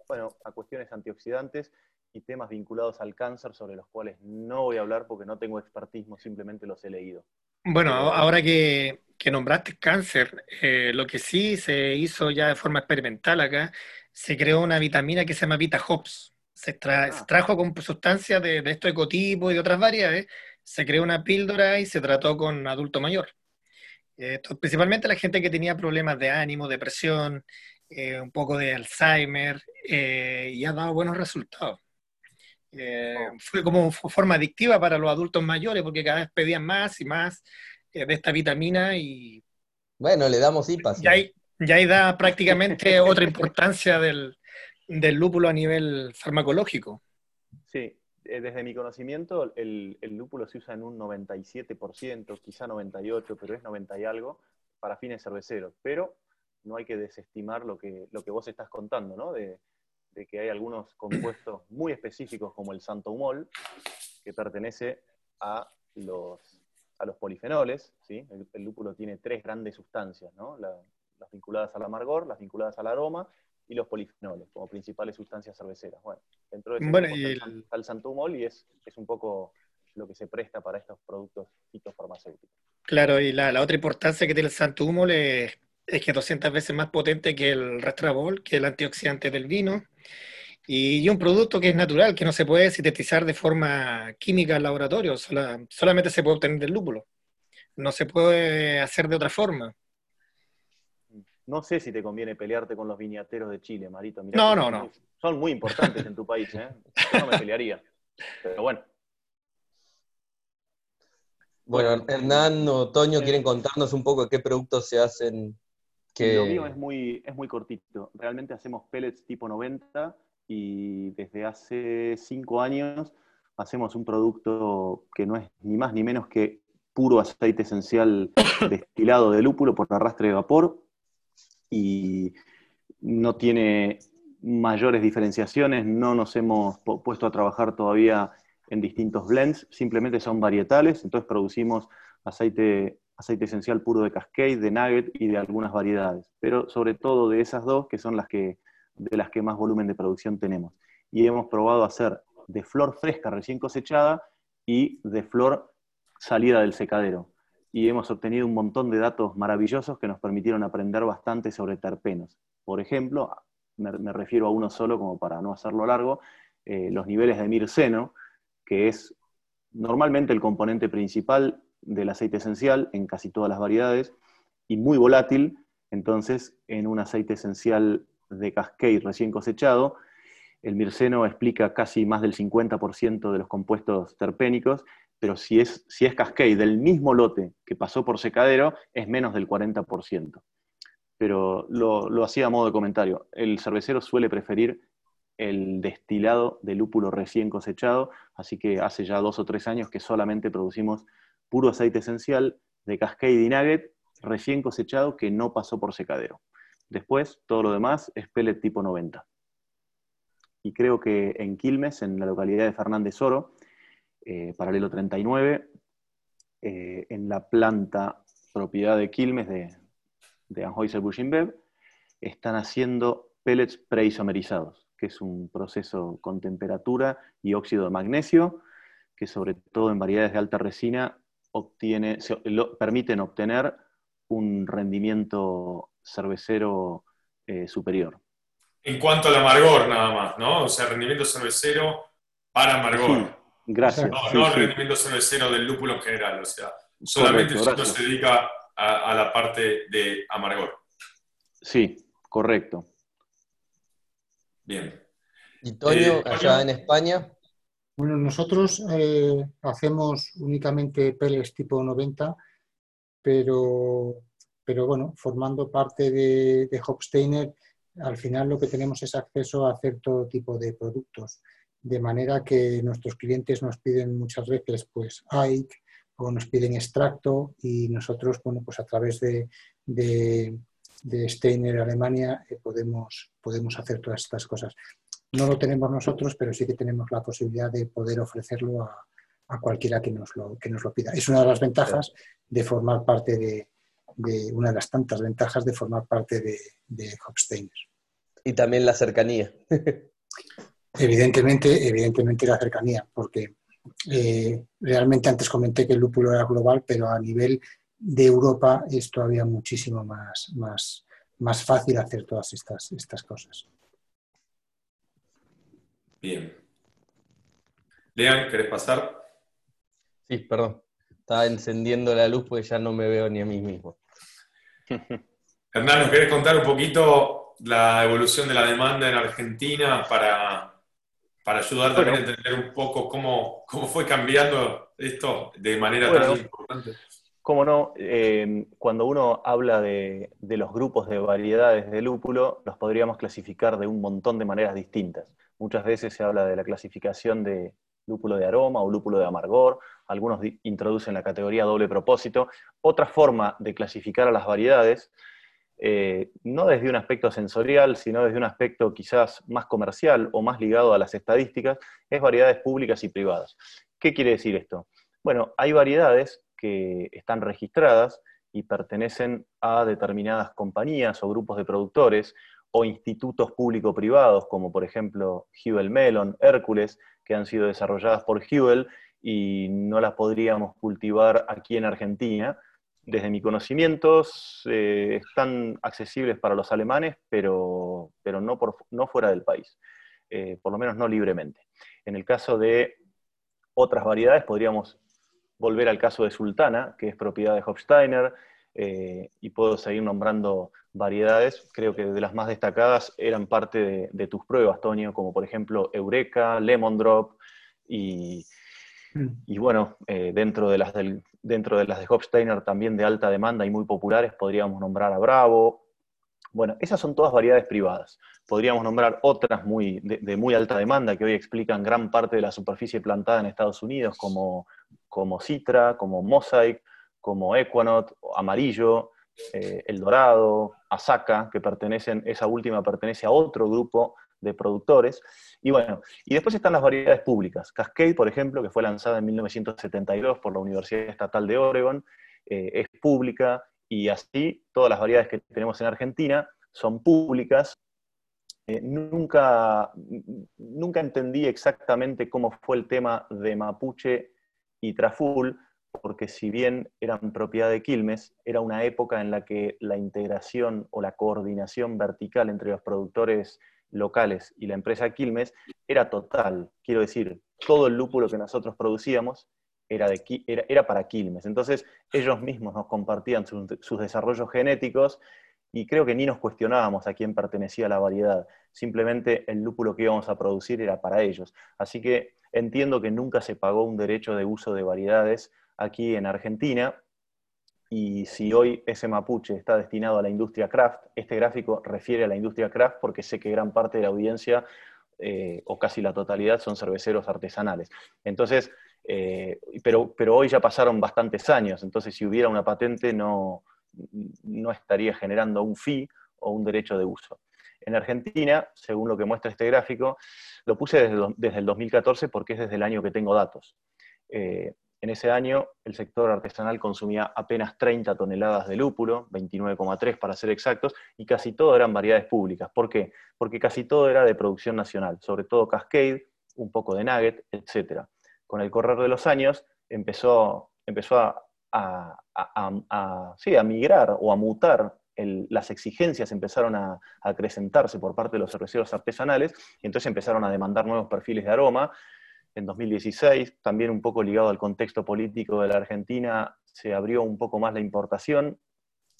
[SPEAKER 2] bueno, a cuestiones antioxidantes y temas vinculados al cáncer sobre los cuales no voy a hablar porque no tengo expertismo, simplemente los he leído.
[SPEAKER 5] Bueno, ahora que, nombraste cáncer, eh, lo que sí se hizo ya de forma experimental acá, se creó una vitamina que se llama Vita Hops. Se, ah. trajo con sustancias de, de estos ecotipos y de otras variedades, se creó una píldora y se trató con adulto mayor. Esto, principalmente la gente que tenía problemas de ánimo, depresión, eh, un poco de Alzheimer, eh, y ha dado buenos resultados. Eh, oh. Fue como forma adictiva para los adultos mayores porque cada vez pedían más y más de esta vitamina y...
[SPEAKER 1] Bueno, le damos IPAS.
[SPEAKER 5] Ya ahí, ya ahí da prácticamente otra importancia del, del lúpulo a nivel farmacológico.
[SPEAKER 2] Sí, eh, desde mi conocimiento, el, lúpulo se usa en un 97%, quizá 98%, pero es 90 y algo, para fines cerveceros. Pero no hay que desestimar lo que, lo que vos estás contando, ¿no? De, que hay algunos compuestos muy específicos, como el santomol, que pertenece a los, a los polifenoles. ¿sí? El, lúpulo tiene tres grandes sustancias, ¿no? las vinculadas al amargor, las vinculadas al aroma y los polifenoles como principales sustancias cerveceras. Bueno, dentro de
[SPEAKER 5] bueno, y el,
[SPEAKER 2] el santumol y es, es un poco lo que se presta para estos productos fitofarmacéuticos.
[SPEAKER 5] Claro, y la, otra importancia que tiene el santumol es, es, que es 200 veces más potente que el restrabol, que el antioxidante del vino, y, un producto que es natural, que no se puede sintetizar de forma química en laboratorio, solamente se puede obtener del lúpulo. No se puede hacer de otra forma.
[SPEAKER 2] No sé si te conviene pelearte con los viñateros de Chile, Marito.
[SPEAKER 5] no, no, no.
[SPEAKER 2] Son muy importantes en tu país, ¿eh? Yo no me pelearía. Pero bueno.
[SPEAKER 1] Bueno, Hernán o Toño, ¿quieren contarnos un poco de qué productos se hacen?
[SPEAKER 2] Que... Lo mío es muy, es muy cortito. Realmente hacemos pellets tipo 90 y desde hace cinco años hacemos un producto que no es ni más ni menos que puro aceite esencial destilado de lúpulo por arrastre de vapor, y no tiene mayores diferenciaciones, no nos hemos puesto a trabajar todavía en distintos blends, simplemente son varietales, entonces producimos aceite, aceite esencial puro de Cascade, de Nugget y de algunas variedades, pero sobre todo de esas dos que son las que, de las que más volumen de producción tenemos. Y hemos probado hacer de flor fresca recién cosechada y de flor salida del secadero y hemos obtenido un montón de datos maravillosos que nos permitieron aprender bastante sobre terpenos. Por ejemplo, me, refiero a uno solo como para no hacerlo largo, eh, los niveles de mirceno, que es normalmente el componente principal del aceite esencial en casi todas las variedades y muy volátil, entonces en un aceite esencial de Cascade recién cosechado, el mirceno explica casi más del 50% de los compuestos terpénicos pero si es, si es Cascade del mismo lote que pasó por secadero, es menos del 40%. Pero lo, hacía a modo de comentario. El cervecero suele preferir el destilado de lúpulo recién cosechado, así que hace ya dos o tres años que solamente producimos puro aceite esencial de Cascade y Nugget recién cosechado que no pasó por secadero. Después, todo lo demás es pellet tipo 90. Y creo que en Quilmes, en la localidad de Fernández Oro, eh, paralelo 39, eh, en la planta propiedad de Quilmes de, de Anheuser-Busch están haciendo pellets preisomerizados, que es un proceso con temperatura y óxido de magnesio, que sobre todo en variedades de alta resina obtiene, permiten obtener un rendimiento cervecero eh, superior.
[SPEAKER 4] En cuanto al amargor, nada más, ¿no? O sea, rendimiento cervecero para amargor. Gracias. No, no el rendimiento cervecero del lúpulo en general, o sea, solamente Correcto, se dedica a, la parte de amargor.
[SPEAKER 2] Sí, correcto.
[SPEAKER 1] Bien. ¿Y Toño, eh, allá en España?
[SPEAKER 3] Bueno, nosotros eh, hacemos únicamente peles tipo 90, pero, pero bueno, formando parte de, de Hopsteiner, al final lo que tenemos es acceso a todo tipo de productos, de manera que nuestros clientes nos piden muchas veces pues AIC o nos piden extracto y nosotros, bueno, pues a través de, de, Steiner Alemania eh, podemos, podemos hacer todas estas cosas. No lo tenemos nosotros, pero sí que tenemos la posibilidad de poder ofrecerlo a, cualquiera que nos, lo, que nos lo pida. Es una de las ventajas de formar parte de, una de las tantas ventajas de formar parte de, de Hopsteiner.
[SPEAKER 1] Y también la cercanía.
[SPEAKER 3] evidentemente, evidentemente la cercanía, porque eh, realmente antes comenté que el lúpulo era global, pero a nivel de Europa es todavía muchísimo más, más, más fácil hacer todas estas, estas cosas.
[SPEAKER 4] Bien. Lean, ¿querés pasar?
[SPEAKER 1] Sí, perdón. Estaba encendiendo la luz porque ya no me veo ni a mí mismo.
[SPEAKER 4] Hernán, ¿nos querés contar un poquito la evolución de la demanda en Argentina para, para ayudar también a entender un poco cómo, cómo fue cambiando esto de manera tan importante?
[SPEAKER 2] Cómo no, eh, cuando uno habla de, de, los grupos de variedades de lúpulo, los podríamos clasificar de un montón de maneras distintas. Muchas veces se habla de la clasificación de lúpulo de aroma o lúpulo de amargor, algunos introducen la categoría doble propósito. Otra forma de clasificar a las variedades, eh, no desde un aspecto sensorial, sino desde un aspecto quizás más comercial o más ligado a las estadísticas, es variedades públicas y privadas. ¿Qué quiere decir esto? Bueno, hay variedades que están registradas y pertenecen a determinadas compañías o grupos de productores o institutos público-privados, como por ejemplo Hewell Melon, Hércules, que han sido desarrolladas por Hewell y no las podríamos cultivar aquí en Argentina. Desde mi conocimiento, están accesibles para los alemanes, pero, pero no, por, no fuera del país, eh, por lo menos no libremente. En el caso de otras variedades, podríamos volver al caso de Sultana, que es propiedad de Hofsteiner, eh, y puedo seguir nombrando variedades, creo que de las más destacadas eran parte de, tus pruebas, Toño, como por ejemplo Eureka, Lemon Drop y, mm. bueno, eh, dentro, de las dentro de las de Hofsteiner también de alta demanda y muy populares, podríamos nombrar a Bravo. Bueno, esas son todas variedades privadas. Podríamos nombrar otras muy, de, muy alta demanda que hoy explican gran parte de la superficie plantada en Estados Unidos, como, como Citra, como Mosaic, como Equanot, Amarillo, eh, El Dorado, Asaka, que pertenecen, esa última pertenece a otro grupo de productores. Y bueno, y después están las variedades públicas. Cascade, por ejemplo, que fue lanzada en 1972 por la Universidad Estatal de Oregon, eh, es pública y así todas las variedades que tenemos en Argentina son públicas. Eh, nunca, nunca entendí exactamente cómo fue el tema de Mapuche y Traful, porque si bien eran propiedad de Quilmes, era una época en la que la integración o la coordinación vertical entre los productores locales y la empresa Quilmes era total. Quiero decir, todo el lúpulo que nosotros producíamos era, para Quilmes. Entonces, ellos mismos nos compartían sus desarrollos genéticos y creo que ni nos cuestionábamos a quién pertenecía la variedad. Simplemente el lúpulo que íbamos a producir era para ellos. Así que entiendo que nunca se pagó un derecho de uso de variedades aquí en Argentina. Y si hoy ese mapuche está destinado a la industria craft, este gráfico refiere a la industria craft porque sé que gran parte de la audiencia, eh, o casi la totalidad, son cerveceros artesanales. Entonces, eh, pero, pero hoy ya pasaron bastantes años, entonces si hubiera una patente no, no estaría generando un fee o un derecho de uso. En Argentina, según lo que muestra este gráfico, lo puse desde, desde el 2014 porque es desde el año que tengo datos. Eh, en ese año, el sector artesanal consumía apenas 30 toneladas de lúpulo, 29,3 para ser exactos, y casi todo eran variedades públicas. ¿Por qué? Porque casi todo era de producción nacional, sobre todo Cascade, un poco de Nugget, etc. Con el correr de los años, empezó, a, a, migrar o a mutar las exigencias empezaron a, acrecentarse por parte de los cerveceros artesanales y entonces empezaron a demandar nuevos perfiles de aroma en 2016, también un poco ligado al contexto político de la Argentina, se abrió un poco más la importación,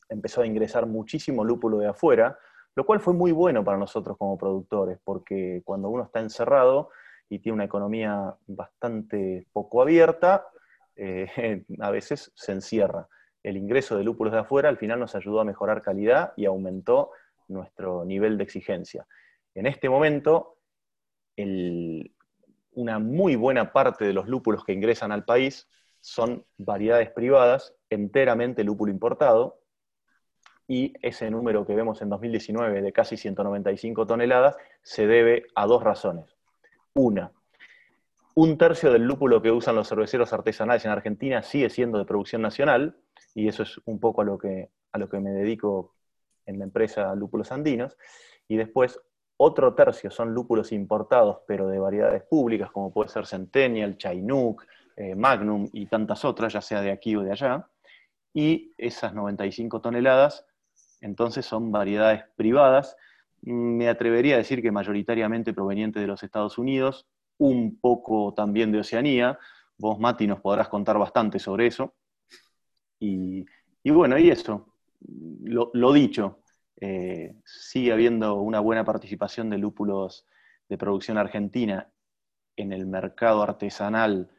[SPEAKER 2] empezó a ingresar muchísimo lúpulo de afuera, lo cual fue muy bueno para nosotros como productores, porque cuando uno está encerrado y tiene una economía bastante poco abierta, eh, a veces se encierra. El ingreso de lúpulos de afuera al final nos ayudó a mejorar calidad y aumentó nuestro nivel de exigencia. En este momento, una muy buena parte de los lúpulos que ingresan al país son variedades privadas, enteramente lúpulo importado, y ese número que vemos en 2019 de casi 195 toneladas se debe a dos razones. Una, un tercio del lúpulo que usan los cerveceros artesanales en Argentina sigue siendo de producción nacional, y eso es un poco a lo que, a lo que me dedico en la empresa Lúpulos Andinos. Y después, otro tercio son lúpulos importados, pero de variedades públicas, como puede ser Centennial, Chinook, eh, Magnum y tantas otras, ya sea de aquí o de allá. Y esas 95 toneladas, entonces, son variedades privadas. Me atrevería a decir que mayoritariamente provenientes de los Estados Unidos, un poco también de Oceanía. Vos, Mati, nos podrás contar bastante sobre eso. Y, bueno, y eso, lo, dicho, eh, sigue habiendo una buena participación de lúpulos de producción argentina en el mercado artesanal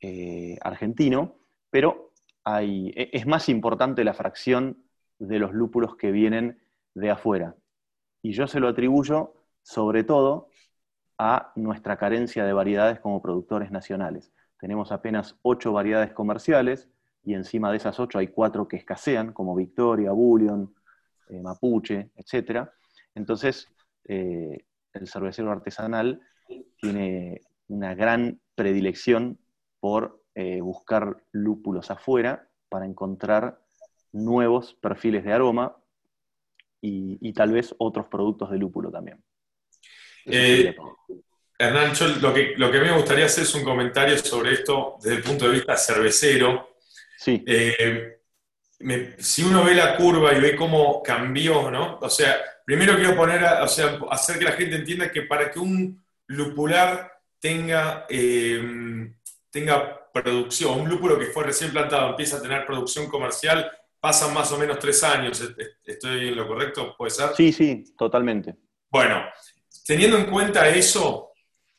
[SPEAKER 2] eh, argentino, pero e, es más importante la fracción de los lúpulos que vienen de afuera. Y yo se lo atribuyo sobre todo a nuestra carencia de variedades como productores nacionales. Tenemos apenas ocho variedades comerciales y encima de esas ocho hay cuatro que escasean, como Victoria, Bullion, eh, Mapuche, etc. Entonces, eh, el cervecero artesanal tiene una gran predilección por eh, buscar lúpulos afuera para encontrar nuevos perfiles de aroma y tal vez otros productos de lúpulo también.
[SPEAKER 4] Hernán, lo que, lo que a mí me gustaría hacer es un comentario sobre esto desde el punto de vista cervecero.
[SPEAKER 2] Sí.
[SPEAKER 4] Eh, si uno ve la curva y ve cómo cambió, ¿no? O sea, primero quiero poner, o sea, hacer que la gente entienda que para que un lupular tenga, eh, tenga producción, un lúpulo que fue recién plantado empieza a tener producción comercial, pasan más o menos tres años. ¿Estoy en lo correcto? ¿Puede ser?
[SPEAKER 2] Sí, sí, totalmente.
[SPEAKER 4] Bueno, Teniendo en cuenta eso,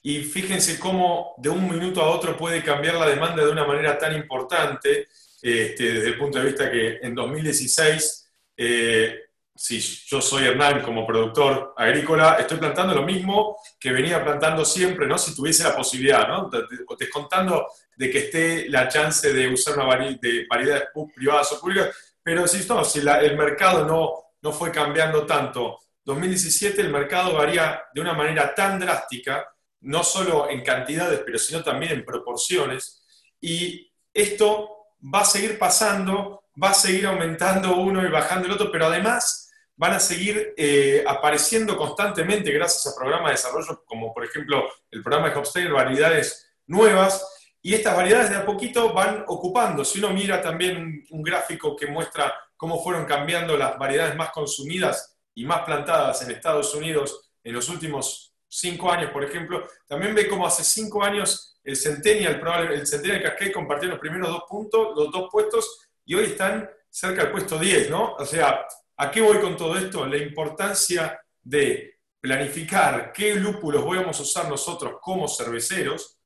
[SPEAKER 4] y fíjense cómo de un minuto a otro puede cambiar la demanda de una manera tan importante, este, desde el punto de vista que en 2016, eh, si yo soy Hernán como productor agrícola, estoy plantando lo mismo que venía plantando siempre, ¿no? Si tuviese la posibilidad, ¿no? Descontando de que esté la chance de usar una de variedades privadas o públicas, pero si, no, si el mercado no, no fue cambiando tanto 2017 el mercado varía de una manera tan drástica, no solo en cantidades, pero sino también en proporciones, y esto va a seguir pasando, va a seguir aumentando uno y bajando el otro, pero además van a seguir eh, apareciendo constantemente gracias a programas de desarrollo, como por ejemplo el programa de Hopstein, variedades nuevas, y estas variedades de a poquito van ocupando. Si uno mira también un gráfico que muestra cómo fueron cambiando las variedades más consumidas y más plantadas en Estados Unidos en los últimos cinco años, por ejemplo, también ve como hace cinco años el Centennial, el Centennial Cascade compartió los primeros dos puntos, los dos puestos, y hoy están cerca del puesto 10, ¿no? O sea, ¿a qué voy con todo esto? La importancia de planificar qué lúpulos vamos a usar nosotros como cerveceros,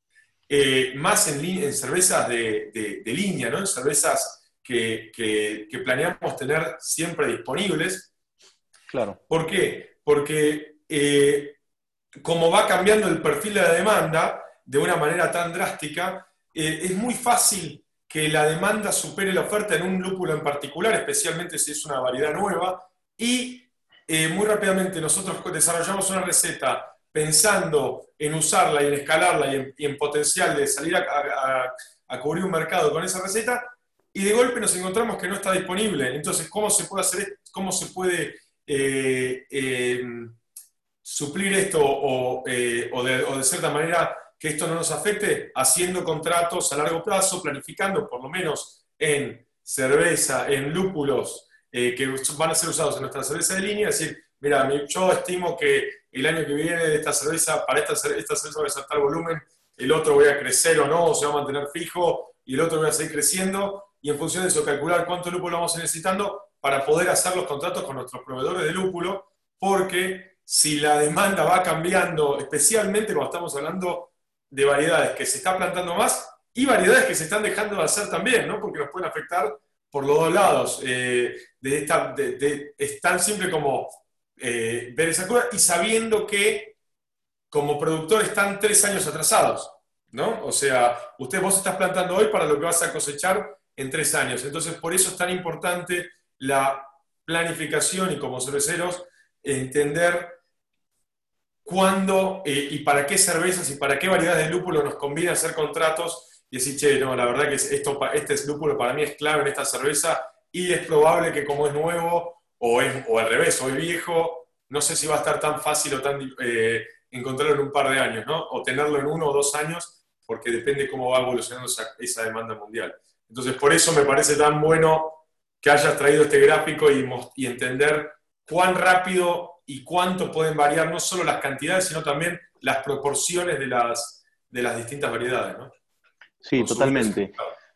[SPEAKER 4] eh, más en, en cervezas de, línea, ¿no? En cervezas que, que planeamos tener siempre disponibles,
[SPEAKER 2] Claro.
[SPEAKER 4] ¿Por qué? Porque eh, como va cambiando el perfil de la demanda de una manera tan drástica, eh, es muy fácil que la demanda supere la oferta en un lúpulo en particular, especialmente si es una variedad nueva, y eh, muy rápidamente nosotros desarrollamos una receta pensando en usarla y en escalarla y en, potencial de salir a, cubrir un mercado con esa receta, y de golpe nos encontramos que no está disponible. Entonces, ¿cómo se puede hacer, cómo se puede eh, eh, suplir esto o, de, cierta manera que esto no nos afecte haciendo contratos a largo plazo, planificando por lo menos en cerveza, en lúpulos que van a ser usados en nuestra cerveza de línea, es decir, mira, yo estimo que el año que viene esta cerveza, para esta, esta cerveza va a ser tal volumen, el otro voy a crecer o no, o se va a mantener fijo, y el otro voy a seguir creciendo, y en función de eso calcular cuánto lúpulo vamos necesitando para poder hacer los contratos con nuestros proveedores de lúpulo, porque si la demanda va cambiando, especialmente cuando estamos hablando de variedades que se está plantando más y variedades que se están dejando de hacer también, ¿no? porque nos pueden afectar por los dos lados. Eh, de esta, es tan simple como eh, ver esa curva y sabiendo que como productor están tres años atrasados. ¿no? O sea, usted vos estás plantando hoy para lo que vas a cosechar en tres años. Entonces, por eso es tan importante la planificación y como cerveceros entender cuándo eh, y para qué cervezas y para qué variedades de lúpulo nos conviene hacer contratos y decir, che, no, la verdad que esto, este lúpulo para mí es clave en esta cerveza y es probable que como es nuevo o, es, o al revés, o es viejo, no sé si va a estar tan fácil o tan eh, encontrarlo en un par de años, ¿no? O tenerlo en uno o dos años, porque depende cómo va evolucionando esa, esa demanda mundial. Entonces, por eso me parece tan bueno que hayas traído este gráfico y, y entender cuán rápido y cuánto pueden variar no solo las cantidades, sino también las proporciones de las, de las distintas variedades. ¿no?
[SPEAKER 2] Sí, totalmente.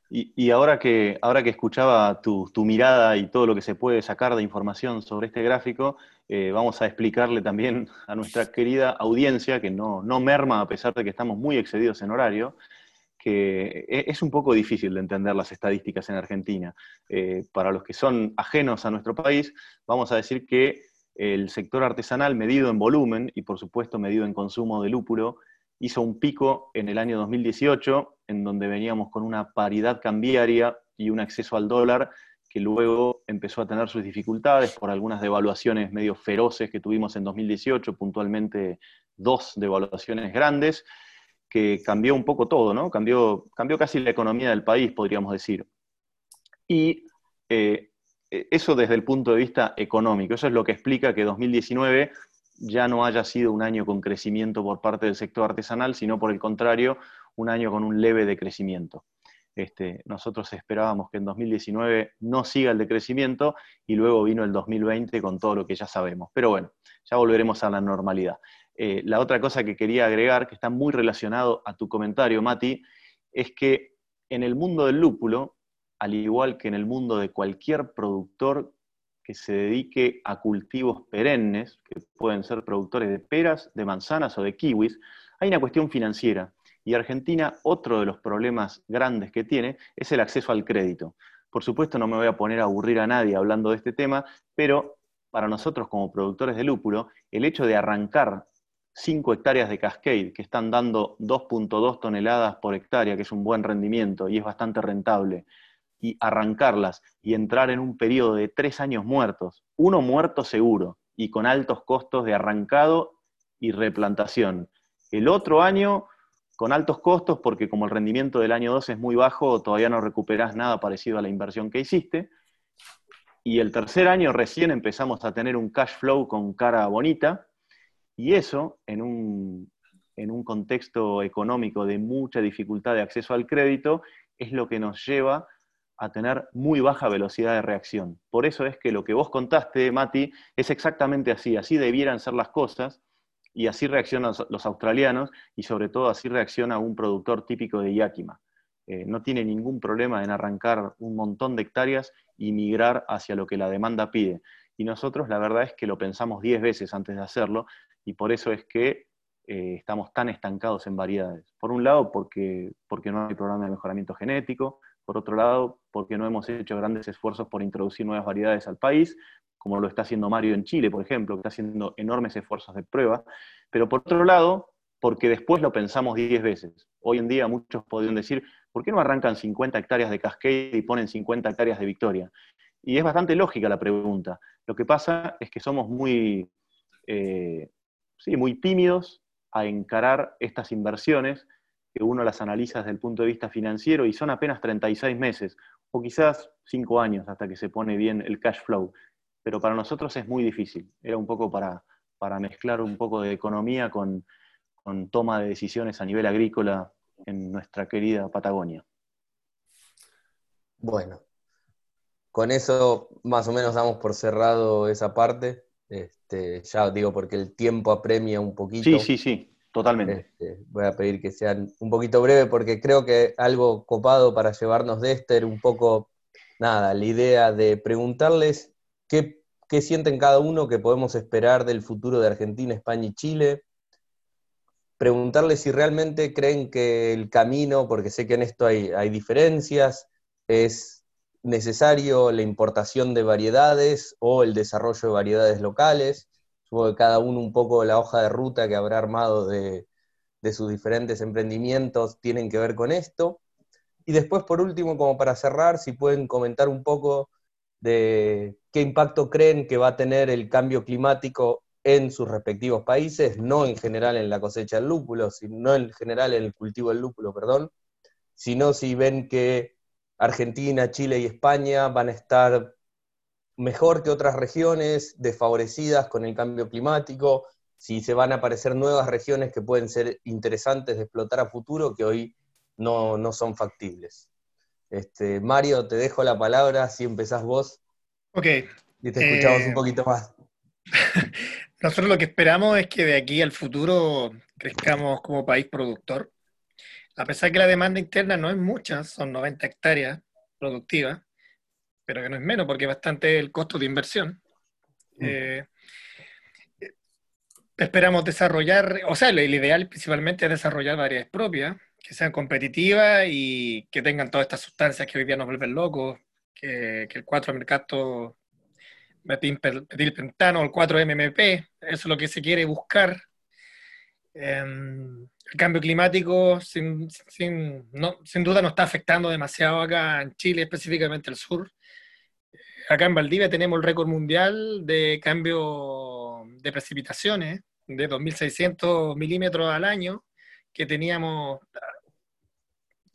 [SPEAKER 2] Y, ahora, que, ahora que escuchaba tu, mirada y todo lo que se puede sacar de información sobre este gráfico, eh, vamos a explicarle también a nuestra querida audiencia, que no, no merma a pesar de que estamos muy excedidos en horario, que e, es un poco difícil de entender las estadísticas en Argentina. Eh, para los que son ajenos a nuestro país, vamos a decir que el sector artesanal medido en volumen y por supuesto medido en consumo de lúpulo hizo un pico en el año 2018, en donde veníamos con una paridad cambiaria y un acceso al dólar que luego empezó a tener sus dificultades por algunas devaluaciones medio feroces que tuvimos en 2018, puntualmente dos devaluaciones grandes, que cambió un poco todo, ¿no? Cambió, cambió casi la economía del país, podríamos decir. Y eh, eso desde el punto de vista económico, eso es lo que explica que 2019 ya no haya sido un año con crecimiento por parte del sector artesanal, sino por el contrario, un año con un leve decrecimiento. Este, nosotros esperábamos que en 2019 no siga el decrecimiento y luego vino el 2020 con todo lo que ya sabemos. Pero bueno, ya volveremos a la normalidad. Eh, la otra cosa que quería agregar, que está muy relacionado a tu comentario, Mati, es que en el mundo del lúpulo, al igual que en el mundo de cualquier productor que se dedique a cultivos perennes, que pueden ser productores de peras, de manzanas o de kiwis, hay una cuestión financiera. Y Argentina, otro de los problemas grandes que tiene es el acceso al crédito. Por supuesto, no me voy a poner a aburrir a nadie hablando de este tema, pero para nosotros como productores de lúpulo, el hecho de arrancar 5 hectáreas de Cascade, que están dando 2.2 toneladas por hectárea, que es un buen rendimiento y es bastante rentable, y arrancarlas y entrar en un periodo de tres años muertos, uno muerto seguro y con altos costos de arrancado y replantación. El otro año con altos costos porque como el rendimiento del año 2 es muy bajo, todavía no recuperás nada parecido a la inversión que hiciste. Y el tercer año recién empezamos a tener un cash flow con cara bonita, y eso, en un, contexto económico de mucha dificultad de acceso al crédito, es lo que nos lleva a tener muy baja velocidad de reacción. Por eso es que lo que vos contaste, Mati, es exactamente así. Así debieran ser las cosas y así reaccionan los australianos y sobre todo así reacciona un productor típico de Yakima. Eh, no tiene ningún problema en arrancar un montón de hectáreas y migrar hacia lo que la demanda pide. Y nosotros la verdad es que lo pensamos 10 veces antes de hacerlo y por eso es que eh, estamos tan estancados en variedades. Por un lado, porque, porque no hay programa de mejoramiento genético, por otro lado, porque no hemos hecho grandes esfuerzos por introducir nuevas variedades al país, como lo está haciendo Mario en Chile, por ejemplo, que está haciendo enormes esfuerzos de prueba, pero por otro lado, porque después lo pensamos 10 veces. Hoy en día muchos podrían decir, ¿por qué no arrancan 50 hectáreas de Cascade y ponen 50 hectáreas de Victoria? Y es bastante lógica la pregunta. Lo que pasa es que somos muy, eh, sí, muy tímidos a encarar estas inversiones, que uno las analiza desde el punto de vista financiero y son apenas 36 meses, o quizás 5 años hasta que se pone bien el cash flow. Pero para nosotros es muy difícil. Era un poco para, para mezclar un poco de economía con, con toma de decisiones a nivel agrícola en nuestra querida Patagonia.
[SPEAKER 1] Bueno, con eso más o menos damos por cerrado esa parte. Este, ya digo, porque el tiempo apremia un poquito.
[SPEAKER 2] Sí, sí, sí. Totalmente.
[SPEAKER 1] Este, voy a pedir que sean un poquito breve porque creo que algo copado para llevarnos de este un poco, nada, la idea de preguntarles qué, sienten cada uno que podemos esperar del futuro de Argentina, España y Chile. Preguntarles si realmente creen que el camino, porque sé que en esto hay diferencias, es necesario la importación de variedades o el desarrollo de variedades locales Cada uno un poco la hoja de ruta que habrá armado de, sus diferentes emprendimientos tienen que ver con esto. Y después, por último, como para cerrar, si pueden comentar un poco de qué impacto creen que va a tener el cambio climático en sus respectivos países, no en general en la cosecha del lúpulo, sino en general en el cultivo del lúpulo, perdón, sino si ven que Argentina, Chile y España van a estar mejor que otras regiones desfavorecidas con el cambio climático, si se van a aparecer nuevas regiones que pueden ser interesantes de explotar a futuro que hoy no, son factibles. Este, Mario, te dejo la palabra, si empezás vos.
[SPEAKER 5] Ok.
[SPEAKER 1] Y te escuchamos un eh, poquito más.
[SPEAKER 5] Nosotros lo que esperamos es que de aquí al futuro crezcamos como país productor. A pesar que la demanda interna no es mucha, son 90 hectáreas productivas, pero que no es menos porque es bastante el costo de inversión. Mm. Eh, esperamos desarrollar, o sea, el ideal principalmente es desarrollar variedades propias, que sean competitivas y que tengan todas estas sustancias que hoy día nos vuelven locos, que, el 4-mercato metilpentano, el 4-MMP, eso es lo que se quiere buscar. Em, el cambio climático sin, sin, no, sin duda nos está afectando demasiado acá en Chile, específicamente el sur acá en Valdivia tenemos el récord mundial de cambio de precipitaciones de 2.600 milímetros al año que teníamos,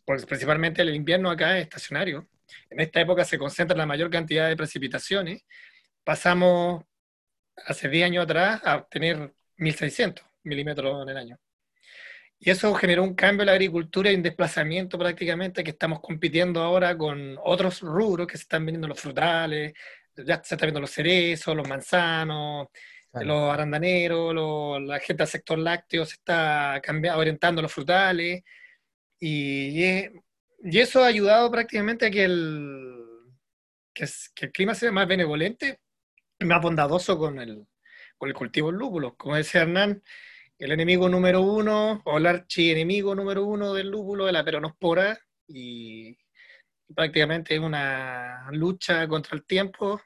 [SPEAKER 5] principalmente el invierno acá es estacionario. En esta época se concentra la mayor cantidad de precipitaciones. Pasamos hace 10 años atrás a tener 1.600 milímetros en el año. Y eso generó un cambio en la agricultura y un desplazamiento prácticamente que estamos compitiendo ahora con otros rubros que se están vendiendo los frutales, ya se están viendo los cerezos, los manzanos, los arandaneros, la gente del sector lácteo se está cambiando, orientando a los frutales. Y, y, eso ha ayudado prácticamente a que el, que, el clima sea más benevolente, más bondadoso con el, con el cultivo del lúpulo. Como decía Hernán, el enemigo número uno, o el archienemigo número uno del lúpulo de la peronospora, y prácticamente es una lucha contra el tiempo,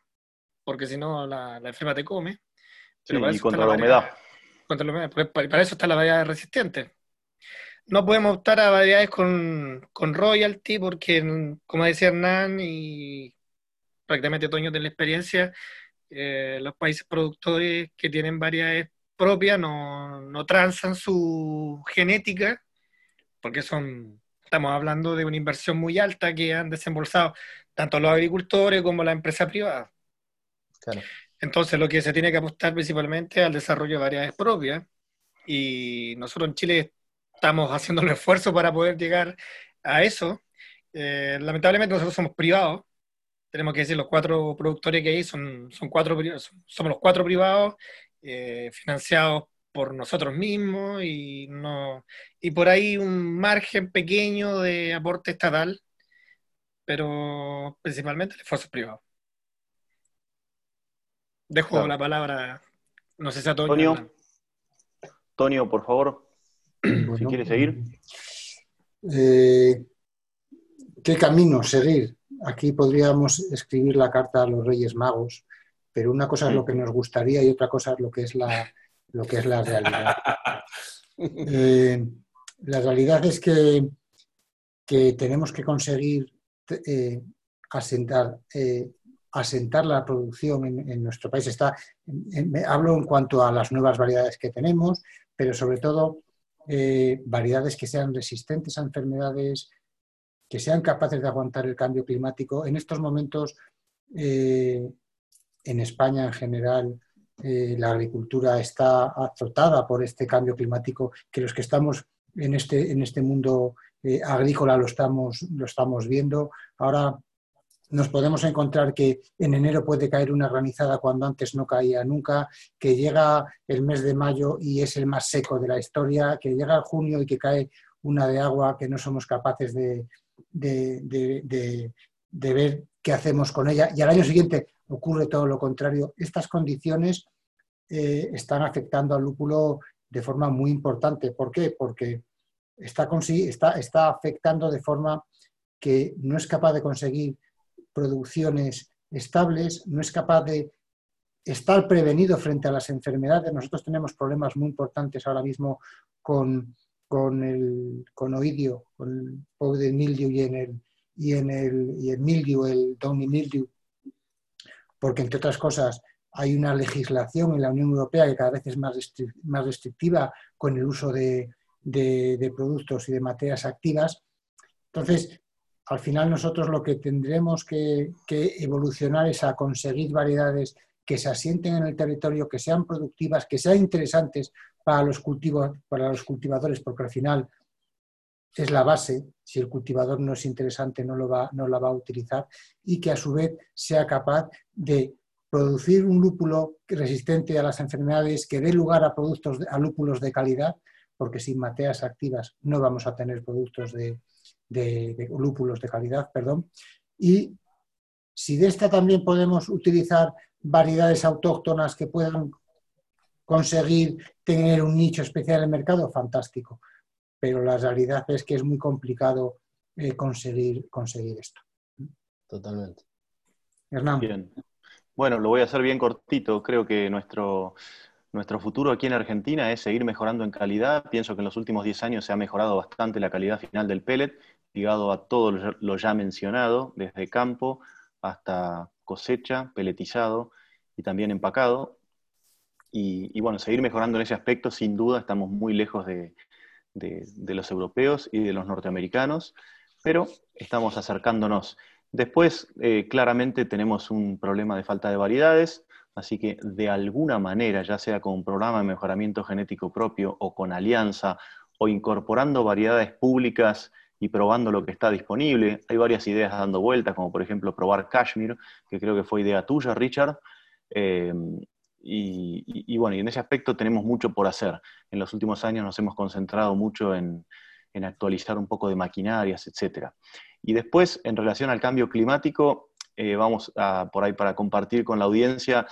[SPEAKER 5] porque si no la, enferma te come.
[SPEAKER 2] y contra la, humedad.
[SPEAKER 5] Contra la humedad, para eso está la variedad resistente. No podemos optar a variedades con, royalty, porque, como decía Hernán, y prácticamente Toño de la experiencia, eh, los países productores que tienen variedades propia, no, no transan su genética, porque son, estamos hablando de una inversión muy alta que han desembolsado tanto los agricultores como la empresa privada. Entonces, lo que se tiene que apostar principalmente es al desarrollo de variedades propias, y nosotros en Chile estamos haciendo el esfuerzo para poder llegar a eso. Eh, lamentablemente nosotros somos privados, tenemos que decir, los cuatro productores que hay son, son cuatro, somos los cuatro privados eh, financiados por nosotros mismos y, no, y por ahí un margen pequeño de aporte estatal, pero principalmente el esfuerzo privado. Dejo la palabra, no sé si a
[SPEAKER 2] Tonio. Tonio, por favor, si quieres seguir.
[SPEAKER 3] Eh, ¿Qué camino seguir? Aquí podríamos escribir la carta a los Reyes Magos pero una cosa es lo que nos gustaría y otra cosa es lo que es la, lo que es la realidad. Eh, la realidad es que, que tenemos que conseguir eh, asentar, eh, asentar la producción en, nuestro país. Está, hablo en cuanto a las nuevas variedades que tenemos, pero sobre todo variedades que sean resistentes a enfermedades, que sean capaces de aguantar el cambio climático. En estos momentos en España en general eh, la agricultura está azotada por este cambio climático, que los que estamos en este, en este mundo eh, agrícola lo estamos, lo estamos viendo. Ahora nos podemos encontrar que en enero puede caer una granizada cuando antes no caía nunca, que llega el mes de mayo y es el más seco de la historia, que llega junio y que cae una de agua que no somos capaces de, ver qué hacemos con ella. Y al año siguiente ocurre todo lo contrario. Estas condiciones eh, están afectando al lúpulo de forma muy importante. ¿Por qué? Porque está, está, está afectando de forma que no es capaz de conseguir producciones estables, no es capaz de estar prevenido frente a las enfermedades. Nosotros tenemos problemas muy importantes ahora mismo con, con el con oidio, con el powder mildew y en el y en el, y el mildew, el downy porque entre otras cosas hay una legislación en la Unión Europea que cada vez es más, más restrictiva con el uso de, de productos y de materias activas. Entonces, al final nosotros lo que tendremos que, evolucionar es a conseguir variedades que se asienten en el territorio, que sean productivas, que sean interesantes para los, para los cultivadores, porque al final es la base. Si el cultivador no es interesante, no, lo va, no la va a utilizar y que a su vez sea capaz de producir un lúpulo resistente a las enfermedades, que dé lugar a productos a lúpulos de calidad, porque sin mateas activas no vamos a tener productos de, de, lúpulos de calidad, perdón. Y si de esta también podemos utilizar variedades autóctonas que puedan conseguir tener un nicho especial en el mercado, fantástico. Pero la realidad es que es muy complicado eh, conseguir, conseguir esto.
[SPEAKER 1] Totalmente.
[SPEAKER 2] Hernán. Bien. Bueno, lo voy a hacer bien cortito. Creo que nuestro, nuestro futuro aquí en Argentina es seguir mejorando en calidad. Pienso que en los últimos 10 años se ha mejorado bastante la calidad final del pellet, ligado a todo lo ya mencionado, desde campo hasta cosecha, peletizado y también empacado. Y, bueno, seguir mejorando en ese aspecto, sin duda, estamos muy lejos de, los europeos y de los norteamericanos, pero estamos acercándonos. Después, eh, claramente tenemos un problema de falta de variedades. Así que de alguna manera, ya sea con un programa de mejoramiento genético propio o con alianza o incorporando variedades públicas y probando lo que está disponible, hay varias ideas dando vueltas, como por ejemplo probar Kashmir, que creo que fue idea tuya, Richard. Eh, y, bueno, y en ese aspecto tenemos mucho por hacer. En los últimos años nos hemos concentrado mucho en, en actualizar un poco de maquinarias, etc. Y después, en relación al cambio climático, eh, vamos a, por ahí para compartir con la audiencia,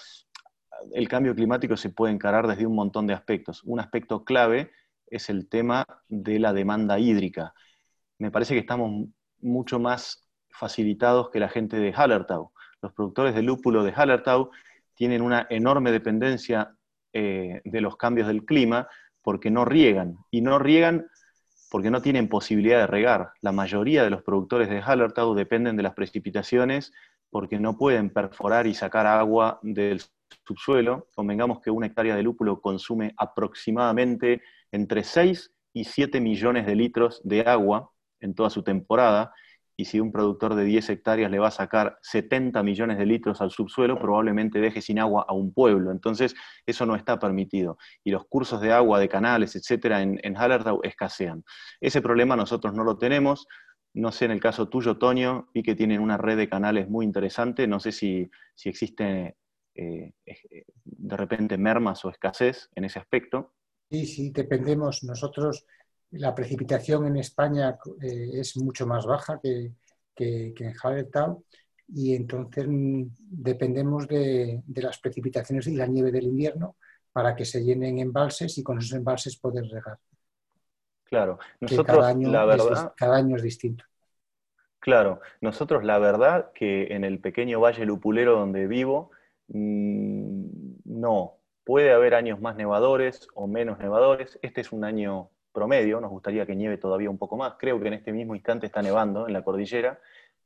[SPEAKER 2] el cambio climático se puede encarar desde un montón de aspectos. Un aspecto clave es el tema de la demanda hídrica. Me parece que estamos mucho más facilitados que la gente de Hallertau. Los productores de lúpulo de Hallertau tienen una enorme dependencia eh, de los cambios del clima porque no riegan. Y no riegan porque no tienen posibilidad de regar. La mayoría de los productores de Hallertau dependen de las precipitaciones porque no pueden perforar y sacar agua del subsuelo. Convengamos que una hectárea de lúpulo consume aproximadamente entre 6 y 7 millones de litros de agua en toda su temporada, y si un productor de 10 hectáreas le va a sacar 70 millones de litros al subsuelo, probablemente deje sin agua a un pueblo. Entonces, eso no está permitido. Y los cursos de agua, de canales, etcétera, en, en Hallertau escasean. Ese problema nosotros no lo tenemos. No sé, en el caso tuyo, Tonio, vi que tienen una red de canales muy interesante. No sé si, si existe eh, eh, de repente mermas o escasez en ese aspecto.
[SPEAKER 3] Sí, sí, dependemos. Nosotros, la precipitación en España eh, es mucho más baja que, que, en Hallertau y entonces dependemos de, de, las precipitaciones y la nieve del invierno para que se llenen embalses y con esos embalses poder regar.
[SPEAKER 2] Claro, nosotros cada año, la verdad,
[SPEAKER 3] es, cada año es distinto.
[SPEAKER 2] Claro, nosotros la verdad que en el pequeño valle lupulero donde vivo, mm, no, puede haber años más nevadores o menos nevadores. Este es un año promedio, nos gustaría que nieve todavía un poco más. Creo que en este mismo instante está nevando en la cordillera,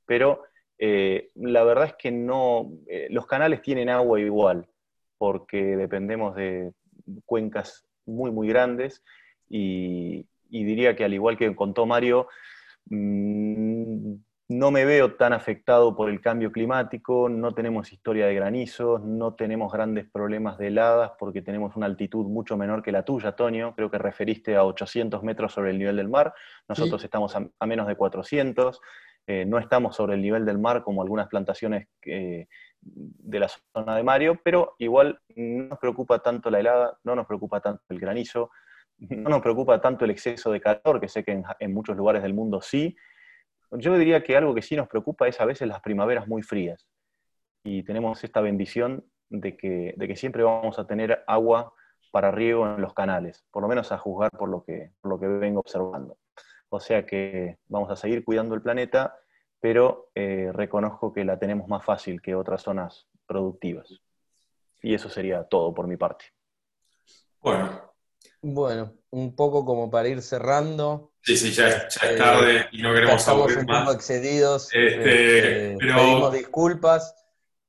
[SPEAKER 2] pero eh, la verdad es que no, eh, los canales tienen agua igual, porque dependemos de cuencas muy, muy grandes y, diría que al igual que contó Mario, mm, no me veo tan afectado por el cambio climático, no tenemos historia de granizos, no tenemos grandes problemas de heladas porque tenemos una altitud mucho menor que la tuya, Tonio. Creo que referiste a 800 metros sobre el nivel del mar, nosotros estamos a, menos de 400. eh, no estamos sobre el nivel del mar como algunas plantaciones de la zona de Mario, pero igual no nos preocupa tanto la helada, no nos preocupa tanto el granizo, no nos preocupa tanto el exceso de calor, que sé que en, muchos lugares del mundo sí. Yo diría que algo que sí nos preocupa es a veces las primaveras muy frías. Y tenemos esta bendición de que, de que siempre vamos a tener agua para riego en los canales, por lo menos a juzgar por lo que, por lo que vengo observando. O sea que vamos a seguir cuidando el planeta, pero eh, reconozco que la tenemos más fácil que otras zonas productivas. Y eso sería todo por mi parte.
[SPEAKER 1] Bueno. Bueno, un poco como para ir cerrando.
[SPEAKER 4] Sí, sí, ya, es eh, tarde y no queremos
[SPEAKER 1] Estamos un poco excedidos. Este, este, pedimos disculpas.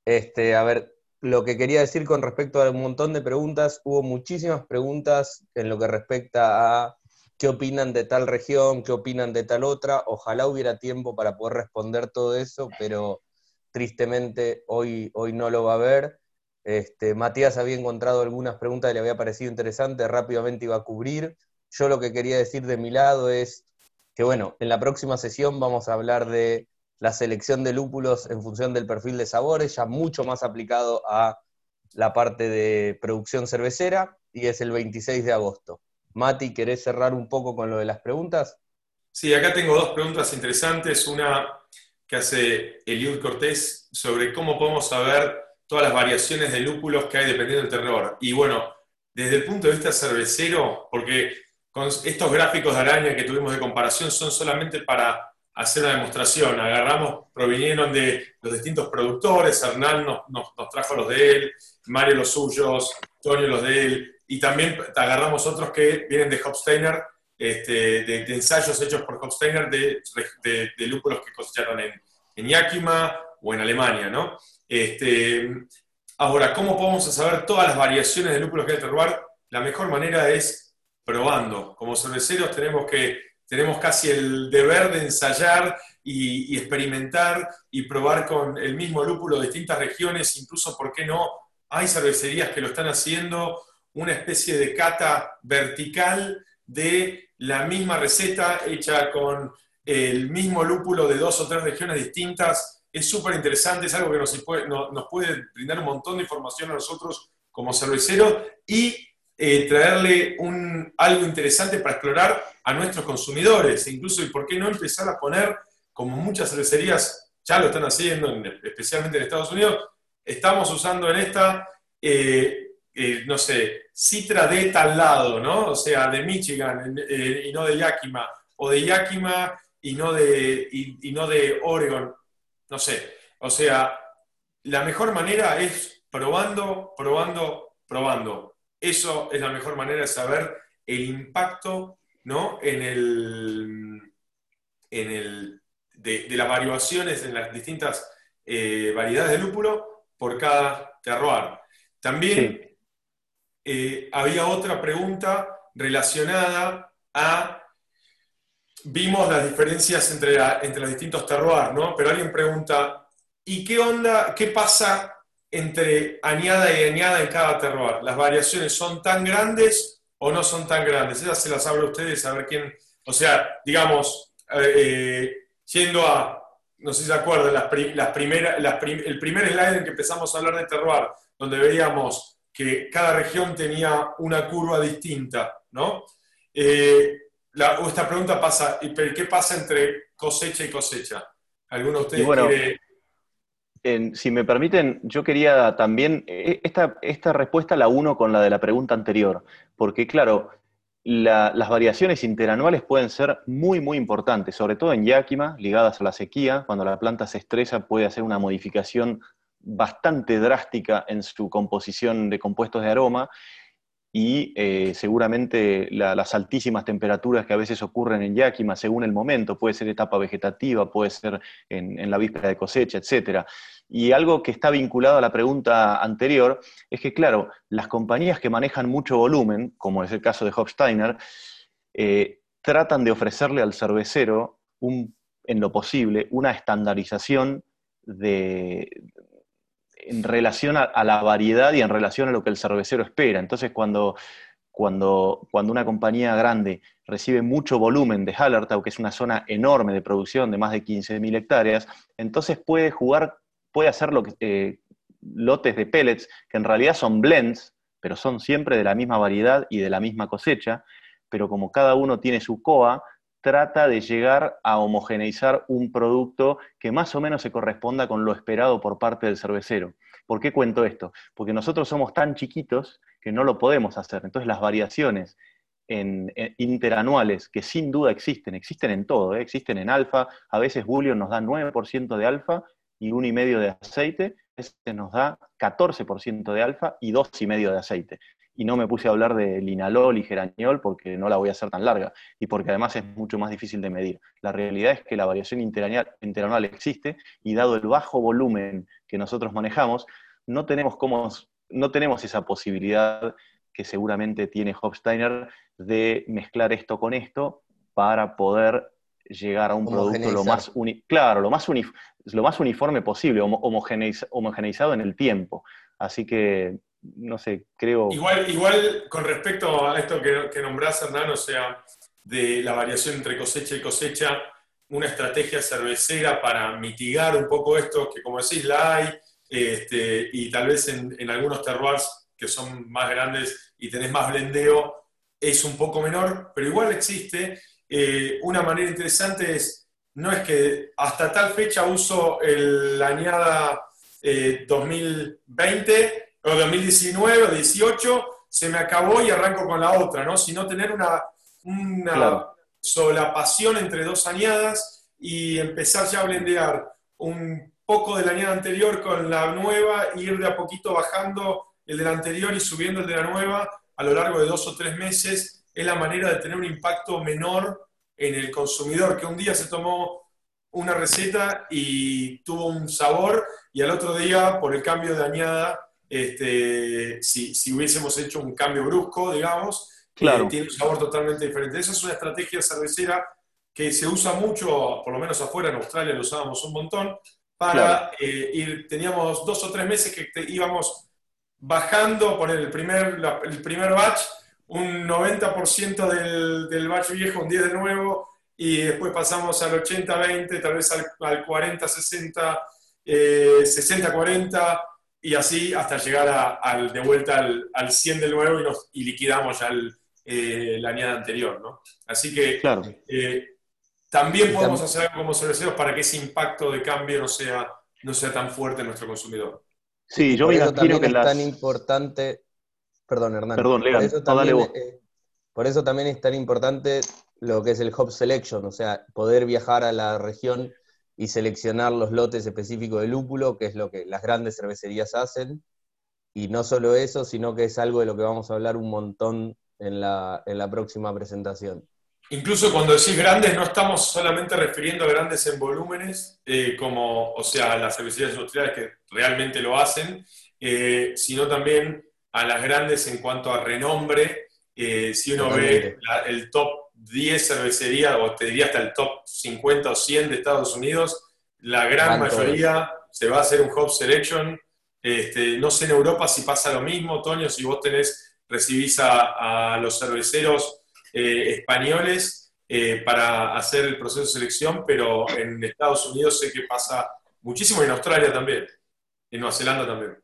[SPEAKER 1] Este, a ver, lo que quería decir con respecto a un montón de preguntas, hubo muchísimas preguntas en lo que respecta a qué opinan de tal región, qué opinan de tal otra. Ojalá hubiera tiempo para poder responder todo eso, pero tristemente hoy, hoy no lo va a haber. Este, Matías había encontrado algunas preguntas que le había parecido interesantes, rápidamente iba a cubrir. Yo lo que quería decir de mi lado es que, bueno, en la próxima sesión vamos a hablar de la selección de lúpulos en función del perfil de sabores, ya mucho más aplicado a la parte de producción cervecera, y es el 26 de agosto. Mati, ¿querés cerrar un poco con lo de las preguntas?
[SPEAKER 4] Sí, acá tengo dos preguntas interesantes. Una que hace Eliud Cortés sobre cómo podemos saber todas las variaciones de lúpulos que hay dependiendo del terror. Y bueno, desde el punto de vista cervecero, porque con estos gráficos de araña que tuvimos de comparación son solamente para hacer una demostración. Agarramos, provinieron de los distintos productores, Hernán nos, trajo los de él, Mario los suyos, Tonio los de él, y también agarramos otros que vienen de Hofsteiner, este, de, ensayos hechos por Hofsteiner de, de, lúpulos que cosecharon en, en, Yakima o en Alemania, ¿no? Este, ahora, ¿cómo podemos saber todas las variaciones de lúpulos que hay en el terroir? La mejor manera es probando. Como cerveceros tenemos que tenemos casi el deber de ensayar y, experimentar y probar con el mismo lúpulo de distintas regiones, incluso, ¿por qué no? Hay cervecerías que lo están haciendo una especie de cata vertical de la misma receta hecha con el mismo lúpulo de dos o tres regiones distintas. Es súper interesante, es algo que nos puede, nos puede brindar un montón de información a nosotros como cerveceros y eh, traerle un, algo interesante para explorar a nuestros consumidores. E incluso, ¿y por qué no empezar a poner, como muchas cervecerías ya lo están haciendo, especialmente en Estados Unidos, estamos usando en esta, eh, eh, no sé, Citra de tal lado, ¿no? O sea, de Michigan y no de Yakima, o de Yakima y no de, y, no de Oregon, no sé. O sea, la mejor manera es probando, probando, probando. Eso es la mejor manera de saber el impacto ¿no? en el, en el, de, las variaciones en las distintas eh, variedades de lúpulo por cada terroir. También eh, había otra pregunta relacionada a, vimos las diferencias entre, entre los distintos terroirs, ¿no? Pero alguien pregunta, ¿y qué onda, qué pasa entre añada y añada en cada terroir? ¿Las variaciones son tan grandes o no son tan grandes? Esas se las hablo a ustedes, a ver quién, o sea, digamos, eh, eh, yendo a, no sé si se acuerdan, las, el primer slide en que empezamos a hablar de terroir, donde veíamos que cada región tenía una curva distinta, ¿no? Eh, esta pregunta pasa, ¿qué pasa entre cosecha y cosecha? ¿Alguno de ustedes
[SPEAKER 2] quiere...? Si me permiten, yo quería también, eh, esta, esta respuesta la uno con la de la pregunta anterior, porque claro, las variaciones interanuales pueden ser muy, muy importantes, sobre todo en Yakima, ligadas a la sequía, cuando la planta se estresa puede hacer una modificación bastante drástica en su composición de compuestos de aroma y eh, seguramente las altísimas temperaturas que a veces ocurren en Yakima según el momento, puede ser etapa vegetativa, puede ser en, la víspera de cosecha, etc. Y algo que está vinculado a la pregunta anterior es que, claro, las compañías que manejan mucho volumen, como es el caso de Hofsteiner, eh, tratan de ofrecerle al cervecero, en lo posible, una estandarización de, en relación a, la variedad y en relación a lo que el cervecero espera. Entonces, cuando, cuando, cuando una compañía grande recibe mucho volumen de Hallertau, que es una zona enorme de producción de más de 15.000 hectáreas, entonces puede jugar, puede hacer lo que, eh, lotes de pellets, que en realidad son blends, pero son siempre de la misma variedad y de la misma cosecha, pero como cada uno tiene su COA, trata de llegar a homogeneizar un producto que más o menos se corresponda con lo esperado por parte del cervecero. ¿Por qué cuento esto? Porque nosotros somos tan chiquitos que no lo podemos hacer. Entonces las variaciones interanuales, que sin duda existen, existen en todo, ¿eh? existen en alfa, a veces Bullion nos da 9% de alfa y 1,5% de aceite, a veces nos da 14% de alfa y 2,5% de aceite. Y no me puse a hablar de linalol y geraniol porque no la voy a hacer tan larga y porque además es mucho más difícil de medir. La realidad es que la variación interanual existe y dado el bajo volumen que nosotros manejamos, no tenemos cómo no tenemos esa posibilidad que seguramente tiene Hofsteiner de mezclar esto con esto para poder llegar a un producto lo más, claro, lo más, lo más uniforme posible, homogeneizado en el tiempo. Así que, no sé, creo...
[SPEAKER 4] Igual, igual con respecto a esto que, que nombrás, o sea, de la variación entre cosecha y cosecha, una estrategia cervecera para mitigar un poco esto, que como decís, la hay, este, y tal vez en, algunos terroirs que son más grandes y tenés más blendeo, es un poco menor, pero igual existe. Eh, una manera interesante es, no es que hasta tal fecha uso el, la añada 2020 eh, o 2019 o 18, se me acabó y arranco con la otra, ¿no? Sino tener una, una solapación entre dos añadas y empezar ya a blendear un poco del año anterior con la nueva, ir de a poquito bajando el del anterior y subiendo el de la nueva a lo largo de dos o tres meses, es la manera de tener un impacto menor en el consumidor, que un día se tomó una receta y tuvo un sabor y al otro día, por el cambio de añada, este, si, si hubiésemos hecho un cambio brusco, digamos,
[SPEAKER 2] claro.
[SPEAKER 4] Eh, tiene un sabor totalmente diferente. Esa es una estrategia cervecera que se usa mucho, por lo menos afuera, en Australia lo usábamos un montón, para eh, ir, teníamos dos o tres meses que íbamos bajando, poner el primer, el primer batch, un 90% del, del batch viejo, un 10 de nuevo, y después pasamos al 80-20, tal vez al, 40-60, 60-40, y así hasta llegar al, de vuelta al, al 100 de nuevo y, nos, y liquidamos ya el, eh, la añada anterior. ¿no? Así que
[SPEAKER 2] claro.
[SPEAKER 4] Eh, también podemos hacer algo como cerveceros para que ese impacto de cambio no sea, no sea tan fuerte en nuestro consumidor.
[SPEAKER 1] Sí, yo me imagino que es tan importante. Perdón, Hernán.
[SPEAKER 2] Perdón, por, eso también,
[SPEAKER 1] eh, por eso también es tan importante lo que es el hop selection, o sea, poder viajar a la región y seleccionar los lotes específicos de lúpulo, que es lo que las grandes cervecerías hacen. Y no solo eso, sino que es algo de lo que vamos a hablar un montón en la, en la próxima presentación.
[SPEAKER 4] Incluso cuando decís grandes, no estamos solamente refiriendo a grandes en volúmenes, eh, como, o sea, las cervecerías industriales que realmente lo hacen, eh, sino también a las grandes en cuanto a renombre. Eh, si uno ve el top 10 cervecería, o te diría hasta el top 50 o 100 de Estados Unidos, la gran mayoría se va a hacer un hop selection. Este, no sé en Europa si pasa lo mismo, Toño, si vos tenés, recibís a, a los cerveceros eh, españoles eh, para hacer el proceso de selección, pero en Estados Unidos sé que pasa muchísimo y en Australia también, en Nueva Zelanda también.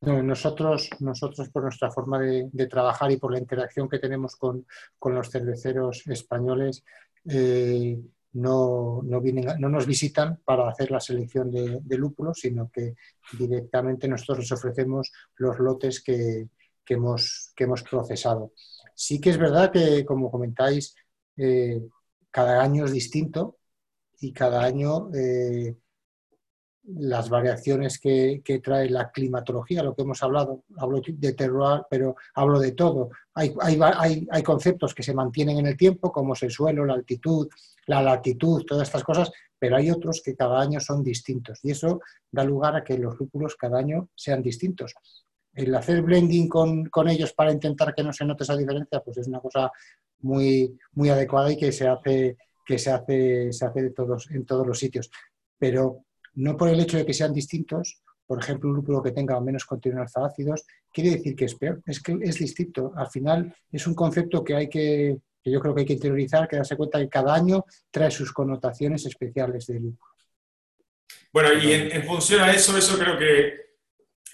[SPEAKER 3] Nosotros, nosotros por nuestra forma de, trabajar y por la interacción que tenemos con, los cerveceros españoles, eh, no, vienen, no nos visitan para hacer la selección de, lúpulos, sino que directamente nosotros les ofrecemos los lotes que, hemos, que hemos procesado. Sí que es verdad que, como comentáis, eh, cada año es distinto y cada año eh, las variaciones que, trae la climatología, lo que hemos hablado, hablo de terroir, pero hablo de todo. Hay, hay, conceptos que se mantienen en el tiempo, como es el suelo, la altitud, la latitud, todas estas cosas, pero hay otros que cada año son distintos y eso da lugar a que los lúpulos cada año sean distintos el hacer blending con, ellos para intentar que no se note esa diferencia, pues es una cosa muy, muy adecuada y que se hace, que se hace, se hace de todos, en todos los sitios. Pero no por el hecho de que sean distintos, por ejemplo, un lúpulo que tenga menos contenido en ácidos, quiere decir que es peor. Es que es distinto. Al final es un concepto que hay que, que yo creo que hay que interiorizar, que darse cuenta que cada año trae sus connotaciones especiales del lúpulo.
[SPEAKER 4] Bueno, y en, función a eso, eso creo que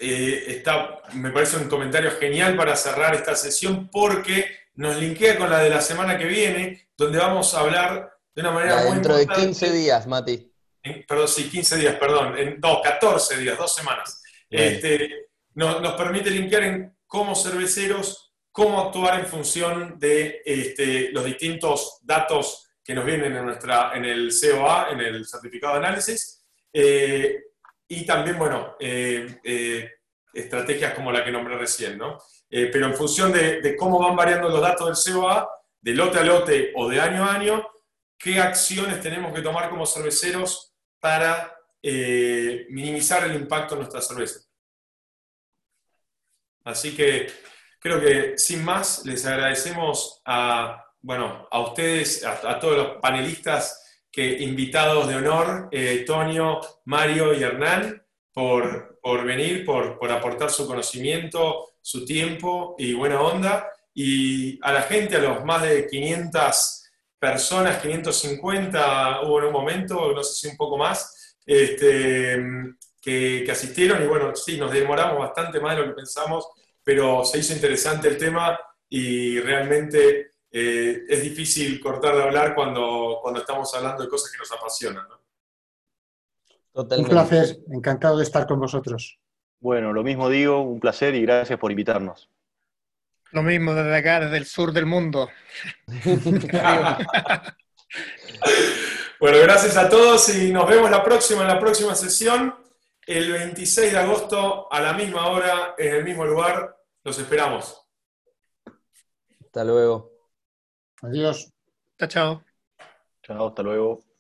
[SPEAKER 4] eh, está, me parece un comentario genial para cerrar esta sesión porque nos linkea con la de la semana que viene, donde vamos a hablar de una manera
[SPEAKER 1] muy Dentro de 15 días, Mati.
[SPEAKER 4] Perdón, sí, 15 días, perdón. En, no, 14 días, dos semanas. Este, nos, permite linkear en cómo cerveceros, cómo actuar en función de este, los distintos datos que nos vienen en, nuestra, en el COA, en el certificado de análisis, eh, y también, bueno, eh, eh, estrategias como la que nombré recién, ¿no? pero en función de, de, cómo van variando los datos del COA, de lote a lote o de año a año, qué acciones tenemos que tomar como cerveceros para minimizar el impacto en nuestra cerveza. Así que creo que sin más les agradecemos a, bueno, a ustedes, a, todos los panelistas que, invitados de honor, eh, Tonio, Mario y Hernán, por, venir, por, aportar su conocimiento, su tiempo y buena onda. Y a la gente, a los más de 500 personas, 550 hubo en un momento, no sé si un poco más, este, que, asistieron y bueno, sí, nos demoramos bastante más de lo que pensamos, pero se hizo interesante el tema y realmente eh, es difícil cortar de hablar cuando, cuando estamos hablando de cosas que nos apasionan.
[SPEAKER 3] Un placer, encantado de estar con vosotros.
[SPEAKER 2] Bueno, lo mismo digo, un placer y gracias por invitarnos.
[SPEAKER 5] Lo mismo desde acá, desde el sur del mundo.
[SPEAKER 4] bueno, gracias a todos y nos vemos la próxima, en la próxima sesión el 26 de agosto a la misma hora, en el mismo lugar. Los esperamos.
[SPEAKER 1] Hasta luego.
[SPEAKER 3] Adiós.
[SPEAKER 5] Chao, chao.
[SPEAKER 2] Chao, hasta luego.